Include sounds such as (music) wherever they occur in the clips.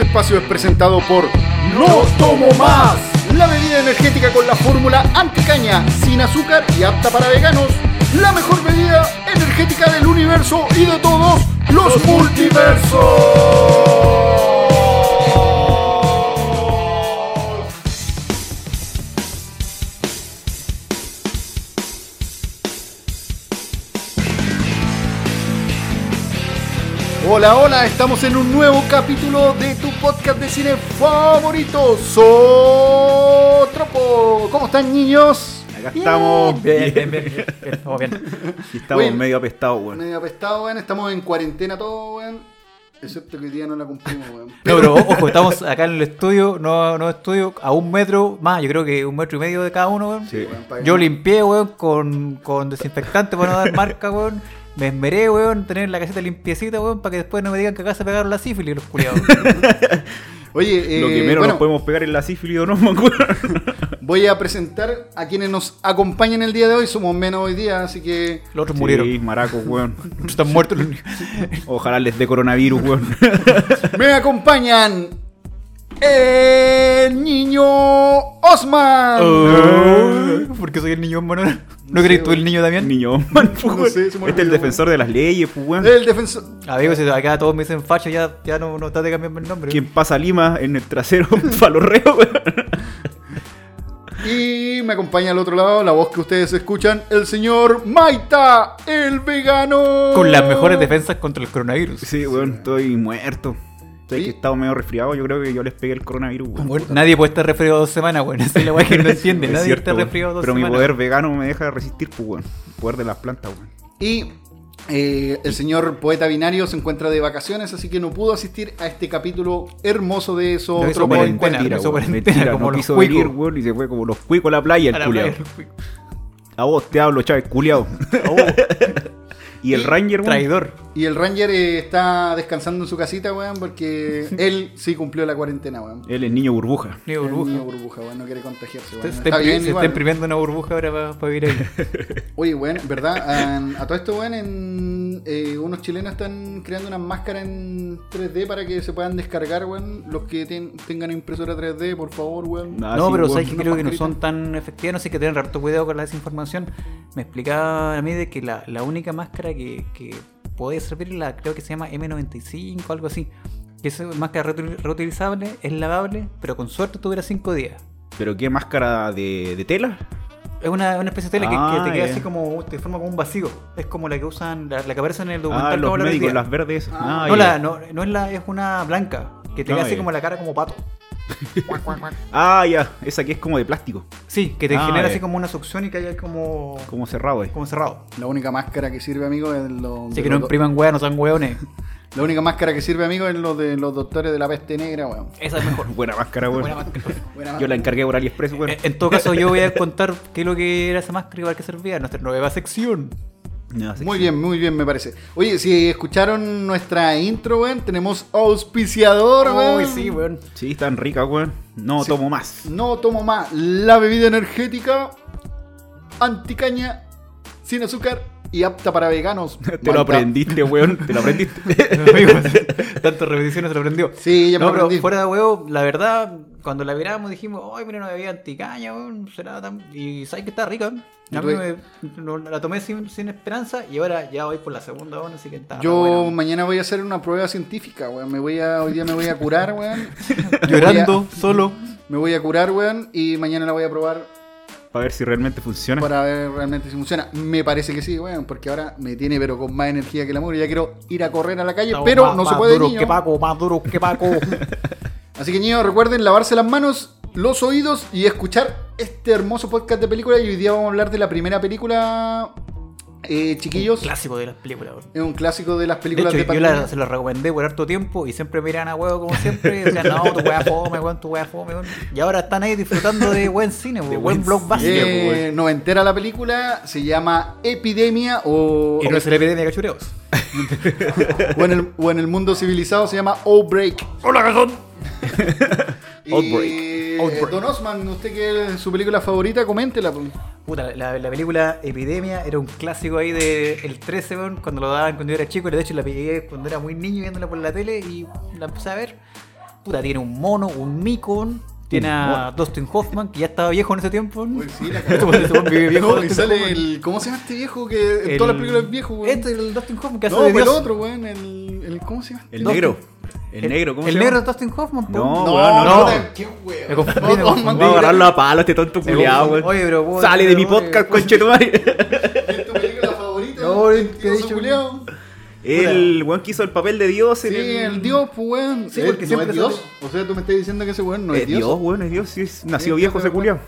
Este espacio es presentado por No Tomo Más, la bebida energética con la fórmula anticaña, sin azúcar y apta para veganos. La mejor bebida energética del universo y de todos los multiversos. Hola, hola, estamos en un nuevo capítulo de tu podcast de cine favorito, Sotropo. ¿Cómo están, niños? Acá estamos. Bien, bien, bien, bien, (laughs) bien, estamos bien. Y estamos Oye, medio apestados, weón. Medio apestado, weón. Estamos en cuarentena todo, weón. Excepto que hoy día no la cumplimos, weón. No, pero ojo, estamos acá en el estudio, no, no estudio, a un metro más, yo creo que un metro y medio de cada uno, weón. Sí. Weón, Yo limpié, weón, con, con desinfectante para no dar marca, weón. Me esmeré, weón, tener la caseta limpiecita, weón, para que después no me digan que acá se pegaron la sífilis los culiados. (laughs) Oye, eh, Lo que menos bueno, nos podemos pegar es la sífilis o no, (laughs) me acuerdo. voy a presentar a quienes nos acompañan el día de hoy. Somos menos hoy día, así que Los otros Sí, murieron. maracos, weón. (laughs) Están muertos los niños. Ojalá les dé coronavirus, weón. me acompañan el niño Osman. Oh, ¿Por qué soy el niño Manuel? ¿No sé, crees tú el niño también? Niño, (laughs) man, pues, No sé, Este es el defensor de las leyes, pues. El defensor. Amigos, si acá todos me dicen facho, ya, ya no, no trate de cambiarme el nombre. Quien pasa Lima en el trasero (laughs) weón. (laughs) Y me acompaña al otro lado la voz que ustedes escuchan, el señor Maita, el vegano. Con las mejores defensas contra el coronavirus. Sí, weón, estoy muerto. Estoy Sí. que he estado medio resfriado. Yo creo que yo les pegué el coronavirus, weón. Bueno, nadie puede estar resfriado dos semanas, weón. Esa es la weá que no (laughs) entiende. Es Nadie cierto, está resfriado dos Pero mi semanas. poder vegano me deja resistir, pues, weón. El poder de las plantas, weón. Y eh, el señor poeta binario se encuentra de vacaciones, así que no pudo asistir a este capítulo hermoso de eso. Hizo otro hizo cuarentena, Mentira, como no los venir, weón, y se fue como los cuicos a la playa, A el culiao. A vos te hablo, Chávez, culiao. (laughs) (laughs) y el Y Ranger, weón. Traidor. Y el Ranger eh, está descansando en su casita, weón, porque (laughs) él sí cumplió la cuarentena, weón. Él es niño burbuja. Ni El burbuja. niño burbuja, weón, no quiere contagiarse, Se, weón. está, Está impri- bien, se está imprimiendo una burbuja ahora para vivir ahí. (laughs) Oye, weón, ¿verdad? A, a todo esto, weón, en, eh, unos chilenos están creando unas máscaras en 3D para que se puedan descargar, weón. Los que ten- tengan impresora 3D, por favor, weón. Ah, no, sí, pero weón. sabes que una creo que no son tan efectivas. No sé, que tener harto cuidado con la desinformación. Me explicaba a mí de que la, la única máscara que, que puede servir, la, creo que se llama M95 o algo así. Que es máscara reutil- reutilizable, es lavable, pero con suerte tuviera 5 días. ¿Pero qué máscara de, de tela? Es una, una especie de tela que- Ah, que, te queda así como, te forma como un vacío. Es como la que usan, la, la que aparece en el Ah, documental los hablar hoy médicos, las verdes. Ah. Ah, no, ya. la, no, no es la, es una blanca, que te Ah, queda así ya. como la cara como pato. (laughs) Ah, ya. Esa que es como de plástico. sí, que te Ah, genera así como una succión y que haya como, Como cerrado, eh. como cerrado. La única máscara que sirve, amigo, es lo de que no impriman weas, no sean weones. (laughs) La única máscara que sirve, amigo, es lo de los doctores de la peste negra, weón. Esa es mejor. (laughs) Buena máscara, weón. Buena máscara. Yo la encargué por AliExpress, weón. En, en todo caso, yo voy a contar qué es lo que era esa máscara y para qué servía en nuestra nueva sección. Muy bien, muy bien, me parece. Oye, si escucharon nuestra intro, weón, tenemos auspiciador, weón. Uy, sí, weón. Sí, están ricas, weón. No Sí. tomo más. No tomo más la bebida energética anticaña, sin azúcar y apta para veganos. (laughs) Te lo aprendiste, weón. Te lo aprendiste. (laughs) Tantas repeticiones se lo aprendió. Sí, ya me no, pero aprendí. fuera de huevo, la verdad, cuando la miramos dijimos, ay, mira, una bebida anticaña, weón, será tan... Y sabes que está rica. A mí me, no- la tomé sin, sin esperanza y ahora ya voy por la segunda, weón, así que está Yo bueno. mañana voy a hacer una prueba científica, weón. Me voy a, hoy día me voy a curar, weón. (laughs) Llorando, solo. Me voy a curar, weón, y mañana la voy a probar Para ver si realmente funciona. para ver realmente si funciona. Me parece que sí, weón, porque ahora me tiene pero con más energía que el amor. Ya quiero ir a correr a la calle, pero más- no se más puede, duros niño. que Paco, más duro que Paco. (laughs) Así que niños, recuerden lavarse las manos, los oídos y escuchar este hermoso podcast de películas. Y hoy día vamos a hablar de la primera película, eh, chiquillos. Clásico de las películas, weón. Es un clásico de las De películas hecho, de, yo pandemia. la- se lo recomendé por harto tiempo y siempre miran a huevo como siempre. Y decían, no, tu wea fome, weón, tu wea fome, weón. Y ahora están ahí disfrutando de buen cine, weón, buen buen blockbuster. Eh, noventera la película, se llama Epidemia o, Y no es la epidemia de cachureos. (laughs) o, en el, o en el mundo civilizado se llama Outbreak. ¡Hola, cazón! (laughs) Y, Outbreak. Eh, Outbreak. Don Osman, usted que es su película favorita, coméntela. pues. Puta, la, la película Epidemia era un clásico ahí de El 13, weón, cuando lo daban cuando yo era chico. De hecho, la pegué cuando era muy niño viéndola por la tele y la empecé a ver. puta, tiene un mono, un mico, tiene a. Dustin Hoffman, que ya estaba viejo en ese tiempo. Uy, sí, (laughs) la Este este viejo. No, y sale el. ¿Cómo se llama este viejo que en El- todas las películas es viejo, weón? Este es el Dustin Hoffman que hace no, de el Dios. otro. El, el. ¿Cómo se llama? El No, negro. El negro, ¿cómo el se negro llama? es Dustin Hoffman, po. No, No, no. puta, qué weón. Me confundí, me No, man, Vamos a agarrarlo a palo este tonto culiado, weón. Oye, pero, weón, Sale de mi podcast, conchetumare. (laughs) ¿Es tu película favorita? No, ¿qué he dicho? El weón que hizo el papel de Dios en Sí, el Dios, pues weón. Sí, porque ¿no siempre es Dios? O sea, tú me estás diciendo que ese weón no es, Es Dios, weón, es Dios. Sí, Sí, viejo ese sí, culiao.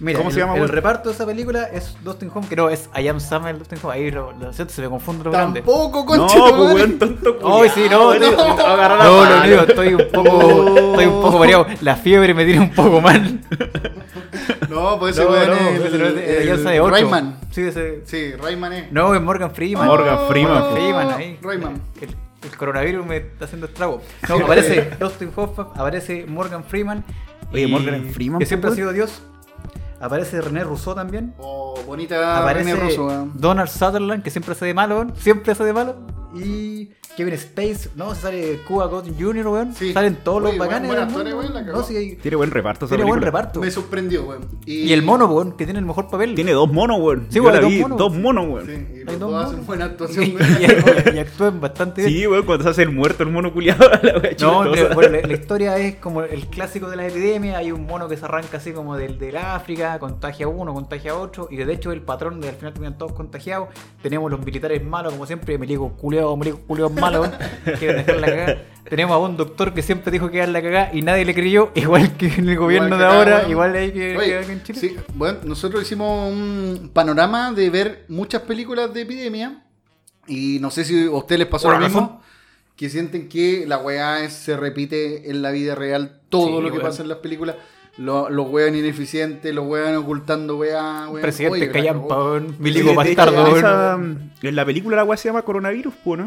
Mira, ¿Cómo el, se llama, el reparto de esa película es Dustin Hoffman, que no, es I Am Samuel Dustin Hoffman. Ahí lo, lo siento, se me confunde lo grande. Tampoco, No, concha. pues tu madre. weón. Ay, sí, no, agarrar No, digo, estoy un poco, estoy un poco mareado. La fiebre me tiene un poco mal. No, pues ese No, weón no, es ese el, no es de- el ya sabe ocho. Rayman. Sí, ese. Sí, Rayman es. No, es Morgan Freeman. Morgan Freeman. Freeman ahí. Rayman. El, el coronavirus me está haciendo estrago. No, aparece Dustin Hoffman, aparece Morgan Freeman. Oye, Morgan Freeman, Que siempre ha pues, sido Dios. Aparece René Rousseau también. Oh, bonita aparece René weón. Donald Sutherland, que siempre hace de malo. Siempre hace de malo. Y Kevin Space, no, se sale Cuba Gooding Jr., weón. Sí. Salen todos Oye, los bacanes. buen del actor, mundo, weón, la weón. cagó. No, sí, hay- Tiene buen reparto esa tiene buen película. reparto. Me sorprendió, weón. Y el mono, weón, que tiene el mejor papel. Tiene dos monos, weón. Sí, Yo weón, la dos vi, monos. dos monos, weón. Sí, y los dos dos hacen monos. buena y, actuación, y- weón. y actúan bastante bien. Sí, weón, cuando se hace el muerto el mono culiado. (laughs) La wea No, chistosa. pero, bueno, la, la historia es como el clásico de las epidemias. Hay un mono que se arranca así como del, del África, contagia a uno, contagia a otro. Y de hecho, el patrón de al final terminan todos contagiados. Tenemos los militares malos, como siempre. Milicos culeados, milicos culeados malos. quieren dejar la cagada. Tenemos a un doctor que siempre dijo que era la cagada y nadie le creyó. (laughs) Igual que en el gobierno Igual de ahora, igual hay que, Oye, que en Chile. Sí, bueno, nosotros hicimos un panorama de ver muchas películas de epidemia. Y no sé si a ustedes les pasó lo mismo. razón. Que sienten que la weá se repite en la vida real todo Sí, lo que pasa en las películas. Lo- los weón ineficientes, los weón ocultando weá, weón. Presidente weón, Sí, milico bastardo. en la película la weá se llama coronavirus, pues,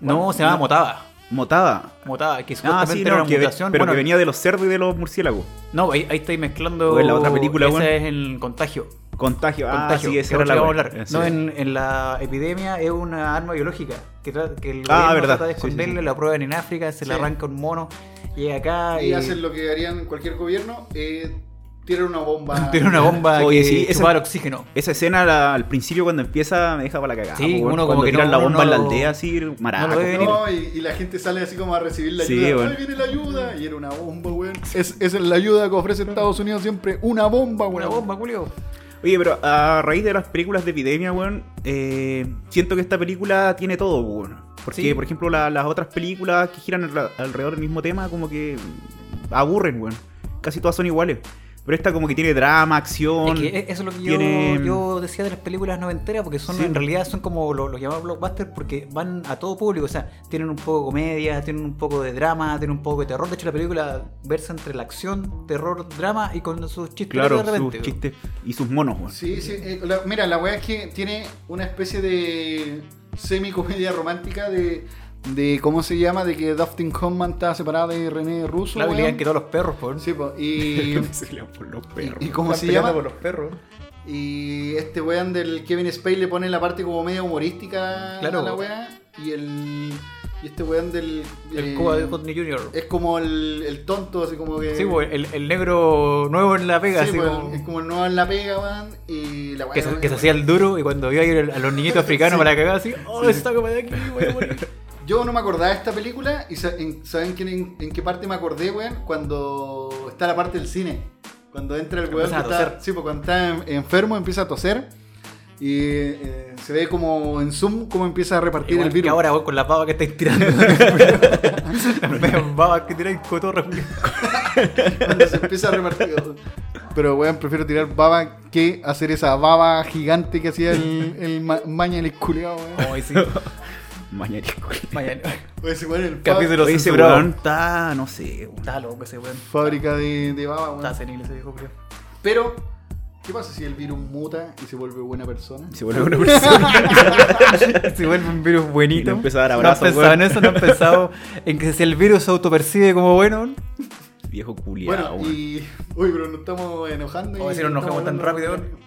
¿no? No, se llama Motaba. Motada. Motaba, que Ah, sí, era no, una que, mutación. pero bueno, que venía de los cerdos y de los murciélagos. No, ahí, ahí estáis mezclando. O en la otra película, Esa weón. es el contagio. Contagio. Ah, contagio. sí, esa era la que vamos a hablar. Sí. No, en, en la epidemia es una arma biológica que, que el Ah, gobierno verdad. trata de Sí, sí, esconderle, sí. la prueban en África, se le arranca un mono, llega acá Y y, hacen lo que harían cualquier gobierno: eh, tiran una bomba. (laughs) tiene una bomba Oye, que sí, esa- chupa el oxígeno. Esa escena la- al principio cuando empieza me deja para la cagada. Sí, po, uno como que tiran no- la bomba en la no- aldea así, maraco. no. No, y, y la gente sale así como a recibir la Sí, ayuda. weón. ¡Ay, viene la ayuda! Y era una bomba, weón. Es, esa es la ayuda que ofrece Estados Unidos siempre. Una bomba, weón. Una bomba, Julio. Oye, pero a raíz de las películas de epidemia, weón, eh, siento que esta película tiene todo, weón. Porque, Sí. por ejemplo, la- las otras películas que giran alrededor del mismo tema, como que aburren, weón. Casi todas son iguales. Pero esta como que tiene drama, acción. Es que eso es lo que yo, tiene- yo decía de las películas noventeras, porque son Sí. en realidad son como los lo llamados blockbusters, porque van a todo público, o sea, tienen un poco de comedia, tienen un poco de drama, tienen un poco de terror. De hecho, la película versa entre la acción, terror, drama y con sus chistes Claro, de repente. sus chistes y sus monos, weón. Sí, sí. eh, la- mira, la weá es que tiene una especie de semi-comedia romántica de, de. ¿Cómo se llama? De que Dustin Hoffman está separada de René Russo. La weón. habilidad que todos los perros, por Sí, po, y. (laughs) Le por los perros. y cómo Están se llama? por los perros. Y este weón del Kevin Spacey le pone la parte como media humorística Claro. a la weá. Y el. Y este weón del. El eh, Cuba de Rodney Jr. Es como el, el tonto, así como que. Sí, pues, el, el negro nuevo en la pega, Sí, así pues, como. Es como el nuevo en la pega, weón. Y la weá. Que se, que se hacía el duro y cuando vio ahí a los niñitos (laughs) africanos Sí. para cagar así, oh, Sí. está como de aquí, voy a morir. Yo no me acordaba de esta película y sa- en- ¿saben quién- en, en qué parte me acordé, weón? Cuando está la parte del cine. Cuando entra el weón que está, sí, pues cuando está en- enfermo empieza a toser y eh, se ve como en zoom cómo empieza a repartir Igual el que virus. ahora vos con las babas que estáis tirando. (laughs) (laughs) Las babas que tiráis cotorra. Cuando se empieza a repartir. Pero weón, prefiero tirar baba que hacer esa baba gigante que hacía el, el ma- maña el culiao, weón. Ay, sí. Mañana. Mañana. Oye, ese weón, el Capítulo Oye, ese censurado. weón está, no sé, weón. Está loco ese weón. fábrica de, de baba, weón. Está senil ese viejo, creo. Pero, ¿qué pasa si el virus muta y se vuelve buena persona? Se vuelve una persona. (laughs) Se vuelve un virus buenito. Y no empieza a dar No han abrazos, pensado weón. en eso, no han pensado en que si el virus se autopercibe como bueno. Viejo culiado, Bueno, y. Uy, pero nos estamos enojando. Y si nos enojamos estamos tan hablando- rápido,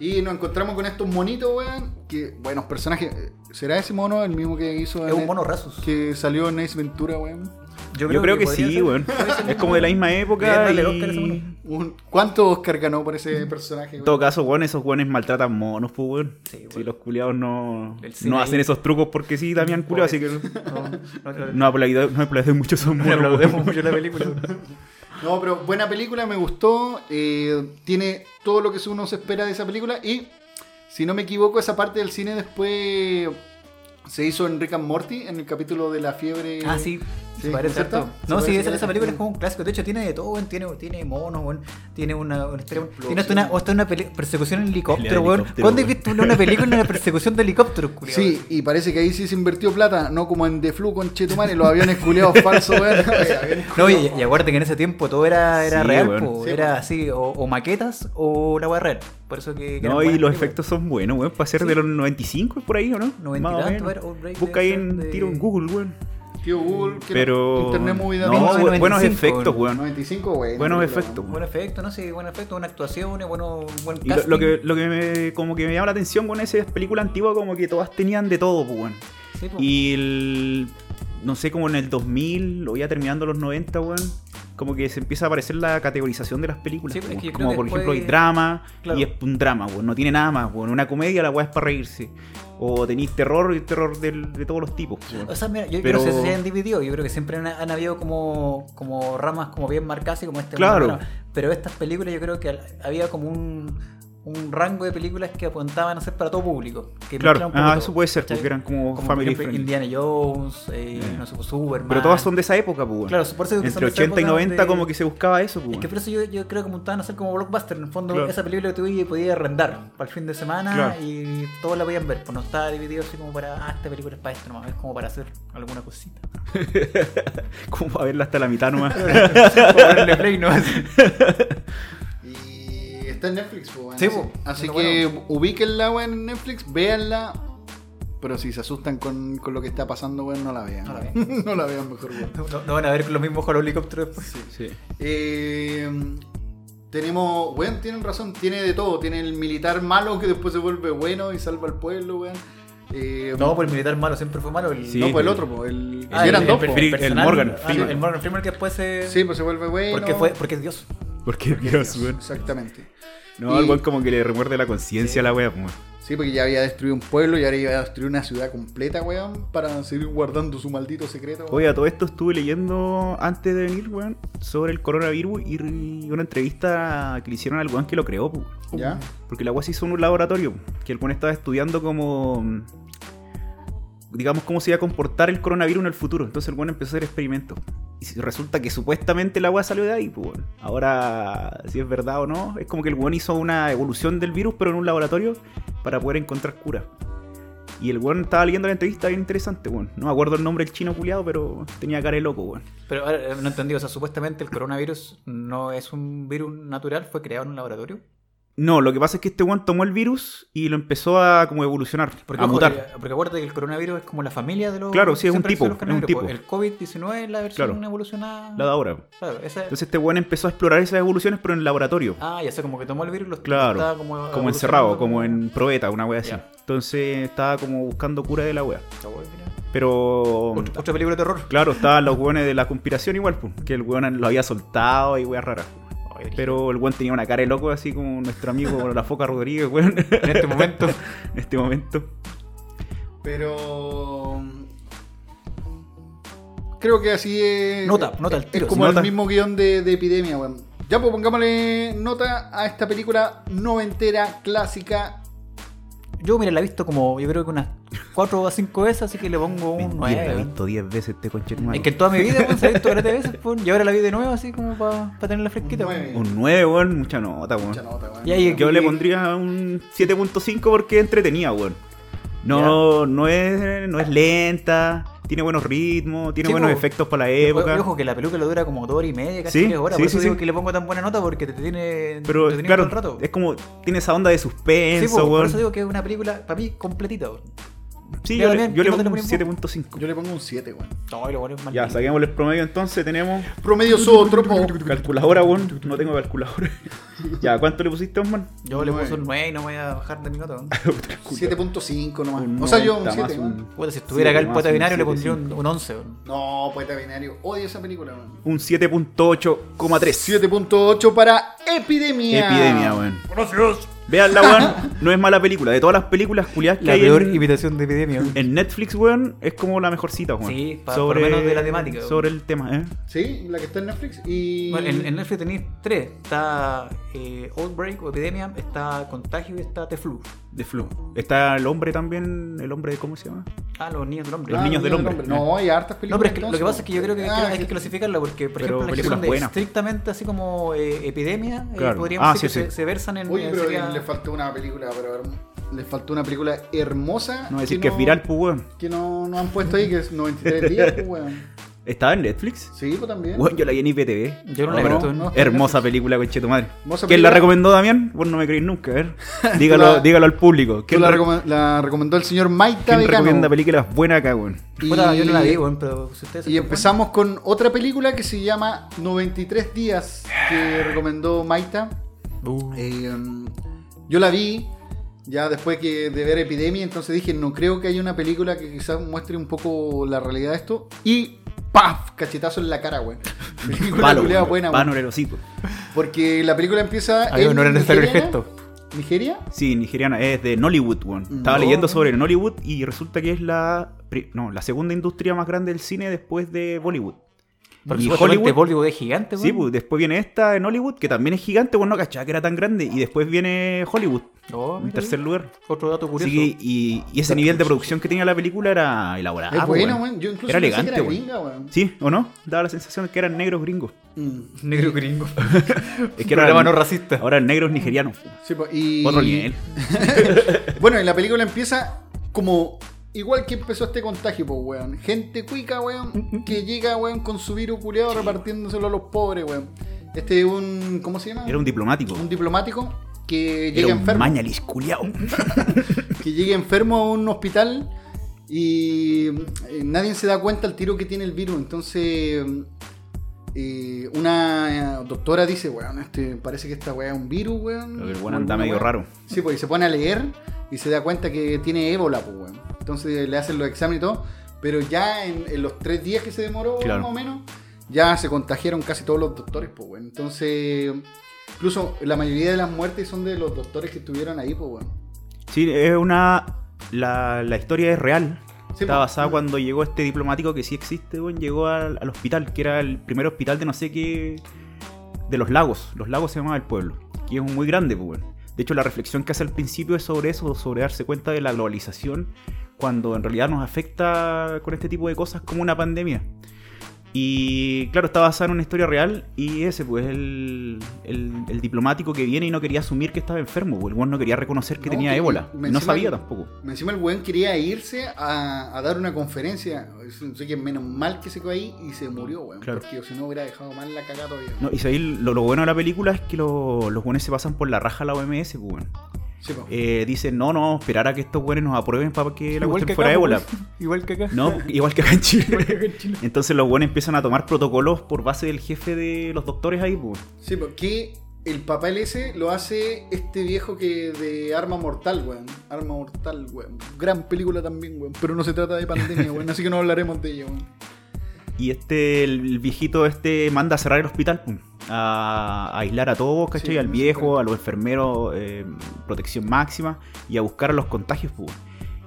Y nos encontramos con estos monitos, weón. Que, buenos personajes. ¿Será ese mono el mismo que hizo Es un mono rasus. que salió en Ace Ventura, weón? Yo creo, que, sí, ser. weón. Es como de la misma época. Y... Oscar, ese mono. Un- ¿Cuánto Oscar ganó por ese personaje? En todo caso, weón, esos weones maltratan monos, pues, weón. Sí, Si weón. los culiados no, no hacen esos trucos porque sí, también culiado, así que No, no, no, no no aplaudimos mucho esos no aplaudemos weón. (laughs) No, pero buena película, me gustó. eh, tiene todo lo que uno se espera de esa película. Y si no me equivoco, esa parte del cine después se hizo en Rick and Morty, en el capítulo de la fiebre. Ah, sí. Sí, parece ¿cierto? harto. No, sí, esa, película es como un clásico. De hecho, tiene de todo. Tiene, tiene monos, weón. Tiene una, una historia. Tiene hasta una, hasta una persecución en helicóptero, weón. ¿Cuándo has visto una, película en una persecución de helicóptero, culiao? Sí, y parece que ahí sí se invirtió plata, no como en The Flu con Chetumare, los aviones culiados falsos, weón. (laughs) No, y, y acuérdate que en ese tiempo todo era, era Sí, real, weón. po. Sí, era así, o, o maquetas o la weá real. Por eso que. que No, y los películas. efectos son buenos, weón. Para ser de los 95 por ahí, ¿o no? 90 y Más o tanto, menos. era Outbreak Busca ahí en tiro en Google, weón. Tío Google, que Pero. Internet no, buenos 95, efectos, weón. 95, weón. Buenos película, efectos, Buen efecto, no sé, buen efecto, buena actuación, bueno, buen Y lo, casting. lo que, lo que me, como que me llama la atención con esas películas antiguas, como que todas tenían de todo, pues, weón. Sí, po. Y el, no sé, como en el 2000 o ya terminando los 90, weón, como que se empieza a aparecer la categorización de las películas. Sí, es weón. que yo creo como que por ejemplo hay drama Claro. y es un drama, weón. No tiene nada más, weón. Una comedia la weá es para reírse. O tenéis terror y terror de todos los tipos. O sea, mira, yo, Pero- sé si se han dividido, yo creo que siempre han, han habido como, como ramas como bien marcadas y como este. Claro. bueno, pero estas películas yo creo que había como un, un rango de películas que apuntaban a ser para todo público. Que Claro, mezclaban un poco ah, todo, eso puede ser, ¿cachai? porque eran como por family ejemplo, friendly. Indiana Jones, eh, Eh. no sé, Superman. Pero todas son de esa época, pues. Claro, por eso son Entre de esa 80 y época 90 donde- como que se buscaba eso, pues. Es que por eso yo, yo creo que montaban a ser como blockbuster. En el fondo, Claro. esa película que tú podías arrendar para el fin de semana Claro. y todos la podían ver. Pues no estaba dividido así como para, ah, esta película es para esto nomás, es como para hacer alguna cosita. (laughs) como para verla hasta la mitad nomás. (laughs) Para ponerle play, ¿no? (laughs) Está en Netflix, pues, weón. Sí, así, que bueno. ubíquenla, weón, en Netflix, véanla. Pero si se asustan con, con lo que está pasando, weón, no la vean. No la weón. (laughs) no la vean mejor, weón. No, no van a ver los mismos con los helicópteros después. sí. Eh, tenemos, weón, tienen razón, tiene de todo. Tiene el militar malo que después se vuelve bueno y salva al pueblo, weón. Eh, No, pues el militar malo siempre fue malo. El, Sí. no, pues el otro, pues, el, Ah, el, dos, el, po. Morgan Ah, Freeman. el Morgan Freeman que después se. Sí, pues se vuelve bueno. porque, fue, porque es Dios. Porque Dios, weón. Exactamente. No, Y- al weón como que le remuerde la conciencia a la wea, pues. Sí, porque ya había destruido un pueblo y ahora iba a destruir una ciudad completa, weón, para seguir guardando su maldito secreto. weón. Oye, a todo esto estuve leyendo antes de venir, weón, sobre el coronavirus y una entrevista que le hicieron al weón que lo creó, pues. ¿Ya? Porque la weá se hizo en un laboratorio, que el weón estaba estudiando como. Digamos, cómo se iba a comportar el coronavirus en el futuro. Entonces el weón empezó a hacer experimentos. Y resulta que supuestamente la weá salió de ahí, pues weón. Ahora, si es verdad o no, es como que el weón hizo una evolución del virus, pero en un laboratorio, para poder encontrar cura. Y el weón estaba leyendo la entrevista bien interesante, weón. No me acuerdo el nombre del chino culiado, pero tenía cara de loco, weón. Pero no entendí, o sea, supuestamente el coronavirus no es un virus natural, fue creado en un laboratorio. No, lo que pasa es que este weón tomó el virus y lo empezó a como evolucionar, Porque, a ojo, mutar. eh, porque acuérdate que el coronavirus es como la familia de los. Claro, sí, es un tipo, los es un tipo. El COVID-19 es la versión Claro. evolucionada. La de ahora. Claro, esa- Entonces este weón empezó a explorar esas evoluciones, pero en el laboratorio. Ah, ya sé, como que tomó el virus y lo Claro, estaba como, encerrado, como en probeta, una wea así. Ya. Entonces estaba como buscando cura de la wea. Mira. Pero. Otra, película de terror. Claro, estaban los weones de la conspiración igual, pues, que el weón lo había soltado y weas raras. Pero el weón tenía una cara de loco, así como nuestro amigo (laughs) la foca Rodríguez, weón. En este momento. (laughs) en este momento. Pero. Creo que así es. Nota, nota al tiro, Es como el nota. mismo guion de, de epidemia, weón. Ya, pues pongámosle nota a esta película noventera, clásica. Yo, mira, la he visto como, yo creo que unas 4 o 5 veces, así que le pongo un Mentira, la he 9. visto 10 veces este conchetumare. Es que en toda mi vida, pues, se ha visto caleta de veces, (laughs) pues, y ahora la vi de nuevo, así como para tenerla fresquita. Un pues. nueve. Un 9, weón, mucha nota, weón. Mucha nota, weón. Y ahí- Yo le pondría un 7.5 porque es entretenida, weón. No, no es, no es lenta, tiene buenos ritmos, tiene Sí, buenos po. efectos para la época. ojo que la película dura como 2 horas y media, casi Sí, 3 horas. sí, por eso sí, digo que le pongo tan buena nota porque te tiene. Pero entretenido claro, todo el rato. es como tiene esa onda de Sí, suspenso, po, por eso digo que es una película, para mí, completita. Sí, yo, le- yo le ¿qué pongo un le ponemos? 7.5. Yo le pongo un 7, weón. No, lo bueno es mal. Ya, saquemos el promedio entonces, tenemos Promedio zootropo. calculadora, weón. No tengo calculadora. (laughs) ya, ¿cuánto le pusiste, Osman? Yo le puse Nueve. un 9 y no me voy a bajar de mi nota. weón. (laughs) 7.5 nomás. Un O sea, yo un 90 más 7, un- si estuviera Sí, acá el poeta binario le pondría un, un 11. weón. No, poeta binario. Odio esa película, weón. Un 7.8,3. 7.8 para Epidemia. Epidemia, weón. Veanla, weón. (laughs) No es mala película. De todas las películas culiadas que La hay peor en, imitación de epidemia. en Netflix, weón, es como la mejorcita, weón. Sí, pa- por lo menos de la temática, weón. Sobre el tema, ¿eh? Sí, la que está en Netflix. Y. Bueno, en, en Netflix tenéis tres. Está eh, Outbreak o Epidemia, está Contagio y está The Flu. De Flu. Está el hombre también, el hombre, ¿cómo se llama? Ah, los niños del hombre. Los Ah, niños del hombre. No, hay hartas películas. No, pero es que lo que pasa es que yo creo que, Ah, hay que clasificarla porque, por Pero ejemplo, las que películas son de estrictamente así como eh, epidemia, eh, Claro. podríamos Ah, decir sí, que sí. Se, se versan en. Oye, eh, pero le faltó una película, pero herm- le faltó una película hermosa. No decir que es viral, pues, weón. Que no, no han puesto ahí, que es 93 días, pues, weón. ¿Estaba en Netflix? Sí, pues también. Yo la vi en IPTV. Yo no la he pero visto, no. Hermosa película, conche tu madre. ¿Quién película. la recomendó, Damián? Vos no me creéis nunca, a ver. (laughs) Dígalo, la- dígalo al público. ¿Quién, la, re- recome- la recomendó el señor Maita quién Vegano. recomienda películas buenas acá, weón? Y- Puta, yo no la vi, weón, pero si ustedes Y empezamos con otra película que se llama 93 días, que recomendó Maita. Uh, Eh, um, yo la vi ya después que de ver Epidemia, entonces dije, no creo que haya una película que quizás muestre un poco la realidad de esto. Y ¡paf! Cachetazo en la cara, güey. (laughs) Película Palo, buena, güey. Pano en el hocico. Porque la película empieza Ahí no era necesario el Nigeria. gesto. ¿Nigeria? Sí, nigeriana, es de Nollywood, weón. Estaba No. leyendo sobre Nollywood y resulta que es la pri- no, la segunda industria más grande del cine después de Bollywood. Porque y Hollywood, Bollywood es gigante, sí, weón. pues después viene esta en Hollywood, que también es gigante, bueno, no cachaba que era tan grande. Y después viene Hollywood, Oh, en tercer lugar. Otro dato curioso. Y, y ese nivel de producción que tenía la película era elaborado. es buena, weón. güey. Yo incluso Era elegante, era gringa, güey. Sí, ¿o no? Daba la sensación de que eran negros gringos. Mm. Negro gringo. (laughs) Es que (laughs) eran no racista. Ahora eran negros nigerianos. Sí, pues, y... Otro nivel. (laughs) Bueno, y la película empieza como igual que empezó este contagio, pues, weón. Gente cuica, weón, (laughs) que llega, weón, con su virus culiado repartiéndoselo a los pobres, weón. Este es un. ¿Cómo se llama? Era un diplomático. Un diplomático que Era llega un enfermo. mañalis culiao. (laughs) Que llega enfermo a un hospital y eh, nadie se da cuenta el tiro que tiene el virus. Entonces. eh, una doctora dice, weón, este, parece que esta weá es un virus, weón. Pero el weón anda medio raro. Sí, pues y se pone a leer y se da cuenta que tiene ébola, pues, weón. Entonces le hacen los exámenes y todo. Pero ya en, en los tres días que se demoró, Claro. más o menos, ya se contagiaron casi todos los doctores, pues, weón. Entonces, incluso la mayoría de las muertes son de los doctores que estuvieron ahí, pues, weón. Sí, es una. La, la historia es real. Sí, Está basada cuando llegó este diplomático que sí existe, weón, llegó al, al hospital, que era el primer hospital de no sé qué. de los lagos. Los lagos se llamaba el pueblo. Que es muy grande, pues, weón. De hecho, la reflexión que hace al principio es sobre eso, sobre darse cuenta de la globalización, cuando en realidad nos afecta con este tipo de cosas como una pandemia. Y claro, está basada en una historia real y ese, pues, el, el, el diplomático que viene y no quería asumir que estaba enfermo, pues, el weón no quería reconocer que No, tenía que- ébola. me- No sabía el- tampoco. Encima el weón quería irse a, a dar una conferencia. Así que menos mal que se quedó ahí y se murió, weón. Claro. Porque si no hubiera dejado mal la cagada todavía. No, y lo, lo bueno de la película es que lo- los buenos se pasan por la raja a la OMS, pues, weón. Sí. Eh, dicen, no, no, esperar a que estos buenos nos aprueben para que la Igual cuestión que fuera acá, ébola. pues. (laughs) Igual que acá. No, igual que acá en Chile. Igual que acá en Chile. (laughs) Entonces los buenos empiezan a tomar protocolos por base del jefe de los doctores ahí, pues. Sí, porque el papel ese lo hace este viejo que de Arma Mortal, weón. Arma Mortal, weón. Gran película también, weón. Pero no se trata de pandemia, weón. Así que no hablaremos de ella, weón. Y este, el viejito este manda a cerrar el hospital, pum, a, a aislar a todos, ¿cachai? Sí, Al viejo, a los enfermeros, eh, protección máxima, y a buscar a los contagios, pues.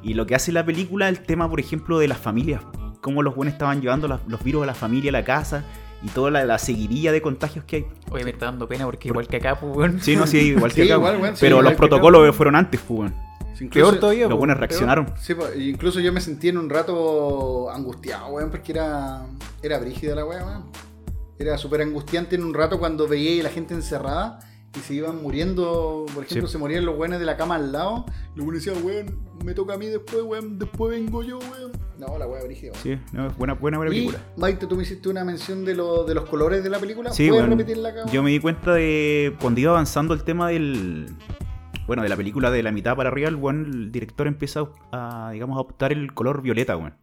Y lo que hace la película, el tema, por ejemplo, de las familias, cómo los buenos estaban llevando los virus a la familia, a la casa, y toda la, la seguidilla de contagios que hay. Oye, me está dando pena porque igual que acá, pues. Sí, no, sí, igual que (laughs) Sí, acá, igual, sí, pero igual los acá, protocolos fueron antes, pues. Sí, incluso- Peor todavía, Los buenos peor. reaccionaron. Sí, po, incluso yo me sentí en un rato angustiado, weón, porque era, era brígida la weá, weón. Era súper angustiante en un rato cuando veía a la gente encerrada y se iban muriendo, por ejemplo, Sí. se morían los weones de la cama al lado. Los weones decían, weón, me toca a mí después, weón, después vengo yo, weón. No, la weá brígida, weón. Sí, no, es buena, buena, buena Y, película. Maite, tú me hiciste una mención de, lo- de los colores de la película. Sí, ¿Puedes bueno, repetirla acá? yo me di cuenta de cuando iba avanzando el tema del bueno, de la película de la mitad para arriba, el, director empieza a, digamos, a optar el color violeta, weón.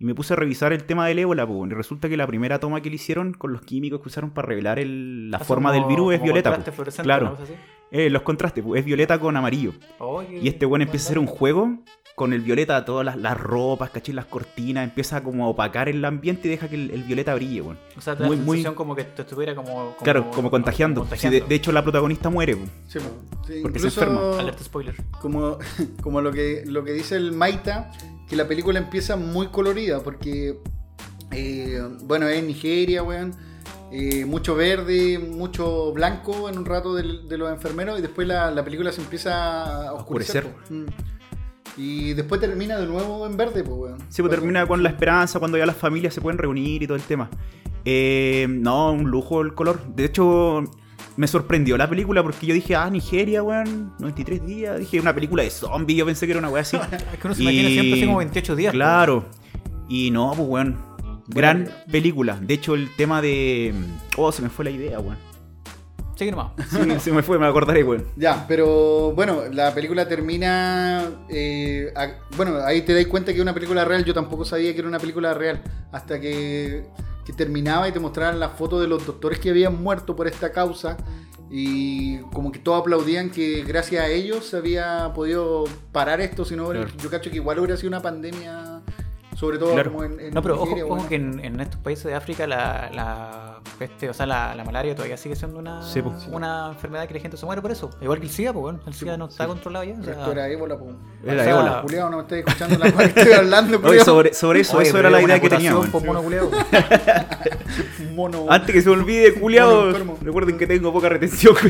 Y me puse a revisar el tema del ébola, weón, y resulta que la primera toma que le hicieron con los químicos que usaron para revelar el- la forma del virus es como violeta, Claro. así. Eh, los contrastes, es violeta con amarillo. Oye, Y este weón empieza a hacer un juego con el violeta, todas las, las ropas, ¿cachai? Las cortinas, empieza como a opacar el ambiente y deja que el, el violeta brille, weón. O sea, te da la muy- sensación como que te estuviera como... como- Claro, como contagiando. Sí, de, de hecho, la protagonista muere. Sí, po. Sí, Porque se enferma. Alerta spoiler. como, (laughs) como lo que lo que dice el Maita, que la película empieza muy colorida, porque eh, bueno, es Nigeria, weón. Eh, mucho verde, mucho blanco en un rato de, los enfermeros y después la, la película se empieza a oscurecer. Mm. Y después termina de nuevo en verde, pues, weón. Sí, pues termina con la esperanza cuando ya las familias se pueden reunir y todo el tema. Eh, no, un lujo el color. De hecho, me sorprendió la película porque yo dije, ah, Nigeria, weón, 93 días. Dije, una película de zombies, yo pensé que era una weá así. (laughs) Es que uno se imagina siempre así como 28 días. Claro. Y no, pues, weón. Gran película. De hecho, el tema de. Oh, se me fue la idea, weón. Sigue nomás. (laughs) Sí, se me fue, me acordaré, weón. Ya, pero bueno, la película termina. eh, a- bueno, ahí te das cuenta que es una película real. Yo tampoco sabía que era una película real. Hasta que, que terminaba y te mostraran las fotos de los doctores que habían muerto por esta causa. Y como que todos aplaudían que gracias a ellos se había podido parar esto. Si no, Claro. yo cacho que igual hubiera sido una pandemia. Sobre todo Claro. como en, en No, pero ojo, Nigeria, ojo bueno. que en, en estos países de África la, la peste, o sea, la, la malaria todavía sigue siendo una, Sí, pues. una enfermedad que la gente se muere por eso. Igual que el SIDA, pues bueno, el SIDA no está controlado ya. o Pero sea, esto era ébola, po. Era o sea, ébola. Culeado, no me estoy escuchando la (laughs) cosa que estoy hablando, Oye, sobre, sobre eso, oye, eso era la idea que tenía, mutación, weón. pues, mono. (laughs) Mono. Antes que se me olvide, enfermo. Recuerden que tengo poca retención. (laughs)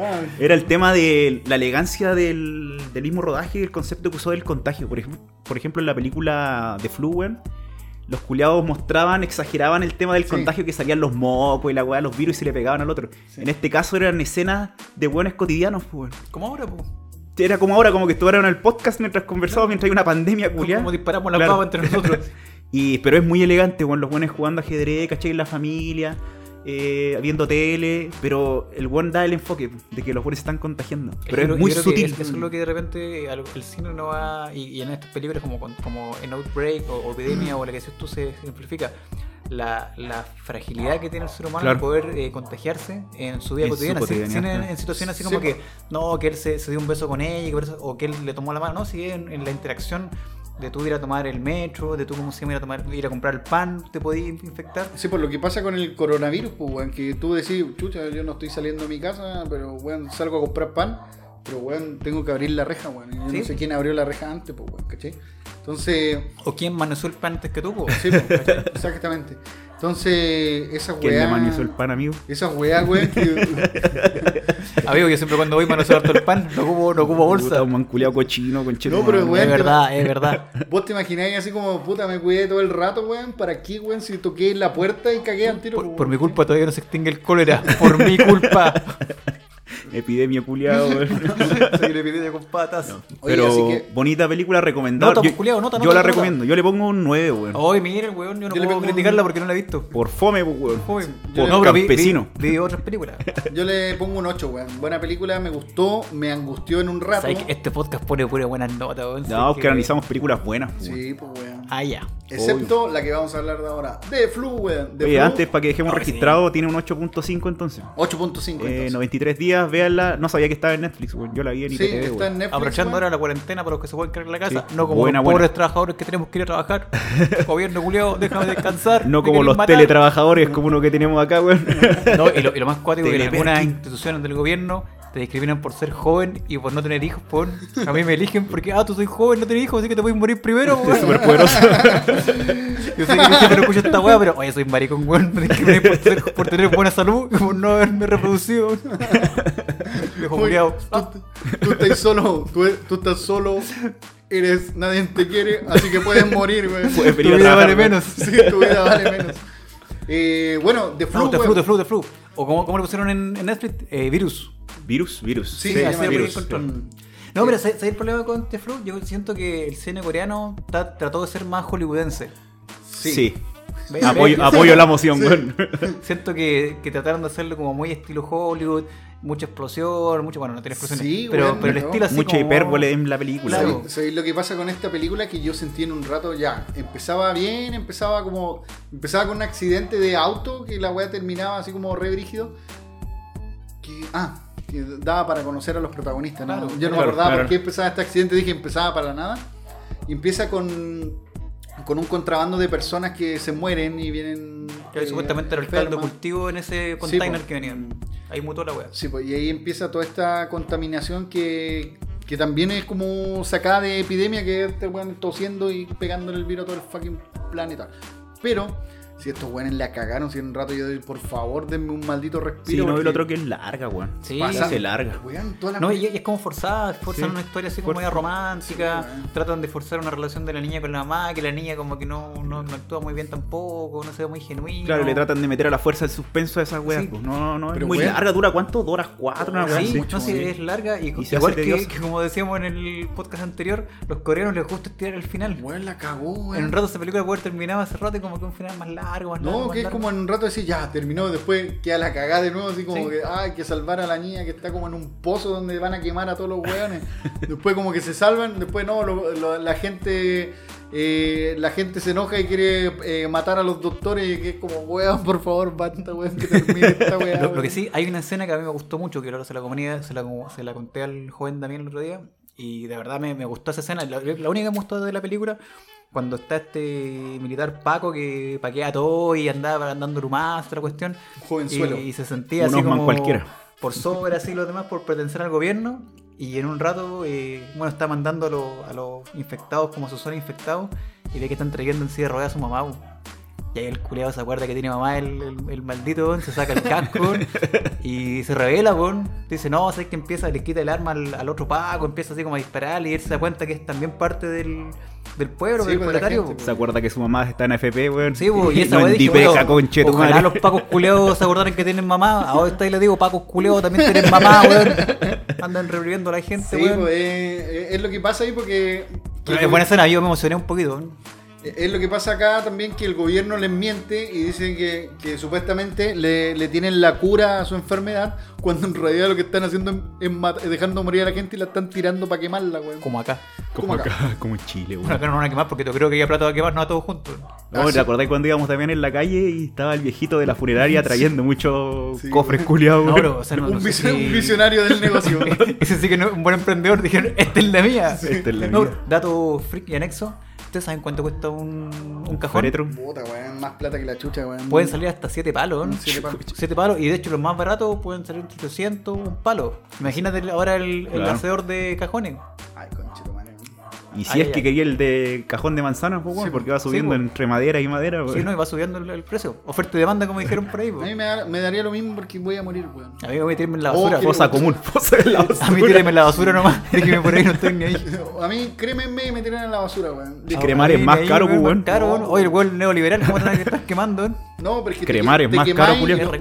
Ah, Era el tema de la elegancia del, del mismo rodaje y el concepto que usó del contagio. Por, ejemplo- por ejemplo, en la película de Flu, weón, los culiados mostraban, exageraban el tema del Sí. contagio que salían los mocos y la weá, los virus y se le pegaban al otro. Sí. En este caso eran escenas de buenos cotidianos, pues, weón. ¿Cómo ahora, pues? Era como ahora, como que estuvieran en el podcast mientras conversábamos, mientras hay una pandemia, culiada. Como disparamos la Claro. pava entre nosotros. (laughs) Y, pero es muy elegante, weón, los buenos jugando ajedrez, ¿cachai? En la familia, eh, viendo tele, pero el buen da el enfoque de que los buenos se están contagiando. Pero creo- es muy sutil. es- Eso es lo que de repente el cine no va. Y, y en estas películas, como, como en Outbreak o, o Epidemia o la que decís tú, se simplifica. La, la fragilidad que tiene el ser humano Claro. de poder eh, contagiarse en su vida En su cotidiana. sin- sin cotidianidad, en, en situaciones así Sí, como que no, que él se, se dio un beso con ella que eso- o que él le tomó la mano. No, sí, en, en la interacción de tú ir a tomar el metro, de tú, como se llama, ir a, tomar, ir a comprar el pan, te podías infectar. Sí, por lo que pasa con el coronavirus, pues, weón, que tú decís, chucha, yo no estoy saliendo de mi casa, pero, weón, salgo a comprar pan, pero, weón, tengo que abrir la reja, weón. Yo Sí. no sé quién abrió la reja antes, pues, weón, ¿cachai? Entonces, O quién maneció el pan antes que tú, po? sí, pues, (laughs) exactamente. Entonces, esas ¿Quién le weas... manizó el pan, amigo? Esas weas, weón, que... (laughs) Amigo, yo siempre cuando voy manoseo harto el pan, no ocupo, no ocupo bolsa. Puta, un manculeado cochino, conchetumare. No, pero, weón, Es verdad, es verdad. (laughs) Vos te imagináis así como, puta, me cuidé todo el rato, weón, ¿para qué, weón? Si toqué la puerta y cagué al tiro, Por, pues, por mi culpa todavía no se extingue el cólera. Por mi culpa. (laughs) (laughs) Epidemia culiado, (laughs) epidemia con patas. Oye, Pero así que- bonita película recomendada. Nota, yo pues, culiao, nota, yo nota, la recomiendo. Yo le pongo un 9, weón. Oye, mira, weón, yo no Yo le puedo criticarla un- porque no la he visto. Por fome, pues, weón. Joder. Yo Por No, vi, campesino. vi, vi otras películas. (laughs) Yo le pongo un 8, weón. Buena película, me gustó, me angustió en un rato. ¿Sabes que este podcast pone pura buenas notas, weón? No, Sí que analizamos películas buenas, pues, weón. Sí, pues, weón. Ah, ya. Excepto la que vamos a hablar de ahora. De Flu, weón. De Oye, Flu, antes, para que dejemos registrado, tiene un 8.5 entonces. 8.5 Eh, entonces. 93 días, véanla. No sabía que estaba en Netflix. Yo la vi en Sí, IPTV, está weón. en Netflix. Aprovechando ahora la cuarentena para los que se pueden quedar en la casa. Sí. No como Buena, los buena. pobres trabajadores que tenemos que ir a trabajar. (laughs) Gobierno culiao, déjame descansar. No como los matar. teletrabajadores como uno que tenemos acá, weón. No, y lo, y lo más cuático es que en algunas instituciones del gobierno te discriminan por ser joven y por no tener hijos. Por, a mí me eligen porque, ah, tú soy joven, no tienes hijos, así que te puedes morir primero, Es weón. súper poderoso. (laughs) Yo sé que siempre no escucho esta weá, pero oye, soy maricón, weón. Me discriminan por, ser- por tener buena salud y por no haberme reproducido. Viejo tú, tú estás solo, tú, tú estás solo, eres, nadie te quiere, así que puedes morir, weón. Puedes Tu a vida trabajar, vale menos. Sí, tu vida vale menos. Eh, bueno, de Flu, No, weón. flu, de flu, de flu. O como, como le pusieron en, en Netflix, eh, virus. Virus, virus. Sí, Sí, así virus. No, pero ¿sabes el problema con The Flu? Yo siento que el cine coreano trató de ser más hollywoodense. Sí. Sí. Apoyo, la moción, weón. (laughs) Siento que, que trataron de hacerlo como muy estilo Hollywood, mucha explosión, mucho, bueno, no tiene explosiones, Sí, pero, weón, pero el estilo así Mucha como- hipérbole en la película. Claro. weón. ¿Sabéis- sabéis lo que pasa con esta película? Que yo sentí en un rato ya. Empezaba bien, empezaba como. Empezaba con un accidente de auto que la weá terminaba así como re brígido. Que, ah, que daba para conocer a los protagonistas. ¿no? Claro, yo no me claro, acordaba claro. por qué empezaba este accidente. Dije empezaba para nada. Y empieza con. Con un contrabando de personas que se mueren y vienen. Que eh, supuestamente era el caldo cultivo en ese Sí, container que venían. Ahí mutó la wea. Sí, pues, y ahí empieza toda esta contaminación que, que también es como sacada de epidemia que este weón tosiendo y pegándole el virus a todo el fucking planeta. Pero, si estos weones la cagaron, si en un rato yo doy, por favor, denme un maldito Sí, respiro. no, y el otro que es larga, weón. Sí. Pasa, se larga. Weón, toda la No, y, y es como forzada, forzan Sí. una historia así como media romántica, Sí, tratan de forzar una relación de la niña con la mamá, que la niña como que no, no, no actúa muy bien tampoco, no se ve muy genuino. Claro, le tratan de meter a la fuerza el suspenso a esas weas. Sí. pues. No, no, es Pero, muy weón. larga, dura cuánto? ¿Dos horas cuatro? Una wea Sí, no, sí, sí. es larga y, Y se igual que, como decíamos en el podcast anterior, los coreanos les gusta estirar el final. Weón, la cagó, weón. En un rato esa película puede haber terminado hace rato y como que un final más largo, más largo. No, más que es como en un rato decir, ya, terminó, después queda la cagada de nuevo, así como Sí. que, hay que salvar a la niña que está como en un pozo donde van a quemar a todos los weones. (laughs) después como que se salvan, después no, lo- lo- la gente eh, la gente se enoja y quiere eh, matar a los doctores y que es como, weón, por favor, basta, weón, que termine esta (laughs) weá. Lo, lo que weón". sí, hay una escena que a mí me gustó mucho, que ahora se la, comunidad, se la, se la conté al joven Damián el otro día, y de verdad me, me gustó esa escena. La, la única que me gustó de la película, cuando está este militar Paco que paquea todo y andaba andando lumaz, otra cuestión, Jovenzuelo. y, y se sentía Un así como cualquiera. por sobre así los demás por pertenecer al gobierno, y en un rato, eh, bueno, está mandando a, los- a los infectados como a su zona infectados, y ve que están trayendo en silla de ruedas a su mamá. Weón. Y ahí el culiado se acuerda que tiene mamá el, el, el maldito, weón, se saca el casco weón, y se revela, weón. Dice, no, sabes que empieza, le quita el arma al, al otro Paco, empieza así como a disparar y él se da cuenta que es también parte del, del pueblo, Sí, del pues, proletario. gente, weón. Se acuerda que su mamá está en FP, weón. Sí, pues, y esa dije, weón, tu ojalá los pacos culeados se acordaran que tienen mamá. Ahora está y le digo, pacos culeados también tienen mamá, weón. Andan reviviendo a la gente, Sí, weón. pues, eh, es lo que pasa ahí porque... Es buena escena, yo me emocioné un poquito. weón. Es lo que pasa acá también que el gobierno les miente y dicen que, que supuestamente le, le tienen la cura a su enfermedad cuando en realidad lo que están haciendo es, dejando morir a la gente y la están tirando para quemarla, weón. Como acá. Como como acá. acá, como en Chile, Bueno, weón. acá no van a quemar porque yo creo que ya plata a quemar, no a todos juntos. No, Ah, ¿Te sí. acordás cuando íbamos también en la calle y estaba el viejito de la funeraria trayendo muchos Sí, cofres culiados, No, weón? pero, o sea, no, un, no sé vision- si- un visionario del negocio. (laughs) Ese sí que no es un buen emprendedor. Dijeron, esta es la mía. Esta es la No, mía. dato freak y anexo. ¿Ustedes saben cuánto cuesta un, un cajón? Féretro. Puta, weón, más plata que la chucha, weón. Pueden salir hasta 7 palos, ¿no? Siete palos. (laughs) 7 palos. Y de hecho, los más baratos pueden salir entre 800, un palo. Imagínate ahora el, el Claro. hacedor de cajones. Ay, madre. Y si Ay, es ay, que ay. quería el de cajón de manzanas, pues, weón, Sí, porque va sí, subiendo pues. entre madera y madera, weón. Sí, no, y va subiendo el, el precio. Oferta y demanda, como dijeron por ahí. A po. mí me, da- me daría lo mismo porque voy a morir, weón. A mí me voy a tirarme en la Oh, basura. Fosa común, fosa de la basura. (laughs) a mí tírenme en la basura nomás. Déjeme por ahí, no estoy ni ahí. A mí, crémenme y me tiran en la basura, weón. Es cremar es más Ahí, caro, weón, pues, caro, weón. Oye, el weón neoliberal, ¿cómo te a estar quemando, weón? No, pero es que te- Cremar es te más caro.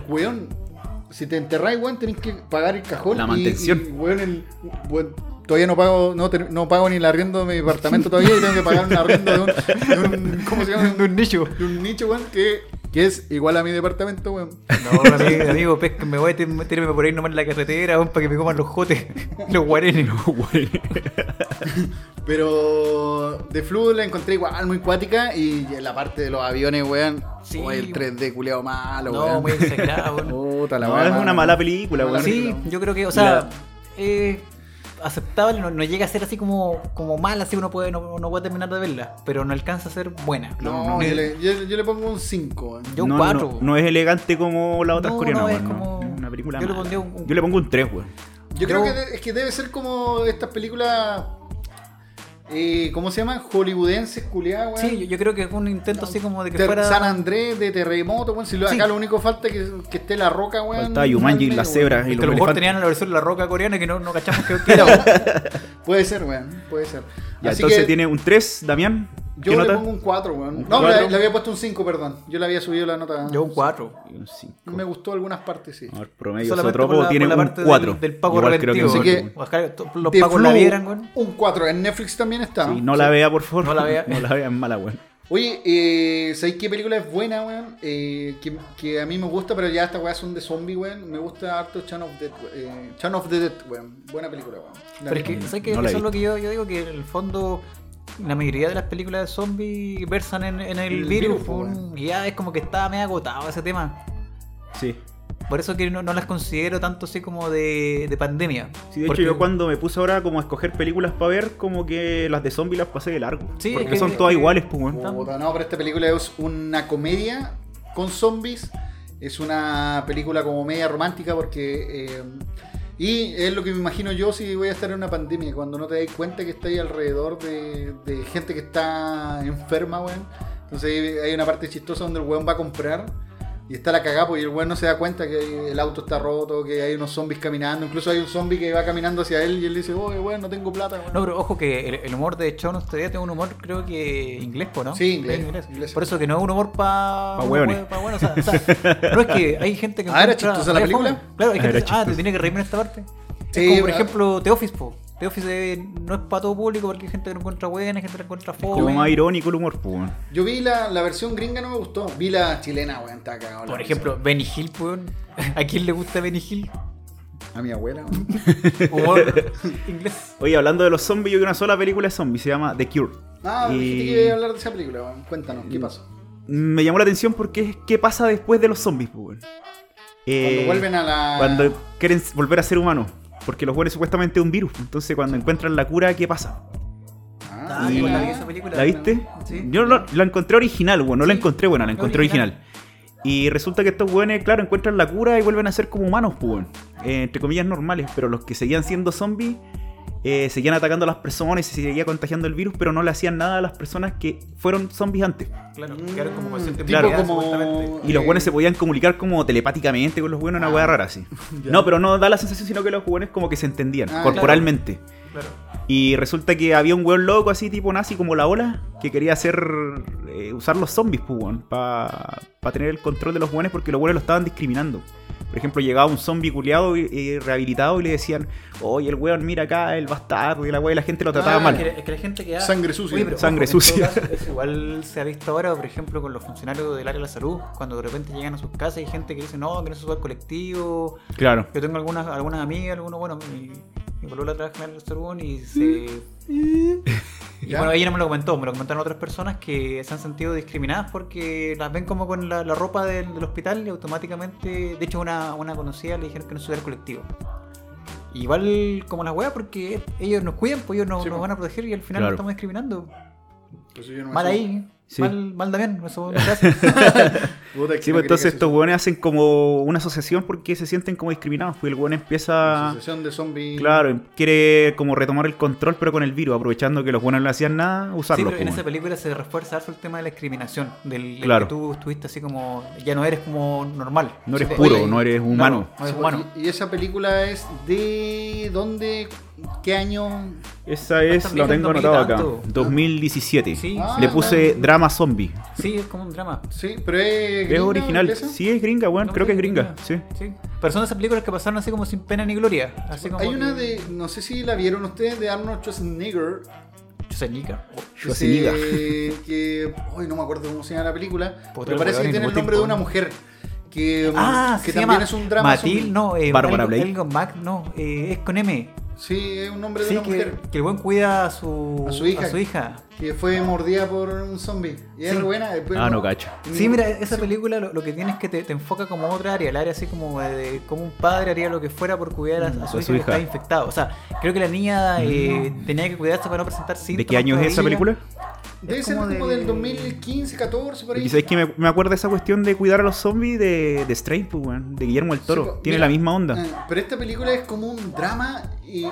Weón, si te enterráis, weón, tenés que pagar el cajón. La y- mantención. Y, weón, el- weón, todavía no pago, no, te- no pago ni el arriendo de mi departamento todavía y tengo que pagar un arriendo de un, de un- ¿cómo se llama? De un nicho. De un nicho, weón, que, que es igual a mi departamento, weón. No, amigo, amigo pesca, me voy a tírame por ahí nomás en la carretera, weón, para que me coman los jotes, (laughs) los guarenes. Weón. Pero de Flu la encontré igual muy cuática y en la parte de los aviones, weón, Sí, oh, el 3D culeado malo, No, weón. muy exagerado, weón. (laughs) Puta la No, es una mala. película, Mala weón. Sí, yo creo que, o sea, eh, aceptable, no, no llega a ser así como, como mala, así uno puede, no, no puede terminar de verla, pero no alcanza a ser buena. No, yo, le, yo- yo le pongo un 5. Yo un no, cuatro. No, no es elegante como las otras No, coreanas, no, es no. como- una película yo le mala. pondría un- un- Yo le pongo un 3, weón. Yo creo que es que debe ser como estas películas. Eh, ¿Cómo se llaman? Hollywoodenses, culiadas, weón. Sí, yo, yo creo que fue un intento así como de que Ter- fuera... San Andrés de terremoto, weón. Si lo, Sí. acá lo único falta es que, que esté la roca, weón. Faltaba Yumanji y al las medio, cebras weón. y que a los lo mejor elefantes. tenían la versión de la roca coreana que no, no cachamos que que (laughs) era. weón. Puede ser, weón. Puede ser. Ya, Así entonces que tiene un 3, Damián. Yo ¿Qué le nota? pongo un 4, weón. ¿Un No, le, le había puesto un 5, perdón. Yo le había subido la nota. Yo un 4. Y un 5. Me gustó algunas partes, sí. A ver, promedio Sotropo la, tiene la un parte 4. del, del pago Igual creo que un Así que- los pagos la vieran, weón. Un 4. En Netflix también está. Sí, no la vea, por favor. No la vea. (laughs) No la vea, es mala, weón. Oye, eh, ¿sabéis qué película es buena, weón? Eh, que, que a mí me gusta, pero ya estas weas son de zombie, weón. Me gusta harto Chan of, Dead, eh, Chan of the Dead, weón. Buena película, weón. La Pero es que. ¿sabes qué? No Eso es lo que yo, yo digo que en el fondo la mayoría de las películas de zombies versan en, en el, El virus. virus, y ya es como que está medio agotado ese tema. Sí. Por eso que no, no las considero tanto así como de, de pandemia. Sí, de Porque- hecho yo cuando me puse ahora como a escoger películas para ver, como que las de zombies las pasé de largo. Sí, porque es que- son todas que- iguales, pues, no, pero esta película es una comedia con zombies. Es una película como media romántica porque... eh, y es lo que me imagino yo si voy a estar en una pandemia, cuando no te das cuenta que estáis alrededor de, de gente que está enferma, weón. Entonces hay- hay una parte chistosa donde el weón va a comprar y está la cagada, y el weón no se da cuenta que el auto está roto, que hay unos zombies caminando. Incluso hay un zombie que va caminando hacia él y él dice, oye, weón, no tengo plata, weón. No, pero ojo que el, el humor de Sean usted tiene un humor creo que inglés, po, ¿no? Sí, inglés, inglés. Por eso que no es un humor para Pa' hueones. bueno, o sea, o sea, (laughs) no es que hay gente que Ah, ¿era chistosa la película? fome. Claro, hay Ah, gente que dice, ah, te tiene que reírme en esta parte. Sí, es como por ejemplo The Office, po. The Office eh, no es para todo público porque hay gente que lo encuentra buena, hay gente que lo encuentra fome. Como más irónico el humor, pues, weón. Yo vi la, la versión gringa, no me gustó. Vi la chilena, weón, está cagado. Por ejemplo, Benny Hill, po. ¿A quién le gusta Benny Hill? A mi abuela, weón. (laughs) Humor inglés. Oye, hablando de los zombies, yo vi una sola película de zombies, se llama The Cure. Ah, Y- dijiste que iba a hablar de esa película, weón. Cuéntanos, ¿qué pasó? Me llamó la atención porque es qué pasa después de los zombies, pues, weón. Eh, Cuando vuelven a la. Cuando quieren volver a ser humanos. Porque los buenos supuestamente es un virus. Entonces cuando encuentran la cura, ¿qué pasa? Ah, Ah, Y- la vi esa película. ¿La viste? Sí. Yo lo- la encontré original, weón. No la encontré buena, la encontré original. original. Y resulta que estos weones, claro, encuentran la cura y vuelven a ser como humanos, pues. Eh, entre comillas normales. Pero los que seguían siendo zombies, eh, seguían atacando a las personas y se seguía contagiando el virus, pero no le hacían nada a las personas que fueron zombies antes. Claro, quedaron como pacientes tipo Claro. como. supuestamente. Y los eh, buenos se podían comunicar como telepáticamente con los buenos, una Ah. weá rara así. (laughs) Ya. No, pero no da la sensación, sino que los buenos como que se entendían Ah, corporalmente. Claro. Y resulta que había un weón loco así, tipo nazi, como la ola, que quería hacer. eh, usar los zombies, pues, weón, para tener el control de los buenos porque los buenos lo estaban discriminando. Por ejemplo, llegaba un zombie culiado y, y rehabilitado y le decían, oye, el weón, mira acá, el bastardo, y la weá, y la gente lo trataba Ah, mal. Es que, es que la gente que Sangre sucia. Sangre sucia. caso, igual se ha visto ahora, por ejemplo, con los funcionarios del área de la salud, cuando de repente llegan a sus casas y hay gente que dice, no, que no se sube al colectivo. Claro. Yo tengo algunas, algunas amigas, algunos, bueno, mi, mi polola trabaja en el salud y se... (laughs) Y ¿Ya? bueno, ella no me lo comentó, me lo comentaron otras personas que se han sentido discriminadas porque las ven como con la, la ropa del, del hospital y automáticamente, de hecho una, una conocida le dijeron que no subiera al colectivo. Igual como la wea porque ellos nos cuidan, pues ellos nos, Sí, nos po. van a proteger y al final Claro. nos estamos discriminando. Pues yo no Mal ahí, Sí. mal, mal también, eso no se hace. Puta, Sí, no pues entonces estos weones hacen como una asociación porque se sienten como discriminados. Pues el weón empieza. Asociación de zombies. Claro, quiere como retomar el control, pero con el virus, aprovechando que los buenos no hacían nada, Sí, usarlo. pero en pues, esa weón. película se refuerza harto el tema de la discriminación, del Claro. que tú estuviste así como, ya no eres como normal. no eres Sí, puro, oye, no eres humano. No, es Sí, humano. Y, y esa película es de. ¿Dónde? ¿Qué año? Esa es, lo tengo en anotado acá. 2000 tanto. 2017. Sí, Ah, Le puse drama zombie. sí, es como un drama. Sí, pero es. Es original. inglesa? Sí, es gringa, weón. No, Creo que es gringa. Sí. Sí. Pero son esas películas que pasaron así como sin pena ni gloria. Así como Hay una de. No sé si la vieron ustedes, de Arnold Schwarzenegger. Schwarzenegger. Schwarzenegger. Que, que hoy no me acuerdo cómo se llama la película, pero parece que tiene el nombre de una mujer que, Ah, que se también llama es un drama. Matil, no, eh, Bárbara Blake. Mac, no, eh, es con M. Sí, es un nombre de Sí, una que, mujer que el buen cuida a su, A su hija. A su hija. que fue mordida por un zombie. Y es Sí. buena. después Ah, no cacho. Sí, mira, esa película lo, lo que tiene es que te, te enfoca como otra área, el área así como de como un padre haría lo que fuera por cuidar a, a su, Mm, a hija, su que está infectado. O sea, creo que la niña eh, tenía que cuidarse para no presentar síntomas. ¿De qué año es esa película? Debe ser como como de- del 2015, 14, por ahí. Porque sabéis que me, me acuerdo de esa cuestión de cuidar a los zombies de, de Strain, pues, de Guillermo del Toro. Sí, po, Tiene mira, la misma onda. eh, pero esta película es como un drama y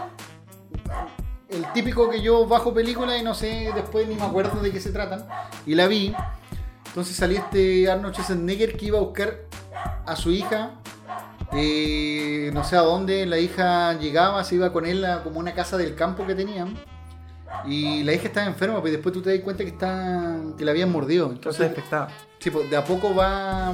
el típico que yo bajo película y no sé después ni me acuerdo de qué se tratan. Y la vi. Entonces salía este Arnold Schwarzenegger que iba a buscar a su hija. eh, no sé a dónde. La hija llegaba, se iba con él a como una casa del campo que tenían. Y la hija estaba enferma, pues después tú te das cuenta que está que la habían mordido. Entonces infectada. Sí, pues de a poco va.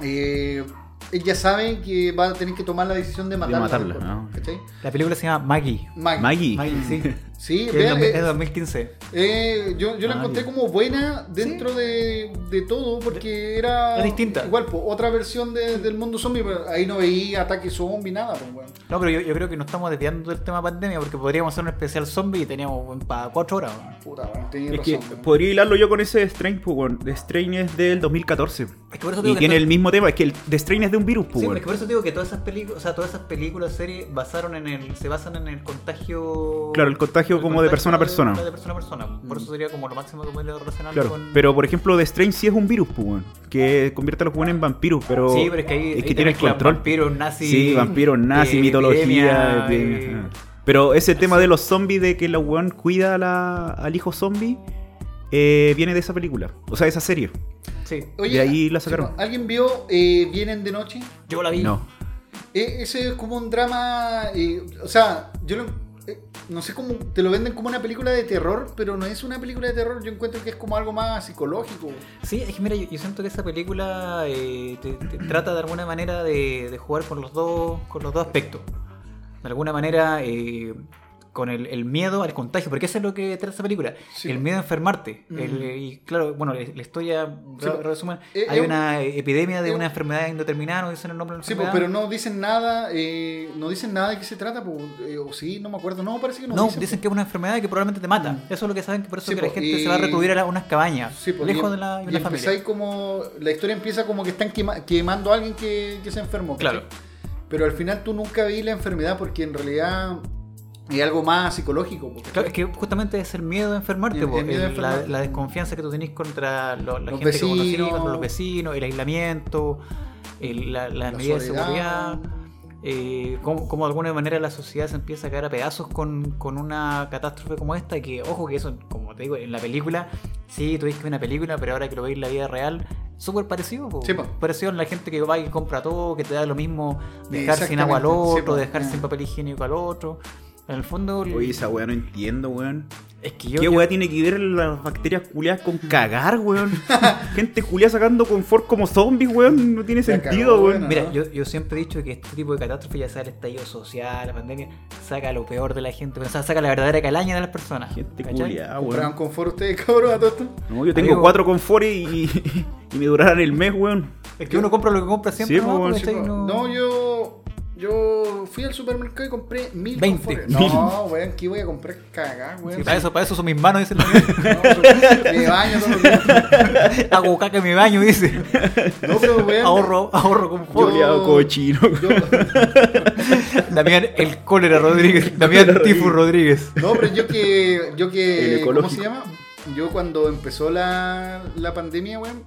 Eh, ella sabe que va a tener que tomar la decisión de matarla. matarla, mejor, ¿no? ¿cachai? La película se llama Maggie. Maggie. Maggie. Maggie, sí. (laughs) Sí, es, de- eh, es de 2015. eh, yo, yo la Ah, encontré ya. como buena dentro de, de todo porque era Es distinta. igual, pues, otra versión de- del mundo zombie, pero ahí no veía ataque zombie, nada, pues, weón. No, pero yo, yo creo que nos estamos desviando del tema pandemia porque podríamos hacer un especial zombie y teníamos para cuatro horas. Puta, weón, tenía Es razón. que podría hilarlo yo con ese de Strain, pues. The Strain es del 2014. Es que por eso Y digo que tiene el mismo tema, es que el The Strain es de un virus, pues, Sí, weón. es que por eso digo que todas esas películas, o sea, todas esas películas, series basaron en el, se basan en el contagio. Claro, el contagio como de persona a persona. De, persona a persona. Por eso sería como lo máximo que podría relacionarlo Claro, con. pero por ejemplo, The Strain sí es un virus, pues, que convierte a los jóvenes en vampiros, pero, sí, pero es que ahí, es ahí que te tiene el control. Vampiros, nazis. sí, vampiros, nazi, eh, mitología, epidemia, epidemia, ajá. Pero ese tema de los zombies, de que la weón cuida a la- al hijo zombie, eh, viene de esa película, o sea, de esa serie. Sí, Oye, de ahí la sacaron. ¿Alguien vio eh, Vienen de Noche? yo la vi. No. Eh, ese es como un drama. eh, o sea, yo lo- eh, no sé cómo. Te lo venden como una película de terror, pero no es una película de terror. Yo encuentro que es como algo más psicológico. Sí, es que mira, yo, yo siento que esa película eh, te trata de alguna manera de, de jugar con los dos con los dos aspectos. De alguna manera eh, con el, el miedo al contagio, porque eso es lo que trata esa película. Sí. El miedo a enfermarte. Ujú. El- y claro, bueno, la historia, Sí, resumen, Eh, hay eh, una epidemia de eh, una enfermedad indeterminada, no dicen el nombre de la Sí, pues, enfermedad. pero no dicen nada. eh, no dicen nada de qué se trata. pues, eh, o sí, no me acuerdo. No, parece que no. No, dicen, dicen pues. que es una enfermedad que probablemente te mata. Mm. Eso es lo que saben, que por eso Sí, que la gente y- se va a recluir a la- unas cabañas, Sí, lejos y- de la, de y la familia. como. La historia empieza como que están quema- quemando a alguien que, que se enfermó. Claro. Pero al final tú nunca vi la enfermedad porque en realidad es algo más psicológico. pues, Claro, es que justamente es el miedo a enfermarte, El- po, el miedo a el- la, enfermarte. la desconfianza que tú tenés contra lo- la Los gente que conocís, vecinos. contra los vecinos, el aislamiento, el- la, las La medidas de seguridad, eh, cómo de alguna manera la sociedad se empieza a caer a pedazos con, con una catástrofe como esta, que ojo que eso, como te digo, en la película, sí, que es una película, pero ahora que lo veis en la vida real, súper parecido, po. Sí, po. parecido a la gente que va y compra todo, que te da lo mismo dejar sin agua al sí, otro, po. dejar sin papel higiénico al otro. En el fondo, Oye, esa weá no entiendo, weón. es que yo, ¿Qué yo- weá tiene que ver las bacterias culiadas con cagar, weón? (laughs) Gente culiada sacando confort como zombies, weón. No tiene sentido, cagó, weón. weón. Mira, yo, yo siempre he dicho que este tipo de catástrofe, ya sea el estallido social, la pandemia, saca lo peor de la gente, o sea, saca la verdadera calaña de las personas. Gente culiada, ¿Compraban weón. confort ustedes, cabrón, a todo esto? No, yo tengo Amigo. cuatro confort y, y, y me durarán el mes, weón. Es que uno compra lo que compra siempre, Sí, ¿no? pues, po. No- No, yo. Yo fui al supermercado y compré mil 20. confortes. Mil. No, weón, ¿qué voy a comprar? Cagar, weón. Sí, para, eso, para eso son mis manos, dice el me baño todos los (laughs) días. Hago caca en mi baño, dice. No, pero weón. Ahorro, ahorro con Yo- cochino. yo- (laughs) Damián, el cólera Rodríguez. Damián Tifu Rodríguez. no, pero yo que. Yo que. ¿Cómo se llama? Yo cuando empezó la, la pandemia, weón.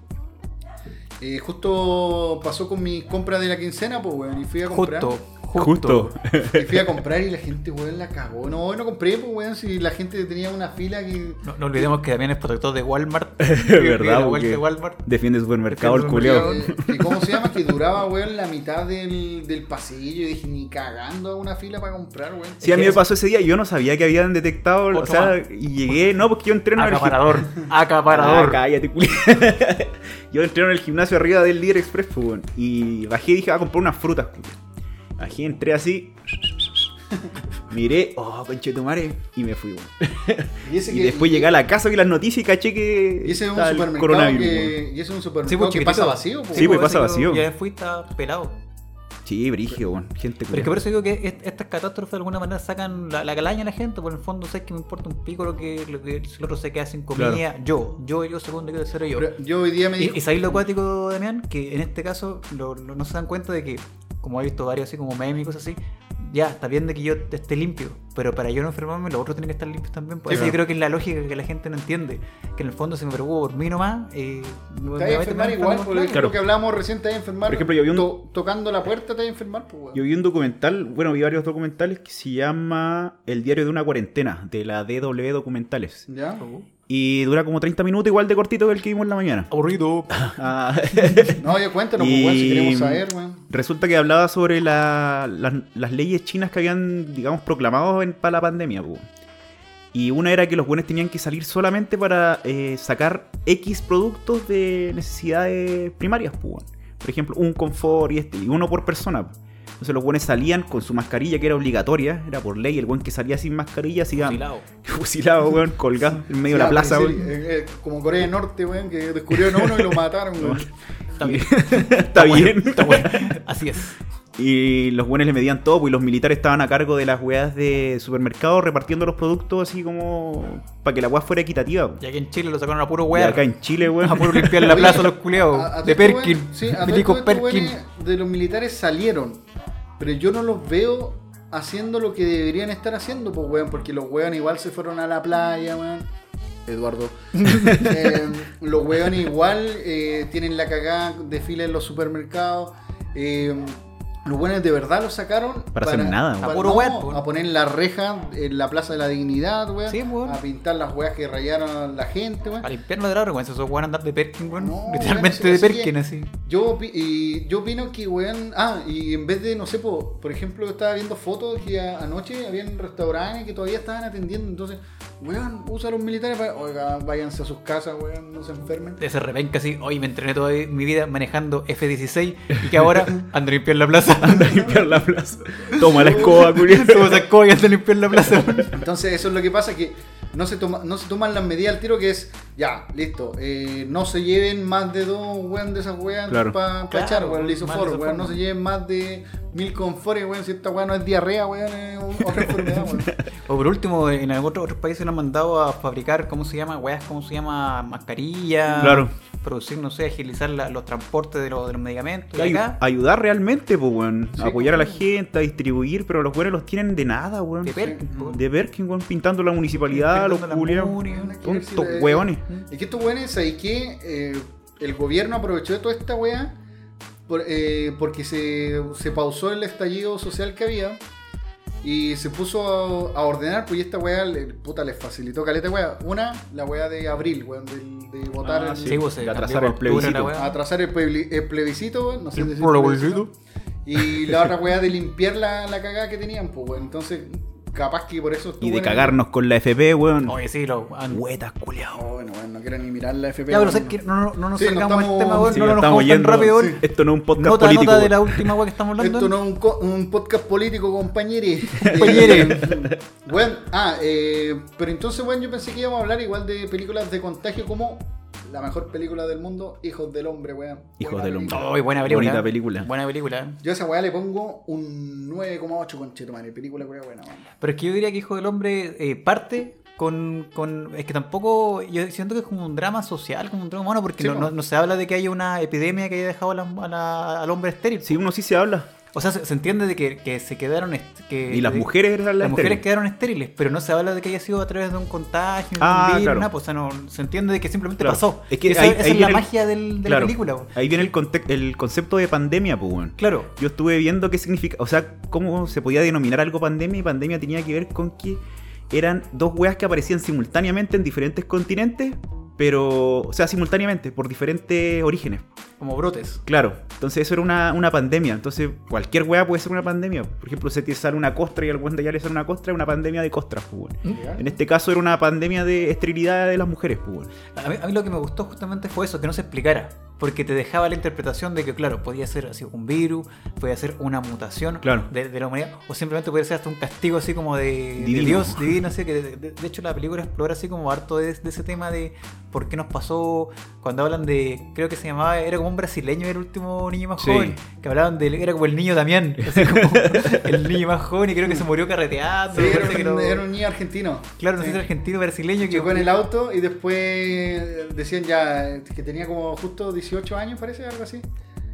Justo pasó con mi compra de la quincena, pues, weón. Y fui a comprar. Justo, Justo. Y fui a comprar y la gente, weón, la cagó. No, no compré, pues, weón. Si la gente tenía una fila que. No, no olvidemos que Damián es protector de Walmart. (laughs) verdad, la vuelta porque- de Walmart. Defiende supermercado el Defiende culiado. Eh, que ¿Cómo se llama? Que duraba, weón, la mitad del, del pasillo. Y dije, ni cagando a una fila para comprar, weón. Sí, a mí me pasó ese día. Yo no sabía que habían detectado. O sea, más. y llegué. No, porque yo entreno en el gimnasio. (laughs) Acaparador. Ah, Acaparador. cállate, culiao. (laughs) Yo entreno en el gimnasio arriba del Líder Express, pues, weón. Y bajé y dije, a comprar unas frutas, culiao. Bajé, entré así. Miré, oh, conchetumare. Y me fui, weón. (laughs) Y, ese Y que- después llegué a la casa, vi las noticias y caché que. Y ese es un supermercado que. Y ese es un Sí, supermercado pues, que pasa vacío, pues. Sí, pues, pasa vacío. Ya fui, está pelado. Sí, brigio, weón. Gente Pero es que por eso digo que est- estas catástrofes de alguna manera sacan la, la calaña a la gente, por el fondo sé que me importa un pico lo que, lo que el otro se queda sin comida. Yo, yo, yo, segundo, yo, tercero, yo. Pero yo hoy día me Y, dijo. y sabéis lo acuático, Damián, que en este caso lo- lo- no se dan cuenta de que, como he visto varios así como memes y cosas así, ya, está bien de que yo esté limpio, pero para yo no enfermarme, los otros tienen que estar limpios también. Por Sí, eso claro. yo creo que es la lógica que la gente no entiende. Que en el fondo, si me preocupo por mí nomás, eh, Te vas a enfermar igual, por claro. lo que hablábamos recién, te vas a enfermar. Por ejemplo, yo vi un- to- tocando la puerta te vas a enfermar, pues. Yo vi un documental, bueno, vi varios documentales que se llama El diario de una cuarentena, de la DW Documentales. ¿Ya? Y dura como 30 minutos, igual de cortito que el que vimos en la mañana. Aburrido. (laughs) Ah, (laughs) No, ya cuéntanos, pues, Y- weón, si queremos saber, weón. Resulta que hablaba sobre la- las, las leyes chinas que habían, digamos, proclamado en- para la pandemia. po. Y una era que los buenos tenían que salir solamente para eh, sacar X productos de necesidades primarias. weón. Por ejemplo, un confort y este, y uno por persona. po. Entonces los buenos salían con su mascarilla, que era obligatoria, era por ley. El buen que salía sin mascarilla se iba Fusilado. (laughs) fusilado, weón, colgado en medio de la plaza, weón. eh, eh, como Corea del Norte, weón, que descubrieron a uno y lo mataron, (laughs) weón. Está bien. Está bien. Está bueno. Así es. Y los buenos le medían todo, pues, y los militares estaban a cargo de las weas de supermercado repartiendo los productos así como para que la wea fuera equitativa. Y aquí en Chile lo sacaron a puro Y weá. acá en Chile, weón. A puro limpiar la plaza a los culeados. De Perkin. sí, a Perkin. De los militares salieron. Pero yo no los veo haciendo lo que deberían estar haciendo, pues, weón. Porque los weón igual se fueron a la playa, weón. Eduardo. (laughs) Eh, los weón igual eh, tienen la cagada de fila en los supermercados. Eh, los buenos de verdad los sacaron Para hacer nada, weón. A puro poner la reja en la Plaza de la Dignidad, weón. Sí, weón. A pintar las weas que rayaron a la gente, weón. A limpiarnos de la vergüenza. Esos weón andar de Perkin, weón. No, (laughs) Literalmente weón, de Perkin, así. Yo, opi- y yo opino que, weón. Ah, y en vez de, no sé, po, por ejemplo, estaba viendo fotos que a- anoche habían restaurantes que todavía estaban atendiendo. Entonces, weón, usa a los militares para. Oiga, váyanse a sus casas, weón, no se enfermen. De ese repenca así, hoy me entrené toda mi vida manejando F-16 y que ahora (laughs) ando a limpiar la plaza. Anda a limpiar la plaza. Toma la escoba, culiao. Somos sacó y ando a limpiar la plaza. Entonces, eso es lo que pasa: que no se, toma, no se toman las medidas al tiro, que es, ya, listo, eh, no se lleven más de dos, weón, de esas weas Claro. para Claro, echar, weón, lisofor, lisofor, weón, no se lleven más de mil confores, weón, si esta weá no es diarrea, weón, es otra enfermedad, weón. (laughs) O por último, en algún otro- otros países nos han mandado a fabricar, ¿cómo se llama? Weas, ¿cómo se llama? Mascarilla. Claro. Producir, no sé, agilizar la- los transportes de, los- de los medicamentos. Ay- acá, ayudar realmente, pues, weón. Sí, Apoyar a la weón. gente, a distribuir, pero los buenos los tienen de nada, weón. de Perkin, po. De Perkin, weón, pintando la municipalidad, los culiados. Tontos Eh, weones. Es que estos weones, ¿sabes qué? Eh, el gobierno aprovechó de toda esta weá por- eh, porque se, se pausó el estallido social que había y se puso a, a ordenar, pues y esta le, puta, les facilitó caleta weá. Una, la weá de abril, weón, del- de, votar, Ah, en- sí. Sí, pues, de atrasar el plebiscito. wea. atrasar el, el plebiscito, weón, no sé Sí, decir por el plebiscito. Y la otra weá de limpiar la, la cagada que tenían, pues, weón. Entonces, capaz que por eso Y de weones- cagarnos con la FP, weón. Oye, sí, lo. Huetas, culiao. Oh, bueno, bueno, no quiero ni mirar la FP. Ya, pero weón. sabes que no, no, no nos Sí, no salgamos del estamos- tema, weón. Sí, no, no nos estamos vamos tan yendo- rápido, sí. weón. Esto no es un podcast Nota, político. nota de weón. la última weá que estamos hablando. Esto no es un, co- un podcast político, compañeros. (laughs) Compañeros. bueno, ah, eh, pero entonces, bueno, yo pensé que íbamos a hablar igual de películas de contagio como la mejor película del mundo, Hijos del Hombre, weón. Hijos Buena del película. Hombre. Ay, buena película. Bonita película. Buena película. Yo a esa weá le pongo un 9,8 con Chetumare. Película weá buena, weón. Pero es que yo diría que Hijo del Hombre eh, parte con, con. Es que tampoco. Yo siento que es como un drama social, como un drama humano, porque Sí, no, po. no- no se habla de que haya una epidemia que haya dejado a la- a la- al hombre estéril. Sí, uno sí se habla. O sea, se, se entiende de que, que se quedaron. Que, Y las de- mujeres eran las Las mujeres quedaron estériles, pero no se habla de que haya sido a través de un contagio, Ah, un virus, claro. nada, pues, o sea, no, se entiende de que simplemente Claro. pasó. Es que esa, ahí- esa ahí es la el- magia del- de Claro. la película. po. Ahí viene el, el concepto de pandemia, pues. Claro. Yo estuve viendo qué significa, o sea, cómo se podía denominar algo pandemia y pandemia tenía que ver con que eran dos weas que aparecían simultáneamente en diferentes continentes, pero, o sea, simultáneamente, por diferentes orígenes. Como brotes. Claro, entonces eso era una, una pandemia. Entonces, cualquier wea puede ser una pandemia. Por ejemplo, se te sale una costra y al buen de allá le sale una costra, es una pandemia de costras, pues, weón. ¿Ya? En este caso era una pandemia de esterilidad de las mujeres, pues, weón. A mí, a mí lo que me gustó justamente fue eso, que no se explicara. Porque te dejaba la interpretación de que, claro, podía ser así un virus, podía ser una mutación Claro. de, de la humanidad, o simplemente podía ser hasta un castigo así como de, de Divino. Dios, divino, así que de, de- de hecho la película explora así como harto de, de ese tema de por qué nos pasó cuando hablan de, creo que se llamaba, era como un brasileño, era el último niño más Sí. joven, que hablaban de, era como el niño Damián, así como (laughs) el niño más joven y creo que se murió carreteando. Sí, era, que un, lo- era un niño argentino. Claro, no Sí. argentino brasileño que Chocó en el auto y después decían ya que tenía como justo 18 años, parece, algo así.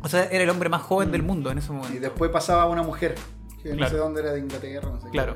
O sea, era el hombre más joven del mundo en ese momento. Y después pasaba una mujer, que no sé dónde era, de Inglaterra, no sé. qué. Claro.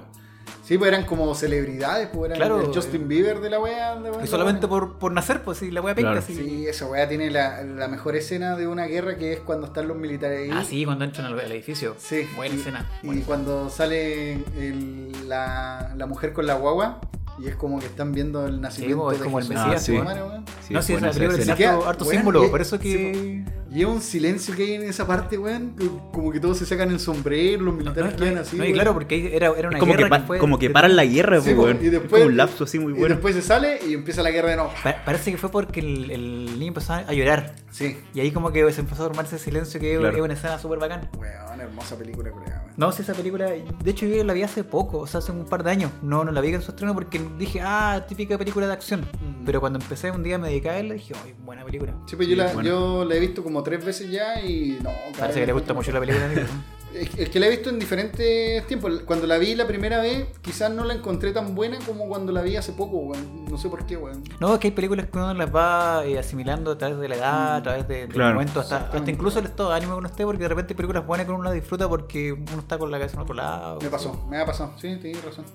Sí, pues eran como celebridades, pues eran Claro. el Justin Bieber de la wea. de la Y solamente wea. por, por nacer, pues sí, la wea penca, Claro. sí. Sí, esa weá tiene la, la mejor escena de una guerra que es cuando están los militares ahí. Ah, sí, cuando entran al, al edificio. Sí. Buena y, escena. Y cuando sale el- la, la mujer con la guagua y es como que están viendo el nacimiento es de como el. Mesías, Ah, sí. no, sí, buena esa película tiene escena. harto, harto Bueno, símbolo, y- por eso que... sí, Y Y es un silencio que hay en esa parte, weón. Como que todos se sacan el sombrero, los militares No, quedan así. no, y claro, porque ahí era, era una Es como que, guerra pa- que fue. como que paran la guerra, Sí, weón. y Es después- como un lapso así muy Y bueno. después se sale y empieza la guerra de nuevo. Pa- Parece que fue porque el, el niño empezó a llorar. Sí. Y ahí como que se empezó a formar ese silencio que es- Claro. es una escena súper bacán. Weón, hermosa película, weón. No, si esa película, de hecho yo la vi hace poco, o sea, hace un par de años. No, no la vi en su estreno porque dije, ah, típica película de acción. Mm. Pero cuando empecé un día me dediqué a verla, dije, ay, buena película. Sí, pues yo, la, bueno. yo la he visto como tres veces ya y no. Parece que le gusta mucho la película. (laughs) Es que la he visto en diferentes tiempos. Cuando la vi la primera vez, quizás no la encontré tan buena como cuando la vi hace poco, weón. No sé por qué, weón. No, es que hay películas que uno las va eh, asimilando a través de la edad, a través de, del Claro. momento, hasta, hasta incluso el estado de ánimo que uno esté, porque de repente hay películas buenas que uno las disfruta porque uno está con la cabeza en otro lado. Me pasó, me ha pasado. Sí, tienes razón.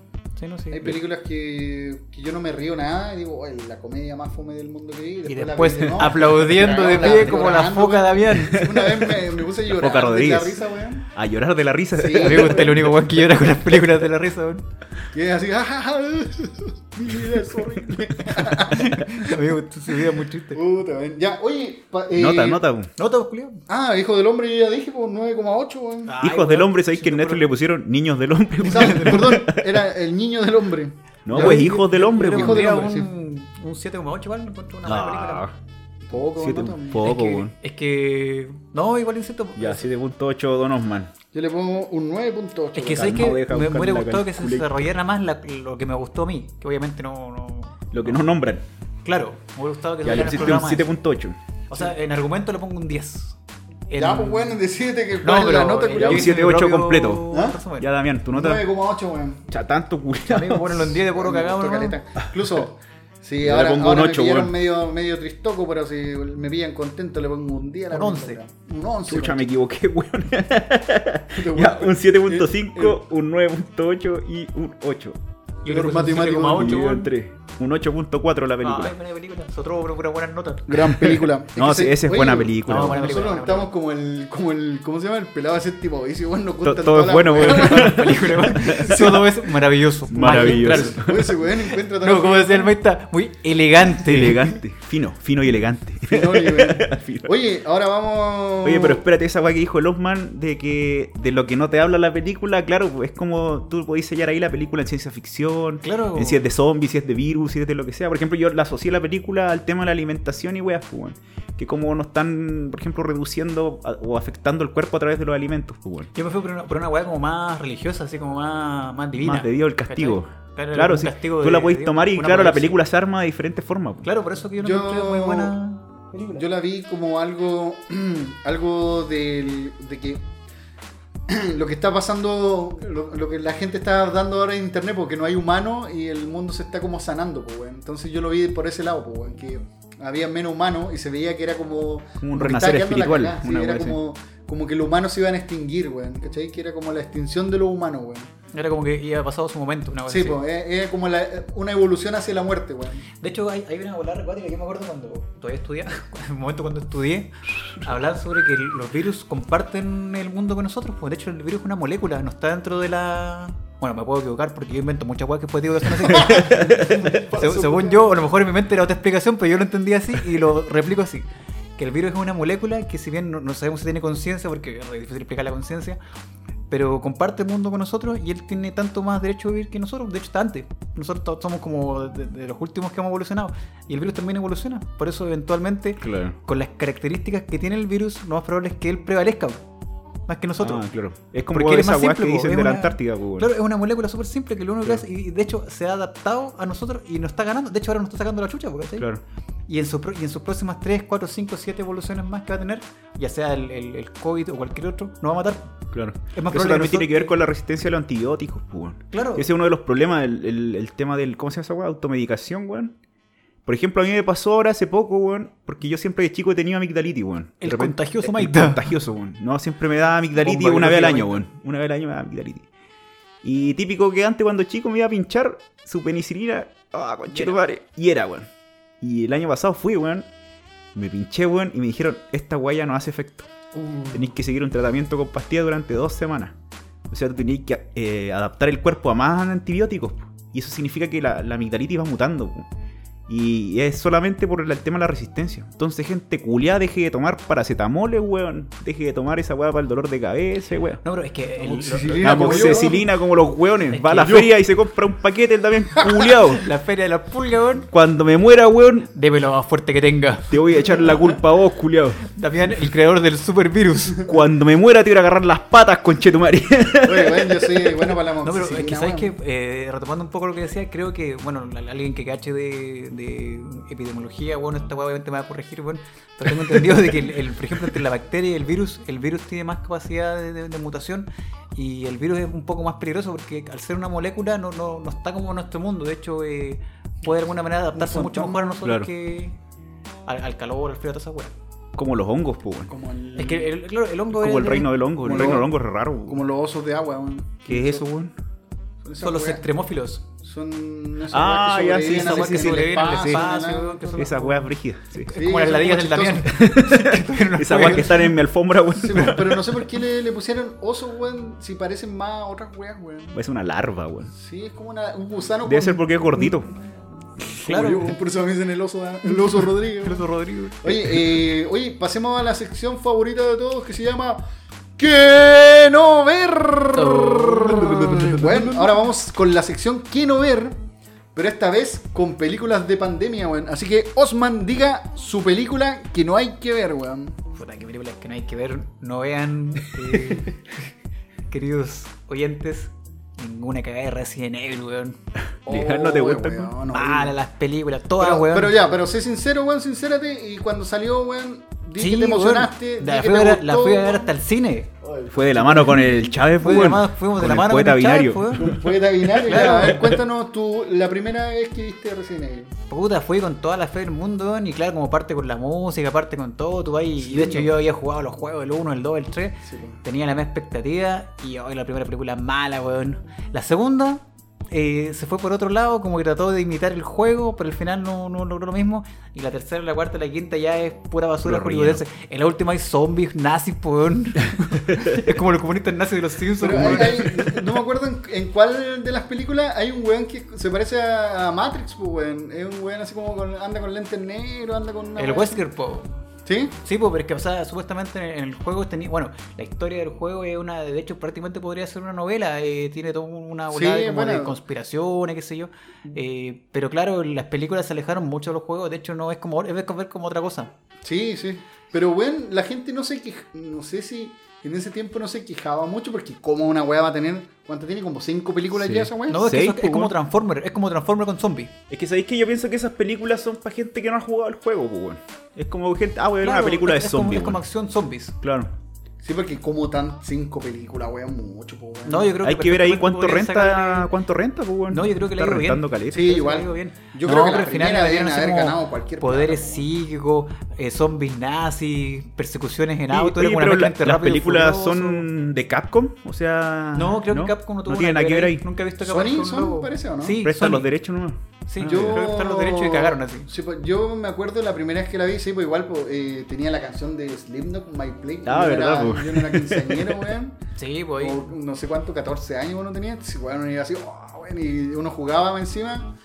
Sí, no, sí. Hay películas que, que yo no me río nada y digo, "Oye, la comedia más fome del mundo que vi. Y la después vi de nuevo. aplaudiendo de pie como la foca weón. Damián. Una vez me, me puse a llorar Foca de la risa, weón. A llorar de la risa. Sí. Amigo, usted es el único weón que llora con las películas de la risa, weón. Y es así, "Ja, ja, ja, mi vida es horrible. (laughs) Se vida muy triste. Puta, weón. Ya, oye. pa- eh, Nota, nota. weón. ¿No, todo culiao? Ah, Hijo del Hombre, yo ya dije, pues 9,8, weón. Ay, Hijos del weón, hombre, ¿sabéis que en Netflix le pusieron niños del hombre? (laughs) weón? Quizás, (laughs) Perdón, era el niño del hombre. No, Ya, pues yo- hijos del hombre. Yo le Hijo del pondría hombre, un, un 7,8 igual, encuentro una buena película. Ah, Poco, siete nota. un poco, es, que, weón. es que. No, igual insisto. Ya, 7.8 Don Osman. Yo le pongo un 9.8. Es que sabes que me, hubiera gustado que se desarrollara más la- lo que me gustó a mí. Que obviamente no. no- Lo que no nombran. Claro, me hubiera gustado que Ya le pusiste un programa 7.8. O sea, en argumento le pongo un 10. En- Ya, pues bueno, decídete que No, pero la nota, eh, culiao. un yo hice mi 7,8 propio completo. ¿Ah? Ya, Damián, tu nota. 9,8, weón. Ya, tanto Amigo, culiao. ponelo en 10 de puro cagado. Incluso, si Yo le ahora, pongo ahora un me ocho, pillaron weón. medio, medio tristoco, pero si me pillan contento le pongo un 10 a la Un película, 11. weón. Un 11. Pucha, me equivoqué, (laughs) weón. Ya, un Eh, 7.5, un 9.8 y un 8. Yo le Los puse un matemáticos, 7,8, Y un 3. Un 8.4 la película. Ay, buena película. Nosotros, pero pura buenas notas. Gran película. Es (laughs) No, sí, esa es oye, buena película. no, buena película. Nosotros estamos como el, como el, ¿cómo se llama? El pelado de séptimo vicio, weón, nos To- gustan Todo es bueno, weón. (laughs) película. Todo es maravilloso. Maravilloso. magistral. Oye, ese weón encuentra No, como decía el maestro, muy elegante. Elegante. Fino, fino y elegante. Finoli, weón. (laughs) Fino. Oye, ahora vamos. Oye, pero espérate, esa weá que dijo el Osman de que de lo que no te habla la película, claro, es como tú podés sellar ahí la película en ciencia ficción, Claro. en si es de zombies, si es de virus, de lo que sea. Por ejemplo, yo la asocié la película al tema de la alimentación y weas, pues, weón. Que como nos están, por ejemplo, reduciendo a- o afectando el cuerpo a través de los alimentos, pues, weón. Yo me fui por una, por una weá como más religiosa, así como más, más divina. Más de Dios el castigo. ¿cachai? Claro, un sí. castigo Tú de- la Dios, tomar y claro, la película se arma de diferentes formas. pues. Claro, por eso que yo no Yo- encontré muy buena película. Yo la vi como algo, (clears throat) algo del, de que (clears throat) lo que está pasando, lo, lo que la gente está dando ahora en internet, porque no hay humano y el mundo se está como sanando, pues, weón. Entonces yo lo vi por ese lado, pues, weón, que había menos humanos y se veía que era como... Como un renacer espiritual, sí, era como, como que los humanos se iban a extinguir, weón, ¿cachai? Que era como la extinción de los humanos, weón. Era como que ya ha pasado su momento, una cosa Sí, así. pues, es, es como la- una evolución hacia la muerte, weón. De hecho, hay, hay una volada acuática que yo me acuerdo cuando todavía estudiaba, (laughs) en el momento cuando estudié, hablaban sobre que los virus comparten el mundo con nosotros. Pues de hecho, el virus es una molécula, no está dentro de la. Bueno, me puedo equivocar porque yo invento muchas cosas que después digo que son así. (laughs) Se- según yo, a lo mejor en mi mente era otra explicación, pero yo lo entendí así y lo replico así. Que el virus es una molécula que si bien no, no sabemos si tiene conciencia, porque es difícil explicar la conciencia, pero comparte el mundo con nosotros y él tiene tanto más derecho a vivir que nosotros. De hecho, está antes. Nosotros somos como de, de los últimos que hemos evolucionado. Y el virus también evoluciona. Por eso, eventualmente, Claro. con las características que tiene el virus, lo más probable es que él prevalezca. Más que nosotros. Ah, claro. Es como Porque es más simple, que dicen de la una- Antártida, pues. Claro, es una molécula súper simple que lo único que hace, y de hecho se ha adaptado a nosotros y nos está ganando. De hecho, ahora nos está sacando la chucha, ¿cachai? Claro. Y en, su y en sus próximas 3, 4, 5, 7 evoluciones más que va a tener, ya sea el, el- el COVID o cualquier otro, nos va a matar. Claro. Es más Eso también tiene que ver con la resistencia a los antibióticos, pues, weón. Claro. Ese es uno de los problemas, el, el- el tema del, ¿cómo se llama esa weá? Automedicación, weón. Por ejemplo, a mí me pasó ahora hace poco, weón, porque yo siempre de chico he tenido amigdalitis, weón. El repente- contagioso el Maita. contagioso, weón. No, siempre me da amigdalitis Bomba una vez al año, weón. Una vez al año me da amigdalitis. Y típico que antes cuando chico me iba a pinchar su penicilina, ah, conchetumare, y era, weón. Y el año pasado fui, weón, me pinché, weón, y me dijeron, esta guaya no hace efecto. Tenéis que seguir un tratamiento con pastillas durante dos semanas. O sea, tú tenéis que eh, adaptar el cuerpo a más antibióticos. Y eso significa que la, la amigdalitis va mutando. po. Y es solamente por el tema de la resistencia. Entonces, gente culiada, deje de tomar paracetamol, weón. Deje de tomar esa weá para el dolor de cabeza, weón. No, pero es que el-. La como amoxicilina como los weones. Es Va a la yo- feria y se compra un paquete él también (laughs) culiado. la feria de la pulga, weón, Cuando me muera, weón, debe lo más fuerte que tenga. te voy a echar la culpa a vos, culiado. Damián, el creador del supervirus. Cuando me muera te voy a agarrar las patas, conchetumare. Oye, weón, yo soy (laughs) bueno para la No, pero es que sabes que, eh, retomando un poco lo que decía, creo que, bueno, alguien que cache de, de epidemiología, bueno, esta weá obviamente me va a corregir, bueno, pero tengo entendido de que, el, el- por ejemplo, entre la bacteria y el virus, el virus tiene más capacidad de, de- de mutación y el virus es un poco más peligroso porque al ser una molécula no, no, no está como en nuestro mundo, de hecho, eh, puede de alguna manera adaptarse mucho mejor a nosotros Claro. que al, al calor, al frío, a toda esa weá. Como los hongos, pues, el, Es que, el, claro, el hongo Como es el de- reino del hongo. El reino del hongo es raro. como los osos de agua, weón. ¿Qué es eso, weón? Son los extremófilos. Son esas Ah, weas que ya, sí, sobreviven esa así wea que en el sobreviven en el espacio, espacio, nada. que son- Esas weas brígidas, sí. Sí, como las ladillas del Damián. Esas weas (laughs) que están en mi alfombra, weón. Sí, pero, pero no sé por qué le, le pusieron osos, weón, si parecen más a otras weas, weón. Es una larva, weón. Sí, es como una- un gusano Debe con- ser porque es gordito. (laughs) Claro. Yo, por eso me dicen el oso, el oso Rodríguez. El oso Rodrigo. Oye, eh, oye, pasemos a la sección favorita de todos que se llama ¿Qué no ver? Bueno, ahora vamos con la sección ¿Qué no ver? Pero esta vez con películas de pandemia, weón. Así que Osman diga su película que no hay que ver, weón. Puta, qué películas que no hay que ver. No vean, eh, (laughs) queridos oyentes, ninguna cagada de Resident Evil, weón. (laughs) Legal, ¿no te Oh, gusta, weón, weón? no, Malas las películas, todas, pero, weón. pero ya, pero sé sincero, weón, sincérate. Y cuando salió, weón, di Sí, que te emocionaste. di La fui, a la fui a ver hasta el cine. Fue de la mano con el Chávez, Fue de la weón. mano- fuimos de Con la el mano poeta con el Chávez, binario. weón. Un poeta binario, (laughs) Claro. a ver, cuéntanos tú, la primera vez que viste Resident Evil. Puta, fui con toda la fe del mundo, weón, y claro, como parte con la música, parte con todo, tú vas y, y de hecho yo había jugado los juegos, el 1, el 2, el 3, Sí, tenía la misma expectativa y hoy la primera película mala, weón. La segunda eh, se fue por otro lado, como que trató de imitar el juego, pero al final no, no logró lo mismo. Y la tercera, la cuarta, la quinta ya es pura basura hollywoodense. En la última hay zombies, nazis, weón. (laughs) es como los comunistas nazis de los Simpsons, hay- hay- no me acuerdo en, en cuál de las películas hay un weón que se parece a, a Matrix, pues, weón. Es un weón así como con- anda con lentes negros, anda con una. El Wesker, po. ¿Sí? Sí, pues, pero es que, o sea, supuestamente en el juego tenía. Bueno, la historia del juego es una. De hecho, prácticamente podría ser una novela. eh, tiene toda una Sí, volada como bueno. de conspiraciones, qué sé yo. Eh, pero claro, las películas se alejaron mucho de los juegos. De hecho, no es como. Es ver como otra cosa. Sí, sí. Pero weón, la gente no se quej- No sé si en ese tiempo no se quejaba mucho porque, como una weá va a tener. ¿Cuánto tiene? ¿Como cinco películas Sí. ya esa weá? No, es, que Seis, eso es como weón. Transformer. Es como Transformer con zombies. Es que sabéis que yo pienso que esas películas son para gente que no ha jugado el juego, pues, weón. Es como gente. Ah, voy a ver Claro, una película es, de es como, zombies. es como weón. acción zombies. Claro. Sí, porque como tan cinco películas, weón, mucho, pues, weón. No, yo creo Hay que que ver ahí cuánto renta, sacarle- cuánto renta, pues, weón. No, yo creo que le ha Está ido bien. rentando caleta. Sí, igual. Bien. Yo No, creo que al final así haber ganado cualquier poderes plata, po. psíquicos, eh, zombies nazis, persecuciones en auto. oye, pero la- las películas Furioso. son de Capcom, o sea. No, creo que Capcom no tuvo tiene nada que ver ahí. Nunca he visto Sony Capcom con son, logo. parece, ¿o no? Sí, Prestan Sony. los derechos nomás. Sí, Ah, yo creo que prestan los derechos y cagaron así. Sí, pues, yo me acuerdo la primera vez que la vi, sí, pues igual pues, eh, tenía la canción de Slipknot, My Play. Ah, verdad, Pues. yo no era quinceañero, (laughs) weón. Sí, pues. no sé cuánto, 14 años uno tenía. Sí, weón, uno iba así, oh, weón, y uno jugaba encima.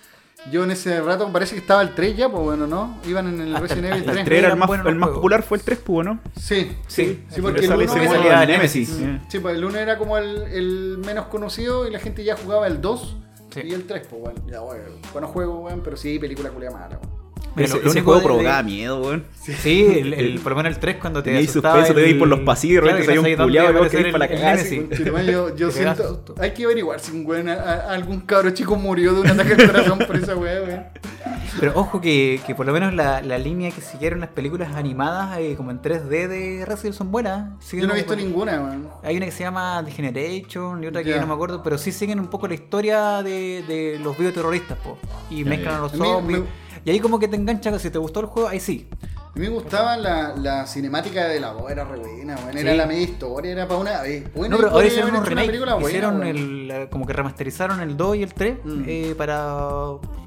Yo en ese rato parece que estaba el 3 ya, pues bueno, ¿no? Iban en el Hasta- Resident Evil hasta El 3. 3 era el más, el más popular, fue el 3, pues, ¿no? Sí, Sí, sí, porque el sale 1 ese era- de Nemesis. Sí, pues el 1 era como el, el menos conocido y la gente ya jugaba el 2 Sí. y el 3, pues bueno. Ya, bueno, buenos juegos, weón, pero sí, película culia mala, weón. Mira, Ese, lo- juego de- provocaba de- miedo, weón. Sí, el, el- por lo menos el 3 cuando te asustaba suspenso, te veis por los pasillos, Claro, salía un culiao y vos querés para la cagada, yo, yo (laughs) Te siento. Hay que averiguar si un weón, algún cabro chico murió de un ataque al corazón por esa weá, weón. Pero ojo que, que por lo menos la, la línea que siguieron las películas animadas eh, como en 3D de Resident son buenas. Siguen Yo no he visto ninguna, weón. Hay una que se llama Degeneration y otra que no me acuerdo, pero sí siguen un poco la historia de, de los bioterroristas, po. Y mezclan a los A mí zombies. me- Y ahí como que te engancha, si te gustó el juego, ahí sí. A mí me gustaba la, la cinemática de la voz, era re buena, weón. Era Sí. la media historia, era para una vez. Buena no, pero ahora hicieron un remake. película buena, hicieron weón. el, eh, como que remasterizaron el 2 y el 3 Mm. eh, para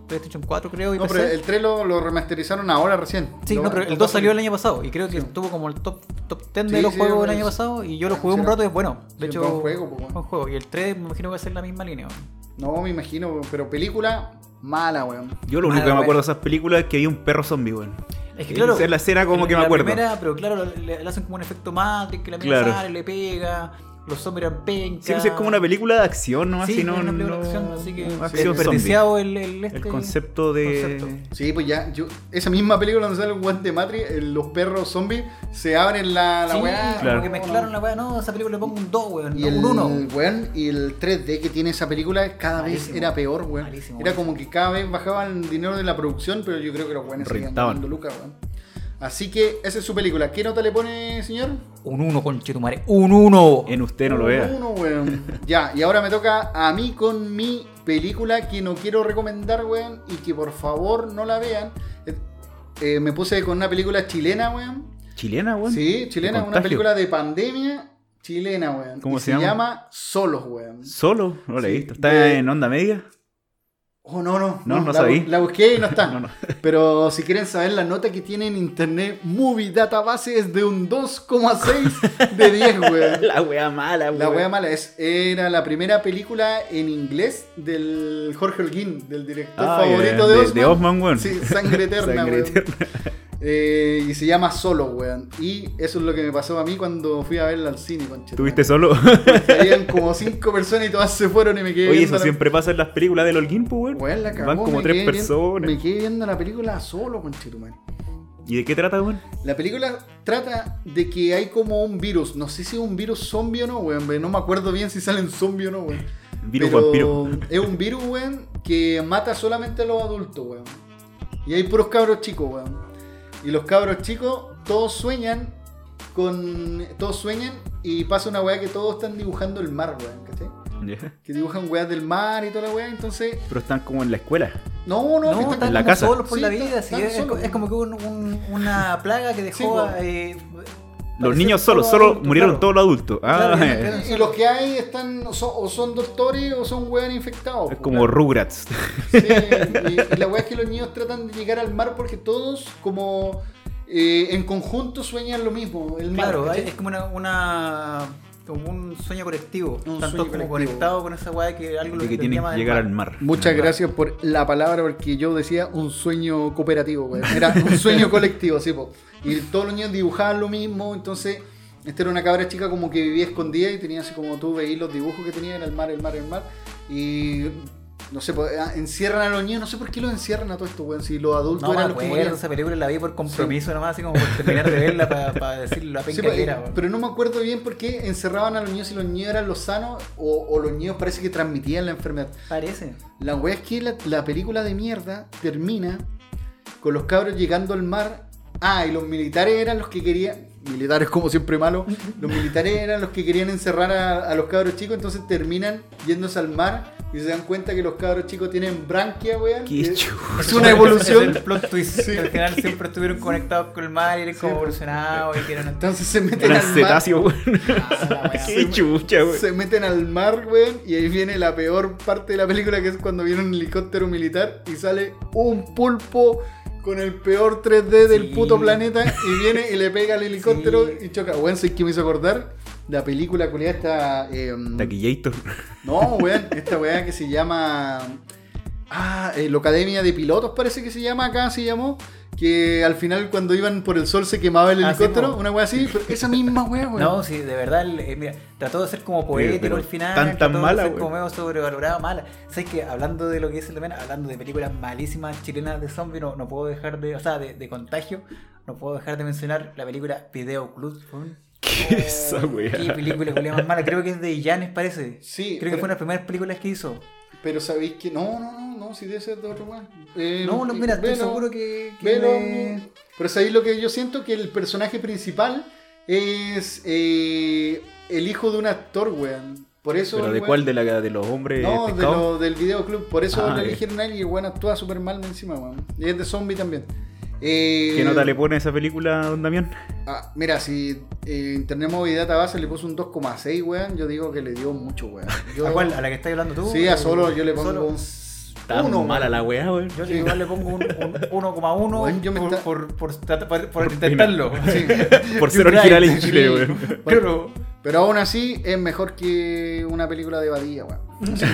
PlayStation 4 creo y No, PC. pero el 3 lo, lo remasterizaron ahora recién. Sí, Lo- no, pero el lo 2 salió el año pasado y creo que Sí. estuvo como el top, top 10 Sí, de los juegos del año pasado y yo lo jugué un rato y es bueno. De hecho, buen juego, pues, bueno. buen juego. Y el 3 me imagino que va a ser la misma línea. weón. No, me imagino, weón, pero película mala, weón. Yo lo único Mala, que me acuerdo de esas películas es que había un perro zombie, weón. Es que claro. Esa es la escena como en que me la acuerdo. primera, pero claro, le, le hacen como un efecto Matrix, que la mina Claro. sale, le pega, los zombies eran pencas. Sí, pues es como una película de acción, ¿no? Sí, Así no, una película de no- acción, así que acción sí, zombie. el, el, este, El concepto de. concepto. Sí, pues ya, yo, esa misma película donde sale un guante Matrix, eh, los perros zombies se abren la, la Sí, weá. como Claro. que mezclaron la weá, no, esa película le pongo un 2, weón, Y no, el, un 1. weón, y el 3D que tiene esa película cada vez Malísimo. era peor, weón. Malísimo, Era weón. como que cada vez bajaban el dinero de la producción, pero yo creo que los weones seguían ganando lucas, weón. Así que esa es su película. ¿Qué nota le pone, señor? Un 1, conchetumare, un 1. En usted no lo vea. Uno, weón. ya, y ahora me toca a mí con mi película que no quiero recomendar, weón, y que por favor no la vean. Eh, eh, me puse con una película chilena, weón. ¿Chilena, weón? Sí, chilena, ¿De una contagio? película de pandemia chilena, weón. ¿Cómo Y se llama? Solos, weón. ¿Solo? No la he Sí, visto. ¿Está de- en onda media? Oh, no, no. No, no la, sabí. la busqué y no está. (laughs) No, no. Pero si quieren saber la nota que tiene en internet, Movie Database es de un 2,6 de 10, (laughs) weón. La wea mala, weón. La wea mala es, era la primera película en inglés del Jorge Holguín, del director Ah, favorito ya, de de- Osman. de Osman, weón. Sí, Sangre (laughs) Eterna, Sangre. Eterna. Eh, y se llama Solo, weón. Y eso es lo que me pasó a mí cuando fui a verla al cine, concha. ¿Tuviste solo? Habían como cinco personas y todas se fueron y me quedé Oye, eso la- siempre pasa en las películas del Holguín, pues, weón. Weón, la cagó, Van como tres viendo- personas. me quedé viendo la película solo, conchetumal. ¿Y de qué trata, weón? La película trata de que hay como un virus. No sé si es un virus zombie o no, weón. No me acuerdo bien si salen zombie o no, weón. Virus Pero vampiro. Es un virus, weón, que mata solamente a los adultos, weón. Y hay puros cabros chicos, weón. Y los cabros chicos, todos sueñan con. Todos sueñan y pasa una weá que todos están dibujando el mar, weón, ¿cachai? Que dibujan weas del mar y toda la weá, entonces. Pero están como en la escuela. No, no, No, que están en la casa. solos por Sí, la están- vida. sí, están es, como que hubo un- un- una plaga que dejó. Sí, eh, Los niños solo adulto, murieron claro. todos los adultos. Ah, Claro, eh. Y los que hay están o son, o son doctores o son weas infectados. es como claro. Rugrats. Sí, (laughs) y, y la weá es que los niños tratan de llegar al mar porque todos, como eh, en conjunto, sueñan lo mismo. El mar, Claro, ¿cachai? es como una, una- como un sueño colectivo. Un Están sueño como colectivo. conectados con esa weá que algo De que tienen llama que llegar mar. al mar. Muchas gracias por la palabra, porque yo decía un sueño cooperativo, weón. Era un sueño (laughs) colectivo, sí, po. Y todos los niños dibujaban lo mismo, entonces. Esta era una cabra chica como que vivía escondida y tenía así como tú veías los dibujos que tenía en el mar, el mar, el mar. Y no sé, ah, encierran a los niños, no sé por qué los encierran a todo esto, weón. Si los adultos No eran los que acuerdo, morían. esa película la vi por compromiso nomás, así como por terminar de verla para decir la penca Sí, que era. pero no me acuerdo bien por qué encerraban a los niños si los niños eran los sanos o, o los niños parece que transmitían la enfermedad. Parece. La wea es que la, la película de mierda termina con los cabros llegando al mar. Ah, y los militares eran los que querían. Militares como siempre malos. Los militares eran los que querían encerrar a, a los cabros chicos. Entonces terminan yéndose al mar y se dan cuenta que los cabros chicos tienen branquia, weón. Es-. Es una evolución. Es el plot twist. Sí. que al final siempre estuvieron conectados con el mar y eran como Sí. evolucionados y que eran Entonces se meten Eran al mar. cetáceos, weón. Ah. (laughs) Qué chucha, weón. Se meten al mar, weón, y ahí viene la peor parte de la película, que es cuando viene un helicóptero militar y sale un pulpo con el peor 3D del Sí. puto planeta y viene y le pega al helicóptero Sí. y choca. Weón, ¿sabes qué me hizo acordar? La película culiada esta... eh, Taquillator. no, weón, esta weá que se llama... Ah, eh, la Academia de Pilotos parece que se llama acá, se llamó. Que al final cuando iban por el sol se quemaba el Ah, sí, helicóptero, una weá así, pero esa misma weá, weón. No, sí, de verdad, eh, mira, trató de ser como poético pero al final. tan, tan trató de mala, ser como medio sobrevalorado, mala. ¿Sabes que Hablando de lo que dice el Lemen, hablando de películas malísimas chilenas de zombies, no, no puedo dejar de, o sea, de, de contagio, no puedo dejar de mencionar la película Video Club. ¿Qué es esa weá? Qué película más mala, creo que es de Illanes, parece. Sí, Creo que fue una de las primeras películas que hizo. Pero sabéis que. No, no, no, no, si debe ser de otro weón. Eh, No, no, mira, estoy velo, seguro que. que velo. me- Pero sabéis lo que yo siento que el personaje principal es eh, el hijo de un actor, weón. Por eso. ¿Pero de cuál? ¿De la, de los hombres No, de lo, del videoclub. Por eso Ah, lo eligieron a él y el weón actúa súper mal encima, weón. Y es de zombie también. Eh, ¿Qué nota le pone a esa película, don Damián? ah, mira, si eh, Internet Movie Database le puso un 2,6, weón, yo digo que le dio mucho, weón. Yo, ¿A cuál? ¿A la que estás hablando tú? Sí, a solo yo le pongo Solo. un Está uno, mala la weá, weón. Yo igual le pongo un, un 1,1 Bueno, yo me por, está- por, por, por- por intentarlo. Sí. Por ser original en Chile, Sí. weón. Pero Pero aún así es mejor que una película de Badía, weón.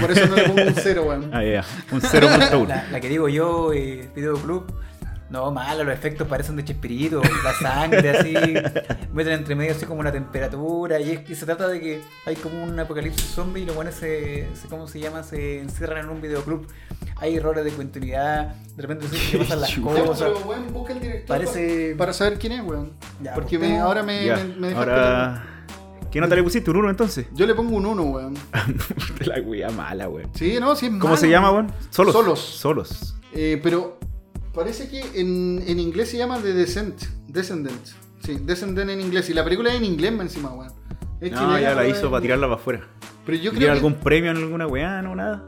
Por eso no le pongo un cero, weón. Ah, ya, un 0.1. La, la que digo yo, eh, Videoclub, no, malo, los efectos parecen de Chespirito, la sangre así, (laughs) meten entre medio así como la temperatura, y, es, que se trata de que hay como un apocalipsis zombie y los buenos se, se- ¿cómo se llama? Se encierran en un videoclub, hay errores de continuidad, de repente se (laughs) pasan las cosas. pero, weón, busca el director Parece- para, para saber quién es, weón. Ya, Porque me- ahora me, Ya, me, me dejaste ahora. ¿Qué nota le pusiste? ¿Un 1 entonces? Yo le pongo un 1, weón. (laughs) la wea mala, weón. Sí, no, sí es ¿Cómo se llama, weón? Solos. Solos. Solos. Eh, pero parece que en, en inglés se llama The Descent. Descendant. Sí, Descendant en inglés. Y la película es en inglés encima, weón. Es No, ya la hizo para tirarla para afuera. Pero yo ¿Tiene creo que algún premio en alguna weá? No, nada.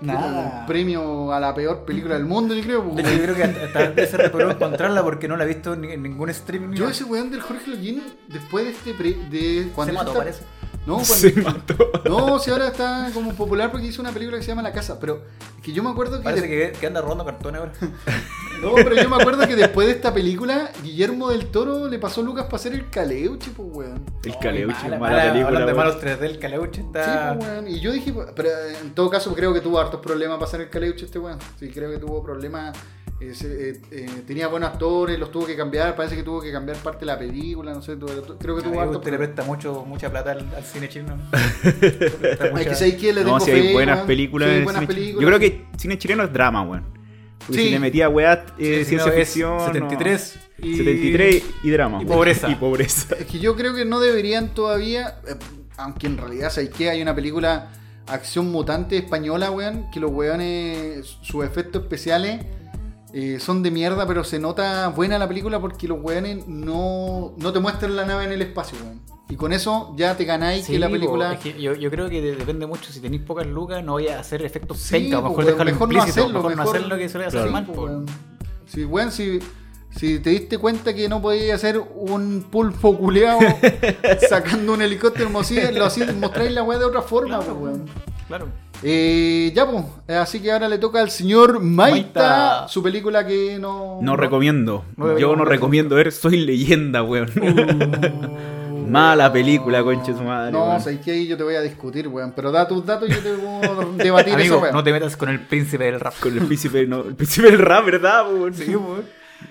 un premio a la peor película del mundo, yo creo. De hecho, yo creo que hasta, ser de poder encontrarla porque no la he visto en ningún streaming. Yo nada. ese weón del Jorge Loguín, después de este... Pre, de, se mató, parece. No, cuando, Se mató. No, si ahora está como popular porque hizo una película que se llama La Casa, pero es que yo me acuerdo que... Parece de- que, que anda robando cartones ahora. (laughs) No, pero yo me acuerdo que después de esta película, Guillermo del Toro le pasó a Lucas para hacer el Caleuche, pues, weón. El Ay, Caleuche, mala, mala, película. Hablando de malos 3D, el Caleuche Sí, pues, weón. Y yo dije, pero en todo caso creo que tuvo hartos problemas para hacer el Caleuche este weón. Sí, creo que tuvo problemas. Eh, eh, tenía buenos actores, los tuvo que cambiar. Parece que tuvo que cambiar parte de la película, no sé. tuvo- creo que tuvo usted le presta mucho, mucha plata al, al cine (laughs) presta Hay que saber que le tengo No, si fe, hay buenas películas. Sí, hay en el buenas cine chileno. películas. Yo creo que cine chileno es drama, weón. Porque Sí. si le metía weá eh, Sí, ciencia ficción. no. 73 y... 73 y drama. y pobreza. (laughs) Y pobreza. Es que yo creo que no deberían todavía, eh, aunque en realidad, ¿sabes qué? Hay una película Acción Mutante española, weón, que los weones, sus efectos especiales eh, son de mierda, pero se nota buena la película porque los weones no, no te muestran la nave en el espacio, weón. Y con eso ya te ganáis Sí, que la película... es que yo, yo creo que de- depende mucho. Si tenéis pocas lucas, no voy a hacer efectos Sí, penca. Mejor weón, mejor no hacerlo, mejor, no mejor- hacer lo que suele hacer Claro. mal. Sí, po. weón. Sí, weón, si, si te diste cuenta que no podías hacer un pulpo culeado (laughs) sacando un helicóptero lo así mostráis la weá de otra forma, Claro, weón. Claro. Eh, ya, pues. Así que ahora le toca al señor Maita, Maita. su película que no. No recomiendo. no Yo no recomiendo ver Soy Leyenda, weón. (laughs) Mala película, conche su madre. No, sé que ahí yo te voy a discutir, weón. Pero da tus datos y yo te puedo debatir Amigo, eso, weón. no te metas con el príncipe del rap. Con el príncipe, no, el príncipe del rap, ¿verdad, weón? Sí, weón.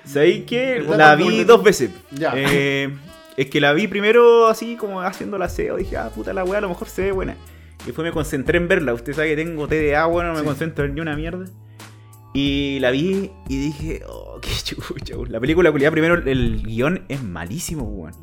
¿Sabéis que La vi dos veces. Ya. Eh, es que la vi primero así como haciendo la SEO. Dije, ah, puta la weá, a lo mejor se ve buena. Y después me concentré en verla. Usted sabe que tengo TDA, bueno, no me Sí. concentro en ni una mierda. Y la vi y dije, oh, qué chucha, weón. La película, culiada, primero el guion es malísimo, weón.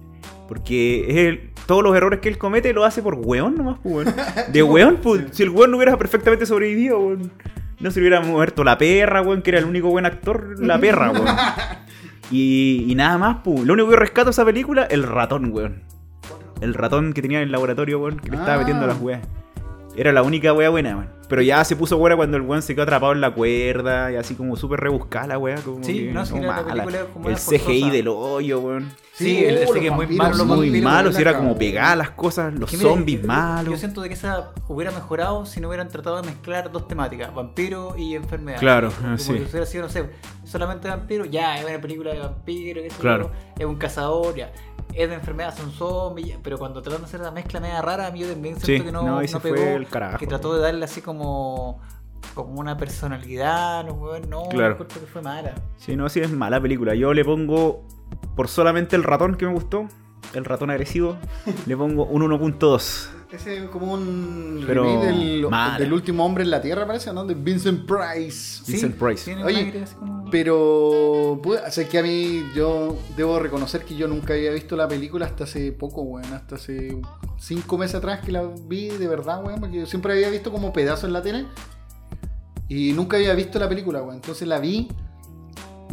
Porque es el- todos los errores que él comete lo hace por weón nomás, pues, weón. (laughs) De weón, pues. Si el weón no hubiera perfectamente sobrevivido, weón. No se le hubiera muerto la perra, weón, que era el único buen actor, la perra, weón. (laughs) Y, y nada más, pues. Lo único que rescato de esa película, el ratón, weón. El ratón que tenía en el laboratorio, weón, que le estaba Ah. metiendo las weas. Era la única wea buena, weón. Pero ya se puso buena cuando el weón se quedó atrapado en la cuerda y así como súper rebuscada la wea. Como Sí, que no, sí, como la mala. película como El era CGI forzosa. del hoyo, weón. Sí, el- uh, ese los que es muy malo, muy si era como pegadas las cosas, los Que zombies malos. Yo siento de que esa hubiera mejorado si no hubieran tratado de mezclar dos temáticas, vampiro y enfermedad. Claro, Porque ah, sí. Si hubiera sido, no sé, solamente vampiro, ya, es una película de vampiro, Claro. es un cazador, ya. Es de enfermedad, son zombies, pero cuando tratan de hacer la mezcla media rara, a mí yo también siento Sí, que no, no, ese no fue pegó, el carajo, que trató de darle así como como una personalidad, no, no, Claro. que fue mala. Sí, no, sí es mala película. Yo le pongo, por solamente el ratón que me gustó, el ratón agresivo, le pongo un 1.2. Ese es como un Pero remake del, mala. del último hombre en la tierra, parece, ¿no? De Vincent Price. Vincent Price. tiene Oye, aire así como- Pero, pues, o sea, que a mí, yo debo reconocer que yo nunca había visto la película hasta hace poco, weón. Hasta hace cinco meses atrás que la vi de verdad, weón. Porque yo siempre había visto como pedazos en la tele. Y nunca había visto la película, weón. Entonces la vi.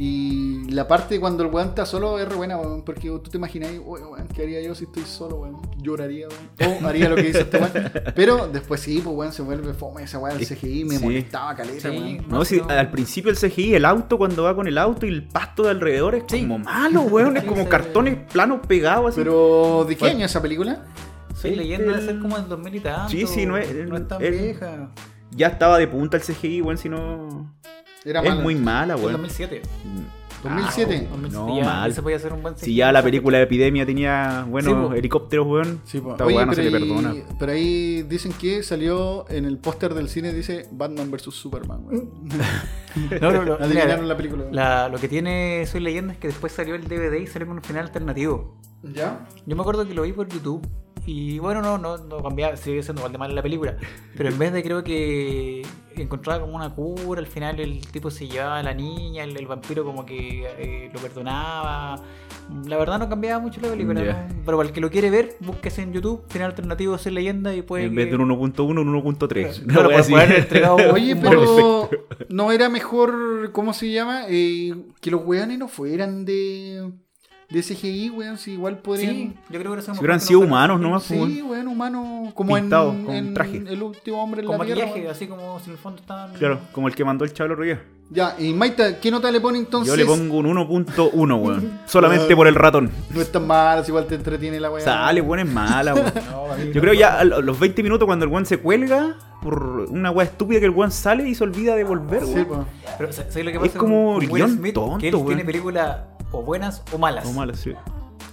Y la parte cuando el weón está solo es re buena, weón. Porque tú te imaginas, "Oye, weón, ¿qué haría yo si estoy solo, weón? Lloraría, weón. O haría lo que dice este weón. Pero después sí, pues, weón, se vuelve fome esa weón. El CGI me Sí. molestaba caleta, Sí. weón. No, No, si no. al principio el CGI, el auto, cuando va con el auto y el pasto de alrededor es Sí. como malo, weón. Es como cartones planos pegados así. Pero, ¿de qué año esa película? Soy Este, leyenda de ser como en 2000 y tanto. Sí, sí, no es- no es tan el- vieja. Ya estaba de punta el CGI, weón, si no. Era es mala. muy mala, weón. 2007. 2007. No, ya, mal. Ese podía ser un buen Si ya la película de Epidemia tenía, bueno, Sí, helicópteros, weón. Sí, esta Oye, no se pero le ahí- perdona. Pero ahí dicen que salió en el póster del cine, dice Batman vs Superman. weón. No, no, no, (laughs) Adivinaron mira, la película. la- lo que tiene Soy Leyenda es que después salió el DVD y salió con un final alternativo. ¿Ya? Yo me acuerdo que lo vi por YouTube y bueno, no, no, no cambiaba, sigue siendo igual de mal la película. Pero en vez de creo que encontraba como una cura, al final el tipo se llevaba a la niña, el, el vampiro como que eh, lo perdonaba. La verdad no cambiaba mucho la película. ¿no? pero para el que lo quiere ver, búsquese en YouTube, final alternativo, Soy Leyenda y puede En vez de un 1.1, un 1.3. Claro, Una wea pues, haber entregado (laughs) Oye, pero no era mejor, ¿cómo se llama? Eh, que los weones no fueran de, de CGI, weón, si igual podrían... Sí, yo creo que eso Si hubieran sido humanos nomás, pues, Sí, weón, humano, como Pintados, en, con en traje. el último hombre en Con la tierra. maquillaje, weón. así como si en el fondo estaban. Claro, como el que mandó el Chablo Ríos. Ya, y Maita, ¿qué nota le pone entonces? Yo le pongo un 1.1, weón. Solamente por el ratón. No es tan mal, igual te entretiene la weá. Sale, weón, es mala, weón. (laughs) No, Yo no. creo ya a los 20 minutos cuando el weón se cuelga por una weá estúpida que el weón sale y se olvida de volver, Sí, weón. po. Pero, ¿sabes lo que Es pasa como con Will guion Smith? tonto, que él weón. tiene películas o buenas o malas. O malo, sí.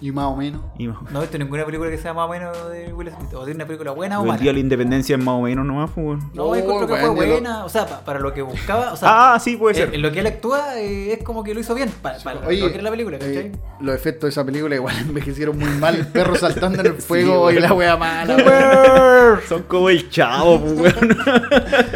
Y más o menos. Y más. No he visto ninguna película que sea más o menos de Will Smith. O de una película buena o El mala. día de la independencia es más o menos nomás, pues, weón. No, No, encuentro que fue buena. O sea, pa- para lo que buscaba. O sea, Ah, sí, puede eh, ser. en lo que él actúa eh, es como que lo hizo bien. Para, para Oye, lo que era la película, ¿cachai? eh, los efectos de esa película igual (laughs) envejecieron muy mal. El perro saltando en el (laughs) fuego y la wea mala. weón. Son como el chavo, pues, weón.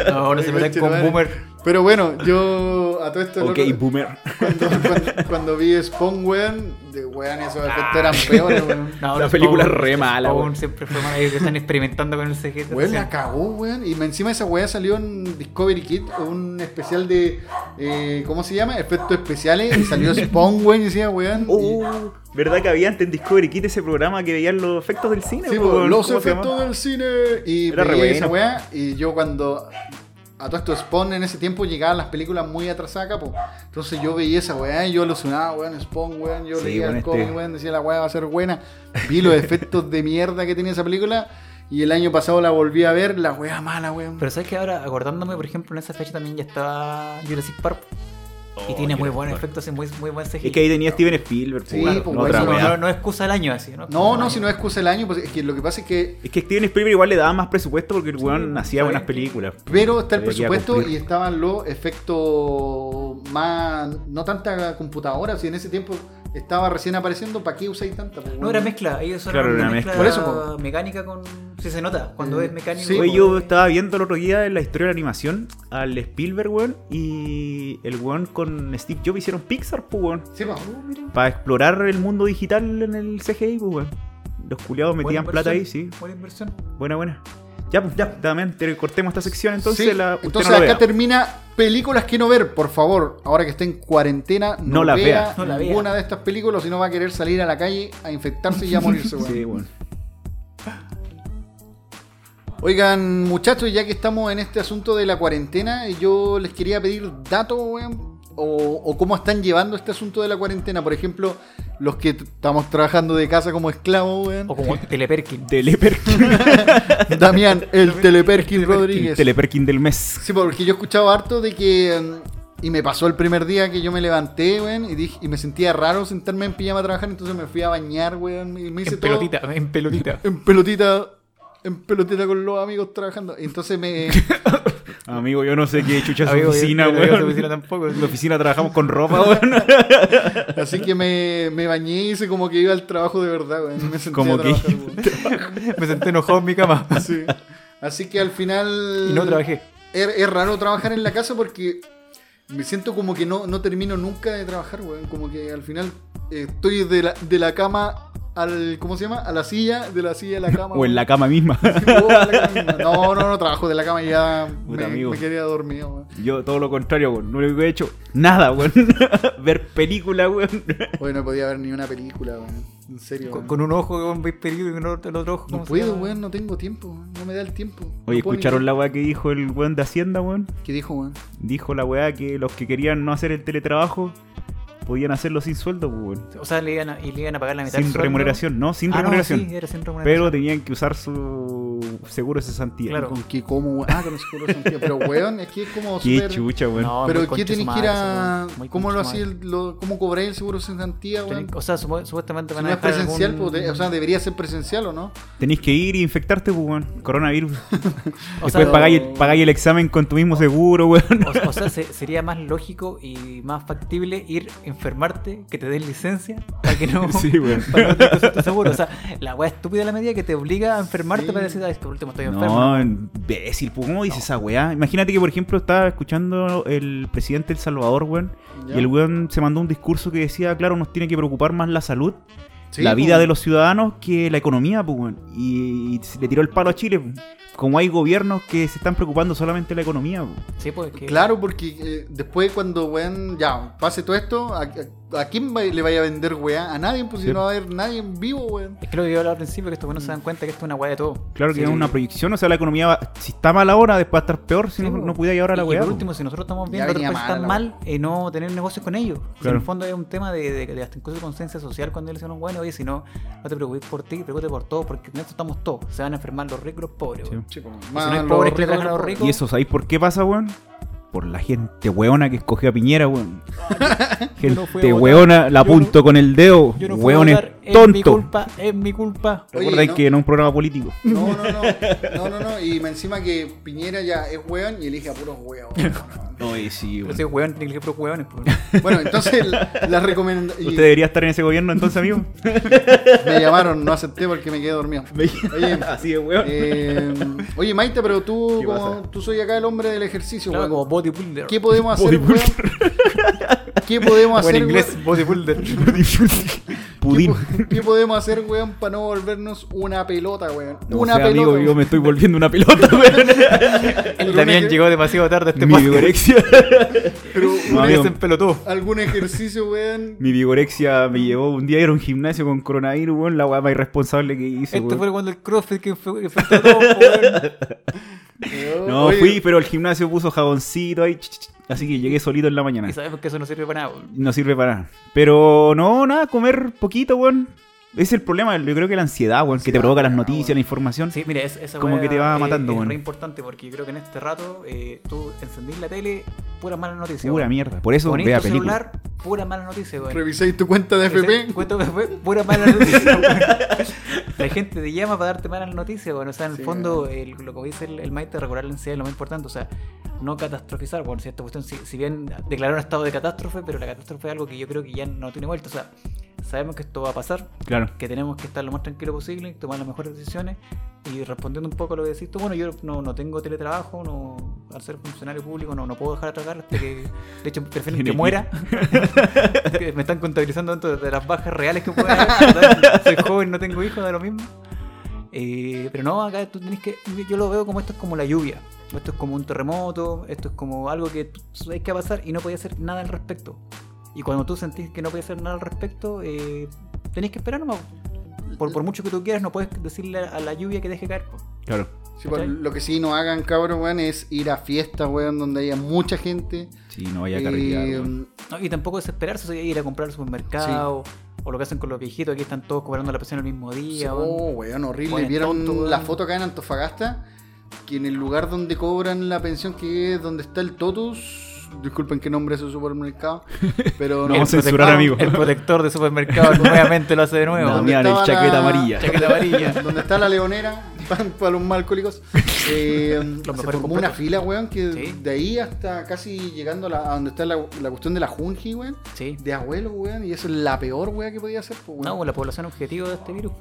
No, no se metan con Conchetumare. Boomer. Pero bueno, yo a todo esto. el ok, boomer. cuando, cuando, cuando vi Spawn, weón, de weón, esos efectos eran peores, weón. (laughs) No, La película es re mala, Spawn weón. siempre fue mala. Ellos están experimentando con el CG. (laughs) Weón, la cagó, weón. Y encima esa weá salió en Discovery Kit, un especial de. eh, ¿Cómo se llama? Efectos especiales. Y salió (laughs) Spawn, weón, y decía, weón. y- Uh, ¿verdad que había antes en Discovery Kit ese programa que veían los efectos del cine? Sí, weón? los ¿Cómo se efectos del cine. Y Era re esa weá. Y yo cuando. A todo esto Spawn en ese tiempo llegaban las películas muy atrasadas, po. Entonces yo veía esa weá yo alucinaba, weón, Spawn, weón. Yo Sí, leía el este- cómic, weón, decía la weá va a ser buena. Vi los efectos de mierda que tenía esa película. Y el año pasado la volví a ver, la weá mala, weón. Pero sabes que ahora, acordándome, por ejemplo, en esa fecha también ya estaba Jurassic Park. Y Oh, tiene muy Jurassic buenos efectos y muy, muy buen CGI. Es que ahí tenía Steven Spielberg, Sí, pues, pues, no otra no, no, no es excusa del año así, ¿no? No, no, si no es excusa el año, pues es que lo que pasa es que. Es que Steven Spielberg igual le daba más presupuesto porque el weón hacía buenas películas. Pero está el presupuesto y estaban los efectos más. No tanta computadora, si en ese tiempo estaba recién apareciendo, ¿para qué usáis tanta? pues, No, era mezcla. Ellos Claro, una era mezcla, mezcla. Por eso, mecánica con. Sí, se nota. Cuando Eh, es mecánico. sí, Oye, yo estaba viendo el otro día en la historia de la animación al Spielberg, weón, y el weón con Steve Jobs hicieron Pixar, pues, weón. Sí, pues. Para explorar el mundo digital en el CGI, pues, weón. Los culiados metían plata ahí, sí. Buena inversión. Buena, buena. Ya, pues, ya, también te- cortemos esta sección entonces. Sí, la, usted entonces no la acá vea. termina películas que no ver, por favor. Ahora que está en cuarentena, no, No las vea, vea. No la vea. ninguna de estas películas, si no va a querer salir a la calle a infectarse y a morirse, (laughs) weón. Sí, weón. Oigan, muchachos, ya que estamos en este asunto de la cuarentena, yo les quería pedir datos, weón, o, o cómo están llevando este asunto de la cuarentena. Por ejemplo, los que estamos trabajando de casa como esclavos, weón. O como Teleperkin. (laughs) Teleperkin. (laughs) Damián, el (laughs) Teleperkin Rodríguez. Teleperkin del mes. Sí, porque yo he escuchado harto de que. mm, Y me pasó el primer día que yo me levanté, weón, y, dije, y me sentía raro sentarme en pijama a trabajar, entonces me fui a bañar, weón, y me hice En todo pelotita, en pelotita. en pelotita, en pelotita con los amigos trabajando. Y entonces me... (laughs) Amigo, yo no sé qué chucha es Amigo, yo- oficina, no weón. su oficina tampoco. En la oficina trabajamos con ropa, (laughs) weón. Así que me, me bañé y hice como que iba al trabajo de verdad, weón. Me senté Como a que- trabajar, weón. Me senté enojado en mi cama. Sí. Así que al final... Y no trabajé. Es, es raro trabajar en la casa porque me siento como que no, no termino nunca de trabajar, weón. Como que al final eh, estoy de la, de la cama al. ¿Cómo se llama? A la silla, de la silla a la cama. (laughs) O en la cama misma. weón. O a la cama misma. No, no, no, trabajo de la cama y ya Puta, me, amigo. me quedé dormido, weón. Yo todo lo contrario, weón. No lo que he hecho nada, weón. (laughs) Ver película, weón. Hoy no podía ver ni una película, weón. En serio. Con, weón. con un ojo con veis peligro y con otro- el otro ojo. No ¿cómo se puedo, weón, no tengo tiempo, weón. no me da el tiempo. Oye, No puedo ni- ¿escucharon la weá que dijo el weón de Hacienda, weón? ¿Qué dijo, weón? Dijo la weá que los que querían no hacer el teletrabajo podían hacerlo sin sueldo, pues, weón. O sea, le iban a, y le iban a pagar la mitad del Sin sueldo. remuneración, no, sin Ah, no, remuneración. sí, era sin remuneración. Pero tenían que usar su seguro de cesantía. Claro. ¿Con qué cómo, weón? Ah, con el seguro de sentido. Pero, weón, es que es como Qué súper- chucha, weón. No, Pero ¿qué tenés que ir a... ¿Cómo lo hacía, el- lo- cómo cobráis el seguro de cesantía, weón? Tenés- O sea, supuestamente Si van no a es dejar presencial, algún- pues, de- o sea, debería ser presencial, ¿o no? Tenéis que ir y infectarte, pues, weón. Coronavirus. (laughs) o Después sea, pagáis, el, pagáis el examen con tu mismo seguro, weón. O, o sea, se- sería más lógico y más factible ir enfermarte, que te den licencia, para que no. (laughs) Sí, weón. (laughs) para no tener tu seguro. O sea, la weá estúpida de la medida que te obliga a enfermarte Sí. para decir, ay, por último estoy enfermo. No, imbécil, pues, ¿cómo dice esa weá? Imagínate que, por ejemplo, estaba escuchando el presidente de El Salvador, weón, y el weón se mandó un discurso que decía, claro, nos tiene que preocupar más la salud, Sí, la vida pues. de los ciudadanos que la economía, pues, weón. Y, y le tiró el palo a Chile, pues. Como hay gobiernos que se están preocupando solamente de la economía. Sí, pues que. Claro, porque eh, después cuando, weón, ya, pase todo esto, ¿a, a- a quién va- le vaya a vender, weón? A nadie, pues si no va a haber nadie en vivo, weón. Es que lo que yo hablaba al principio, que estos buenos se dan cuenta que esto es una weá de todo. Claro que Sí. es una proyección, o sea, la economía, va- si está mal ahora, después va a estar peor si Sí, no, no pudiera llevar a la Y- y weá. por po. último, si nosotros estamos viendo que están mal, eh, no tener negocios con ellos. O sea, Claro. en el fondo es un tema de, de, de hasta incluso conciencia social cuando ellos dicen, bueno, oye, si no, no te preocupes por ti, preocúpate por todos, porque en esto estamos todos. Se van a enfermar los ricos y los pobres. Sí. weón. Sí, pues, si no hay pobres que le trabajan a los ricos. Y eso, ¿sabéis por qué pasa, weón? Por la gente weona que escogió a Piñera, weón. Yo no fui a Gente votar. weona, la Yo no- apunto con el dedo. Yo no fui a weón es es mi culpa, es mi culpa. Oye, Recuerda no- que no es un programa político. No, no, no, no, no, no, y me encima que Piñera ya es weón y elige a puros weón. (laughs) No, y sí, Pero weón. ese weón tiene que ser puros weones. pues. Bueno, entonces la, la recomendación... Usted debería estar en ese gobierno entonces, amigo. (laughs) Me llamaron, no acepté porque me quedé dormido. Oye, (laughs) Así de weón. eh, oye Maite, pero tú, ¿Qué como tú soy acá el hombre del ejercicio, Claro, weón. como bodybuilder. ¿Qué podemos hacer, weón? ¿Qué podemos Buen hacer, inglés, weón? bodybuilder. Pudín. ¿Qué, (laughs) ¿Qué podemos hacer, weón, para no volvernos una pelota, weón? No una sé, pelota. amigo, weón. yo me estoy volviendo una pelota, (laughs) weón. El Damián llegó demasiado tarde a este Mi vigorexia. Pero No, una- empelotó. algún ejercicio, weón. Mi vigorexia me llevó un día a ir a un gimnasio con coronavirus, weón. La weá más irresponsable que hice, Este weón. fue cuando el CrossFit que fue que fue todo, weón. (laughs) No, Oye, fui, pero el gimnasio puso jaboncito ahí. ch, ch, ch, Así que llegué solito en la mañana. Y sabemos que eso no sirve para nada. No sirve para nada. Pero no, nada, comer poquito, weón. Es el problema, yo creo que la ansiedad, weón, que te provoca las weón. noticias, la información. Sí, mira, es- esa Como que te va es- matando, es weón. re importante porque yo creo que en este rato eh, tú encendís la tele, pura mala noticia. Pura weón. mierda. Por eso Ponís vea tu películas. celular, pura mala noticia, weón. Revisáis tu cuenta de FP. Cuento de FP, pura mala noticia. weón. (laughs) la gente te llama para darte malas noticias, bueno, o sea, en el Sí, fondo, el- lo que dice el, el Maite, regular la ansiedad es lo más importante, o sea, no catastrofizar, bueno, si esta cuestión, si, si bien declarar un estado de catástrofe, pero la catástrofe es algo que yo creo que ya no tiene vuelta, o sea, sabemos que esto va a pasar, Claro. que tenemos que estar lo más tranquilo posible, tomar las mejores decisiones y respondiendo un poco a lo que decís tú, bueno, yo no, no tengo teletrabajo, no, al ser funcionario público no, no puedo dejar de trabajar hasta que, de hecho, prefieren que muera. (laughs) Me están contabilizando dentro de las bajas reales que pueden haber. Soy joven, no tengo hijos, da lo mismo. Eh, pero no, acá tú tenés que. Yo lo veo como esto es como la lluvia. Esto es como un terremoto. Esto es como algo que sabes que va a pasar y no podía hacer nada al respecto. Y cuando tú sentís que no podías hacer nada al respecto, eh, tenés que esperar nomás. Por, por mucho que tú quieras, no puedes decirle a la lluvia que deje caer. po. Claro. Sí, pues, lo que sí no hagan, cabrón, weón, es ir a fiestas, weón, donde haya mucha gente. Sí, no vaya a Eh, carretear. weón. No, y tampoco desesperarse, o sea, ir a comprar al supermercado. O lo que hacen con los viejitos, aquí están todos cobrando la pensión el mismo día. weón. oh, weón, horrible. ¿Vieron tonto, la foto acá en Antofagasta? Que en el lugar donde cobran la pensión, que es donde está el Totus. Disculpen que nombre es su supermercado. (laughs) Pero No, El vamos a censurar, amigo. El protector de supermercado nuevamente lo hace de nuevo. No, ¿Dónde mira, el chaqueta la- amarilla. Chaqueta amarilla. donde está la leonera, (laughs) para, para los mal alcohólicos, eh, (laughs) se mejores formó completos. una fila, weón, que Sí. de ahí hasta casi llegando a, la- a donde está la, la cuestión de la Junji, weón, Sí. de abuelos, weón, y eso es la peor, weón, que podía hacer, pues, weón. No, pues la población objetivo de este virus.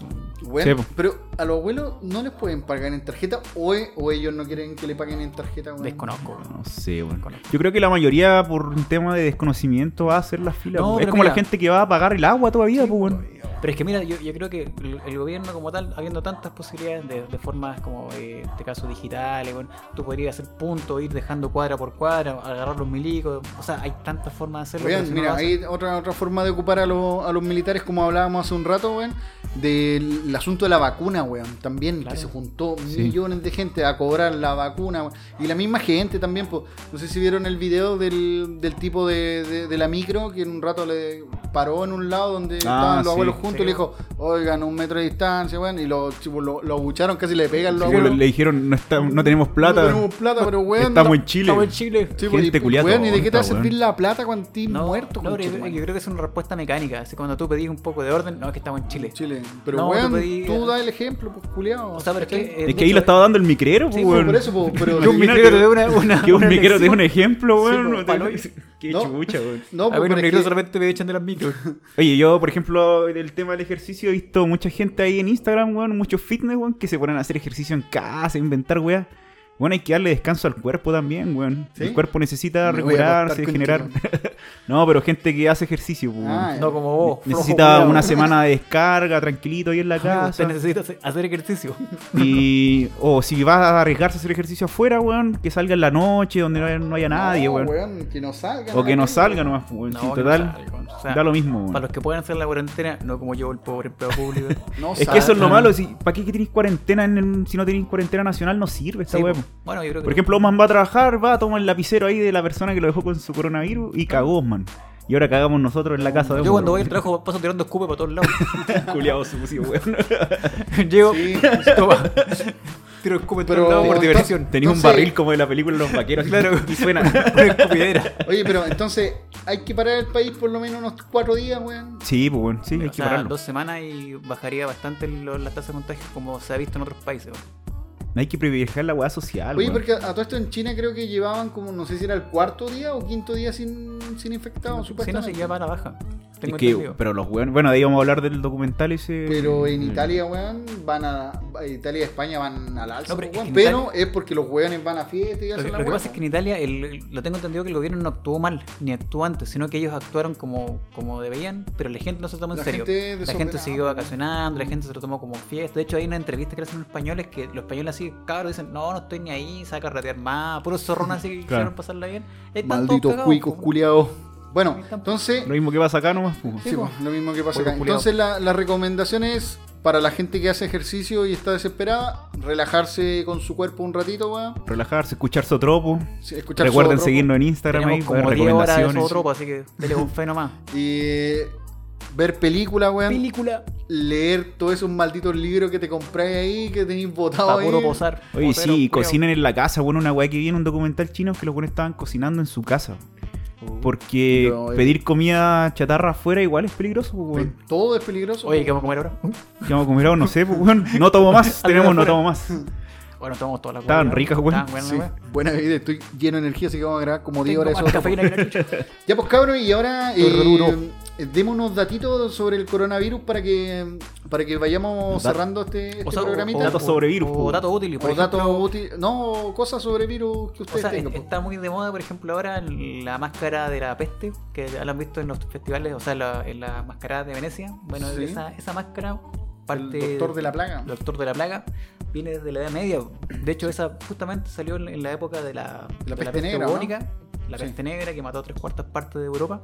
Weón, Sí, po. pero a los abuelos no les pueden pagar en tarjeta o, o ellos no quieren que le paguen en tarjeta, weón. Desconozco. No sé, weón. Yo creo que la mayoría, por un tema de desconocimiento, va a hacer las filas. No, weón. es como la gente que va a pagar el agua todavía, pues, weón. Pero es que mira, yo, yo creo que el, el gobierno como tal, habiendo tantas posibilidades de, de formas como eh, en este caso digitales, bueno, tú podrías hacer puntos, ir dejando cuadra por cuadra, agarrar los milicos, o sea, hay tantas formas de hacerlo. No mira, lo hay otra, otra forma de ocupar a, los- a los militares, como hablábamos hace un rato, weón, del asunto de la vacuna, weón. También, Claro. que se juntó Sí. millones de gente a cobrar la vacuna, weón. Y la misma gente también, pues. No sé si vieron el video del, del tipo de, de- de la micro que en un rato le paró en un lado donde estaban los sí. abuelos juntos Sí. y le dijo, oigan, un metro de distancia, weón. Y los chicos lo, lo abucharon, casi le pegan los Sí, abuelos. le dijeron, no, está- no tenemos plata. No tenemos plata, pero weón. Estamos en Chile. Estamos en Chile. Sí, pues, Gente y, culiada weón, ¿y de qué te va a servir la plata cuando estés No, muerto? no, yo, yo creo que es una respuesta mecánica. Así cuando tú pedís un poco de orden, no, es que estamos en Chile. Chile. Pero No, weón, tú pedí- tú das el ejemplo, pues culiado. O sea, pero es que. eh, Es de que ahí lo estaba dando el micrero, Sí, pues, pues, weón. por eso, pues, pero. (laughs) Que un micrero te dé una, una, (laughs) Que un micrero lección. un ejemplo, Sí, weón. pues, no (laughs) Qué No. chucha, weón. No, A pues, ver, un pero es micro que- solamente me echan de las micros. Oye, yo, por ejemplo, del tema del ejercicio, he visto mucha gente ahí en Instagram, weón, muchos fitness, weón, que se ponen a hacer ejercicio en casa, a inventar, weón. Bueno, hay que darle descanso al cuerpo también, weón. ¿Sí? El cuerpo necesita recuperarse, generar. (laughs) no, pero gente que hace ejercicio, weón. Ah, No como vos. Necesita una (laughs) semana de descarga, tranquilito ahí en la Usted casa. necesita hacer- hacer ejercicio. (laughs) Y. O si vas a arriesgarse a hacer ejercicio afuera, weón, que salga en la noche, donde no haya, no haya nadie, no, weón. Que no salga. O que no salga weón. nomás, weón. No, Sí, no total. salga, weón. O sea, Da lo mismo, weón. Para los que puedan hacer la cuarentena, no como yo, el pobre empleado público. No Es que eso es lo malo, si, ¿para qué que tenéis cuarentena en el- si no tenéis cuarentena nacional? No sirve esta Sí, po. Bueno, yo creo que. Por ejemplo, Oman va a trabajar, va a tomar el lapicero ahí de la persona que lo dejó con su coronavirus y cagó Osman. Y ahora cagamos nosotros en la casa de yo cuando voy Osman. al trabajo paso tirando escupe para todos lados. (laughs) Culiado sucio, weón. (laughs) Llego, Sí. (laughs) toma. Tiro escupe para Pero- todos lados por diversión. Tenéis un Entonces- barril como de la película Los Vaqueros Claro. y suena. Una escupidera. Oye, pero entonces hay que parar el país por lo menos unos cuatro días, weón. Sí, pues bueno, sí, hay O que sea, pararlo. dos semanas y bajaría bastante lo- la tasa de contagio como se ha visto en otros países. weón. Hay que privilegiar la weá social, Oye, weón. porque a todo esto en China creo que llevaban como, no sé si era el cuarto día o quinto día sin, sin infectados, Si no, supuestamente. se lleva para la baja. Tengo Es que, pero los weones, bueno, de ahí vamos a hablar del documental ese. Pero en Mm. Italia, weón, van a. Italia y España van al alza, No, pero weón. es que porque los weones van a fiesta y Lo hacen que, la lo que pasa es que en Italia, el- el- lo tengo entendido que el gobierno no actuó mal, ni actuó antes, sino que ellos actuaron como, como debían, pero la gente no se lo tomó en La serio. gente La gente siguió weón. vacacionando, la gente se lo tomó como fiesta. De hecho, hay una entrevista que le hacen los españoles que los españoles así, cabros, dicen, no, no estoy ni ahí, saca a ratear más, puros zorrones así que (laughs) Claro. quisieron pasarla bien. Malditos cuicos, culiados. Bueno, entonces. Lo mismo que pasa acá nomás. pues. Sí, pues, lo mismo que pasa acá. Entonces la, la recomendación es para la gente que hace ejercicio y está desesperada, relajarse con su cuerpo un ratito, weón. Relajarse, escuchar Sotropo. Sí, escuchar Recuerden seguirnos en Instagram ahí Tenemos como 10 horas de recomendaciones. otro, así que dele con fe nomás. (laughs) Y eh, ver películas, weón. Película leer todos esos malditos libros que te compráis ahí, que tenéis botados para ahí. puro posar. Oye, Potero, sí, culiao. cocinen en la casa. Bueno, una weá que vi en un documental chino que los buenos estaban cocinando en su casa. Porque Pero, eh, pedir comida chatarra afuera igual es peligroso, pues, weón. Todo es peligroso. Oye, ¿qué vamos a comer ahora? ¿Qué vamos a comer ahora? No sé, pues, weón. No tomo más. (laughs) Tenemos, no tomo más. Bueno, tomamos todas las Estaban ricas, weón. Estaban buenas, Sí, buena vida, estoy lleno de energía, así que vamos a grabar como 10 Tengo horas más eso. Ya pues cabros, y ahora eh, demos unos datitos sobre el coronavirus para que para que vayamos Dat- cerrando este, este O sea, programita. o- Datos sobre virus, O datos útiles, por O datos útiles, no, cosas sobre virus que O ustedes sea, tengan. está muy de moda, por ejemplo, ahora la máscara de la peste, que ya la han visto en los festivales, o sea, la, en la máscara de Venecia. Bueno, Sí. esa, esa máscara parte El doctor de la plaga. el doctor de la plaga viene desde la Edad Media. De hecho, esa justamente salió en, la época de la, La de peste negra, la Sí. peste negra que mató a tres cuartas partes de Europa.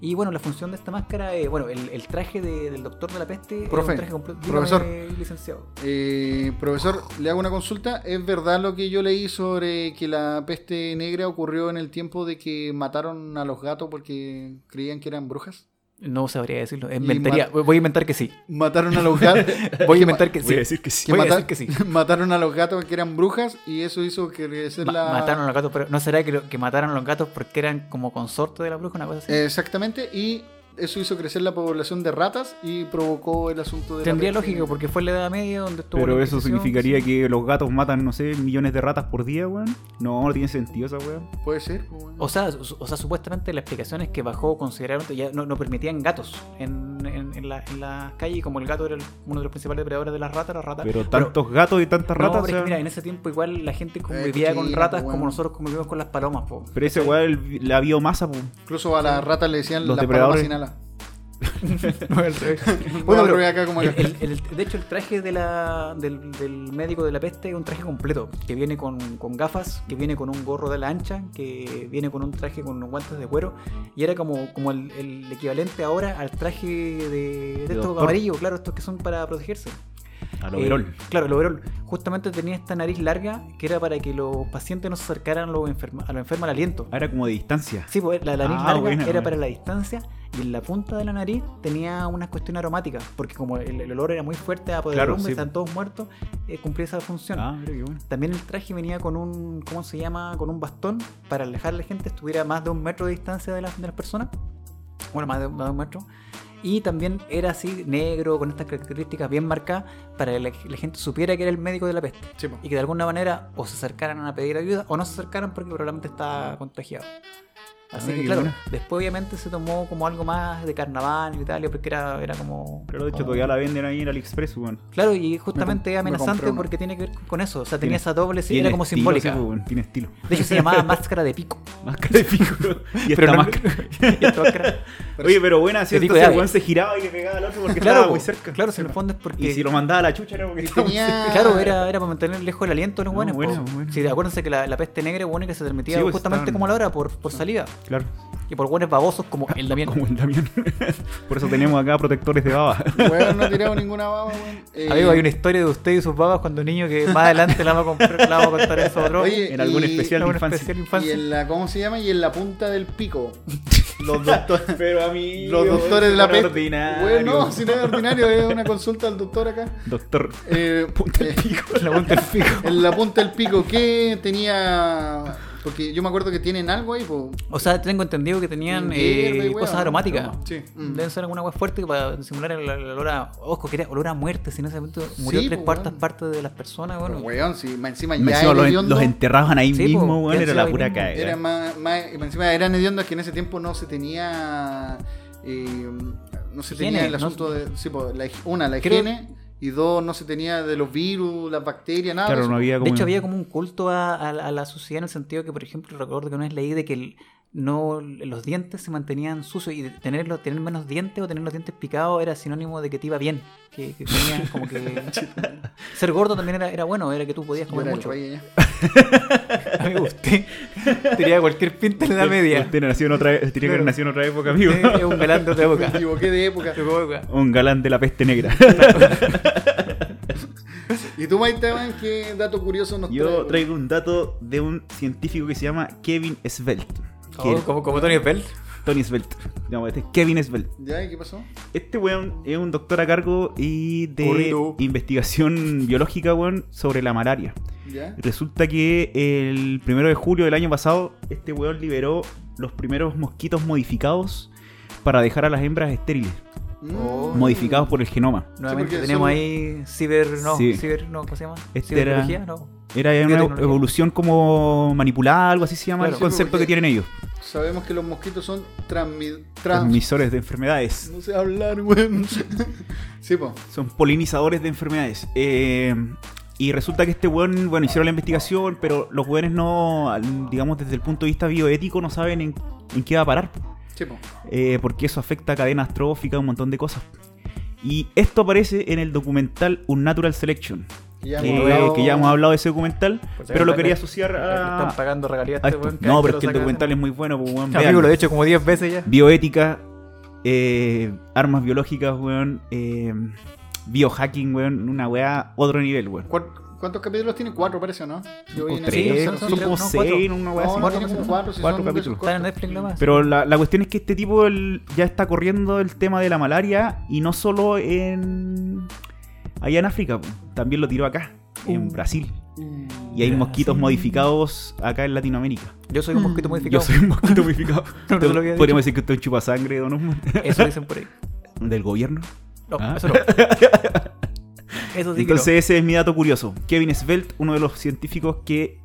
Y bueno, la función de esta máscara, es, bueno, el, el traje de- del doctor de la peste es Profe, un traje completo. profesor. Dígame, licenciado. Eh, profesor, le hago una consulta. ¿Es verdad lo que yo leí sobre que la peste negra ocurrió en el tiempo de que mataron a los gatos porque creían que eran brujas? No sabría decirlo. Inventaría, voy a inventar que sí. Mataron a los gatos. (laughs) Voy a inventar que Voy sí. a decir que sí. que Voy a decir que sí. (laughs) mataron a los gatos que eran brujas y eso hizo crecer Ma- la... Mataron a los gatos, pero ¿no será que, lo- que mataron a los gatos porque eran como consorte de la bruja, una cosa así? Exactamente, y eso hizo crecer la población de ratas y provocó el asunto de la Tendría peste. lógica porque fue en la Edad Media donde estuvo Pero la eso significaría sí. que los gatos matan, no sé, millones de ratas por día, weón. No, no tiene sentido esa weón. Puede ser. pues, bueno. O sea, o sea, supuestamente la explicación es que bajó considerablemente, ya no, no permitían gatos en, en, en la, en la calle, y como el gato era el- uno de los principales depredadores de las ratas, las ratas. Pero tantos gatos y tantas no, ratas. pero es o sea, que mira, en ese tiempo igual la gente Eh, convivía con ratas pues, como weón. nosotros convivimos con las palomas, po. Pero ese weón, la biomasa, po. Incluso a las ratas le decían Los las depredadores. palomas sin alas. (laughs) No, al revés. Bueno, Bueno, pero pero acá como el- acá. el- el- de hecho, el traje de la, del, del médico de la peste es un traje completo, que viene con, con gafas, que viene con un gorro de la ancha, que viene con un traje con unos guantes de cuero, y era como, como el, el equivalente ahora al traje de, de estos amarillos, claro, estos que son para protegerse. Al Eh, overol. claro, el overol. Justamente tenía esta nariz larga que era para que los pacientes no se acercaran a los enferma- a los enfermos al aliento. Ah, era como de distancia. Sí, pues la nariz Ah, larga buena, era buena. para la distancia y en la punta de la nariz tenía una cuestión aromática, porque como el, el olor era muy fuerte a poder Claro, sí. están todos muertos, eh, cumplía esa función. Ah, mira qué bueno. También el traje venía con un, ¿cómo se llama? Con un bastón para alejar a la gente estuviera a más de un metro de distancia de las, de las personas. Bueno, más de, más de un metro. Y también era así, negro, con estas características bien marcadas, para que la, la gente supiera que era el médico de la peste. Sí. Y que de alguna manera o se acercaran a pedir ayuda o no se acercaran porque probablemente está contagiado. Así Ah, que claro, buena. después obviamente se tomó como algo más de carnaval en Italia porque era, era como... Pero de hecho como- todavía la venden ahí en AliExpress, weón. Claro, y justamente Me es amenazante porque tiene que ver con eso. O sea, Tiene- tenía esa doble, Tiene era como estilo, simbólica. sí, weón, Tiene estilo. De hecho, se llamaba (laughs) máscara de pico. Máscara de pico. (laughs) (laughs) y esta máscara. y esta máscara- Oye, pero buena, ave. weón se giraba y le pegaba al otro porque Claro, estaba muy cerca. claro, si en el fondo es porque. Y si lo mandaba a la chucha era porque Y tenía- cerca. Claro, era, era para mantener lejos el aliento de los No, buenos. bueno, bueno. Sí, acuérdense que la, la peste negra es buena que se transmitía pues, justamente como a la hora, por, por salida. Claro, Y por buenos babosos como el (laughs) Damián. como el Damián. (laughs) Por eso tenemos acá protectores de baba. Weón, no (laughs) he tirado ninguna baba, weón. Eh, Amigo, hay una historia de usted y sus babas cuando niño que más adelante la vamos a, comprar, la vamos a contar eso otro. Oye, En algún y- especial una infancia. especial Y infancia. en la, ¿cómo se llama? Y en la punta del pico. Los doctores. Pero a mí. Los doctores de la peste. Ordinario. Weón, no, si no es ordinario, es una consulta al doctor acá. Doctor. Eh, Punta del eh, pico. La punta del pico. En la punta del pico, ¿qué tenía? Porque yo me acuerdo que tienen algo ahí, pues. O sea, tengo entendido que tenían eh, cosas aromáticas. Sí. Mm. Deben ser alguna agua fuerte para simular el, el olor a. Ojo, que era olor a muerte. Si en ese momento murió Sí, tres po, cuartas weón. partes de las personas, bueno. Weón, más encima ya encima los, hediondo, los enterraban ahí Sí, mismo, po, weón. Era la pura caga. Era más, más, encima eran hediondas que en ese tiempo no se tenía. eh, no se Higiene, tenía el no- asunto de. Sí, pues, la, una, la Creo- higiene. Y dos, no se tenía de los virus, las bacterias, nada. Claro, no había como. De hecho, había como un culto a, a- a la suciedad en el sentido que, por ejemplo, recuerdo que una vez leí de que el- no los dientes se mantenían sucios y de tenerlos, tener menos dientes o tener los dientes picados era sinónimo de que te iba bien. Que, que tenías como que. (laughs) ser gordo también era, era bueno, era que tú podías comer mucho. Amigo, (laughs) usted tenía cualquier pinta en la edad media. Usted nació en otra, tenía que haber Claro. nacido en otra época, amigo. (laughs) Es un galán de otra Me época. equivoqué de época. De otra época. Un galán de la peste negra. ¿Y tú, Maite, man, qué dato curioso nos Yo traigo un dato de un científico que se llama Kevin Svelte. Oh, como, como Tony Bell. Tony Svelte. Digamos, este es Kevin Svelte. ¿Ya? ¿Y qué pasó? Este weón es un doctor a cargo y de Corrido. investigación biológica, weón, sobre la malaria. ¿Ya? Resulta que el primero de julio del año pasado, este weón liberó los primeros mosquitos modificados para dejar a las hembras estériles. Oh. Modificados por el genoma. Nuevamente porque tenemos son- ahí ciber, no, Sí. ciber, no, ¿cómo se llama? Este Ciberbiología, era- no. Era una evolución como manipulada, algo así se llama Claro. el concepto Sí, que tienen ellos. Sabemos que los mosquitos son transmi... trans... Transmisores de enfermedades. No sé hablar, weón. (laughs) sí. Son polinizadores de enfermedades. Eh, y resulta que este weón, bueno, hicieron la investigación, pero los weones no, digamos, desde el punto de vista bioético, no saben en, en qué va a parar. Sí, po. eh, porque eso afecta a cadenas tróficas, un montón de cosas. Y esto aparece en el documental Unnatural Selection, Ya que, hemos hablado- que ya hemos hablado de ese documental, si pero lo quería asociar Le están a... pagando regalías a a este cada No, pero es que el documental es muy bueno, pues, weón, Amigo, lo he hecho como 10 veces ya. Bioética, eh, armas biológicas, weón, eh, biohacking, weón, una weá, otro nivel, weón. ¿Cuál- ¿Cuántos capítulos tiene? Cuatro, parece, ¿no? Yo vi tres, son, como seis, cuatro. una weá No, así. no, tiene como cuatro, si Cuatro son de esos capítulos. Está en. Netflix nomás. Pero la, la cuestión es que este tipo el- ya está corriendo el tema de la malaria y no solo en allá en África, también lo tiró acá, en Uh. Brasil. Y hay mosquitos modificados acá en Latinoamérica. Yo soy un mosquito Yo modificado. soy un mosquito (laughs) modificado. No te lo había Podríamos decir que usted es un chupasangre, don Osmond. Eso dicen por ahí. Del gobierno. No, Ah. eso no. (laughs) Eso sí Entonces ese es mi dato curioso. Kevin Svelte, uno de los científicos que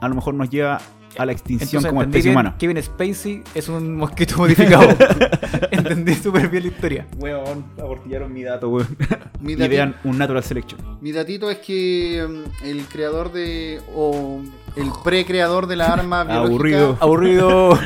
a lo mejor nos lleva a la extinción Entonces, como especie bien, humana. Kevin Spacey es un mosquito (laughs) modificado. (laughs) Entendí súper bien la historia. Weón, abortillaron mi dato, weón. (laughs) Mi y vean un Natural Selection. Mi datito es que mm, el creador de. o el pre-creador de la arma biológica. Aburrido. Aburrido.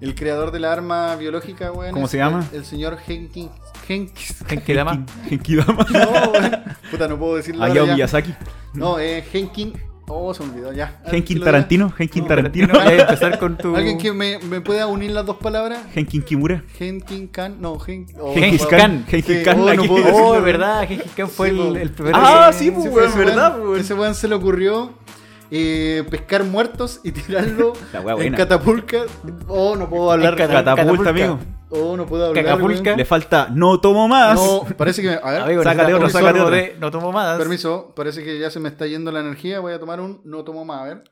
el creador de la arma biológica, weón. ¿Cómo es se llama? El, el señor Henkin. Henkis. Genkidama. Genkidama. No, weón. Puta, no puedo decirlo. Hayao. Miyazaki. No, eh, Henkin. Oh, se me olvidó, ya. Henkin ¿Lo Tarantino. Henkin No, Tarantino. Voy a empezar con tu. ¿Alguien que me, me pueda unir las dos palabras? Henkin Kimura. Henkin Khan. No, Hen... oh, Gengis no, Khan. Sí, Gengis Khan. oh, no Oh, weón. verdad, Gengis Khan fue Sí, el, po. el primero. Ah, que- sí, Sí, weón, ese verdad, weón- weón. Ese weón se le ocurrió eh, pescar muertos y tirarlo (laughs) en buena. catapulca. Oh, no puedo hablar. En cata- Catapulta, catapulta. amigo. Oh, no puedo hablar. Cacapulca. Le falta no tomo más. No, parece que. A ver, Amigo, Sácate otro, sácate otro. No tomo más. permiso. Parece que ya se me está yendo la energía. Voy a tomar un. No tomo más. A ver.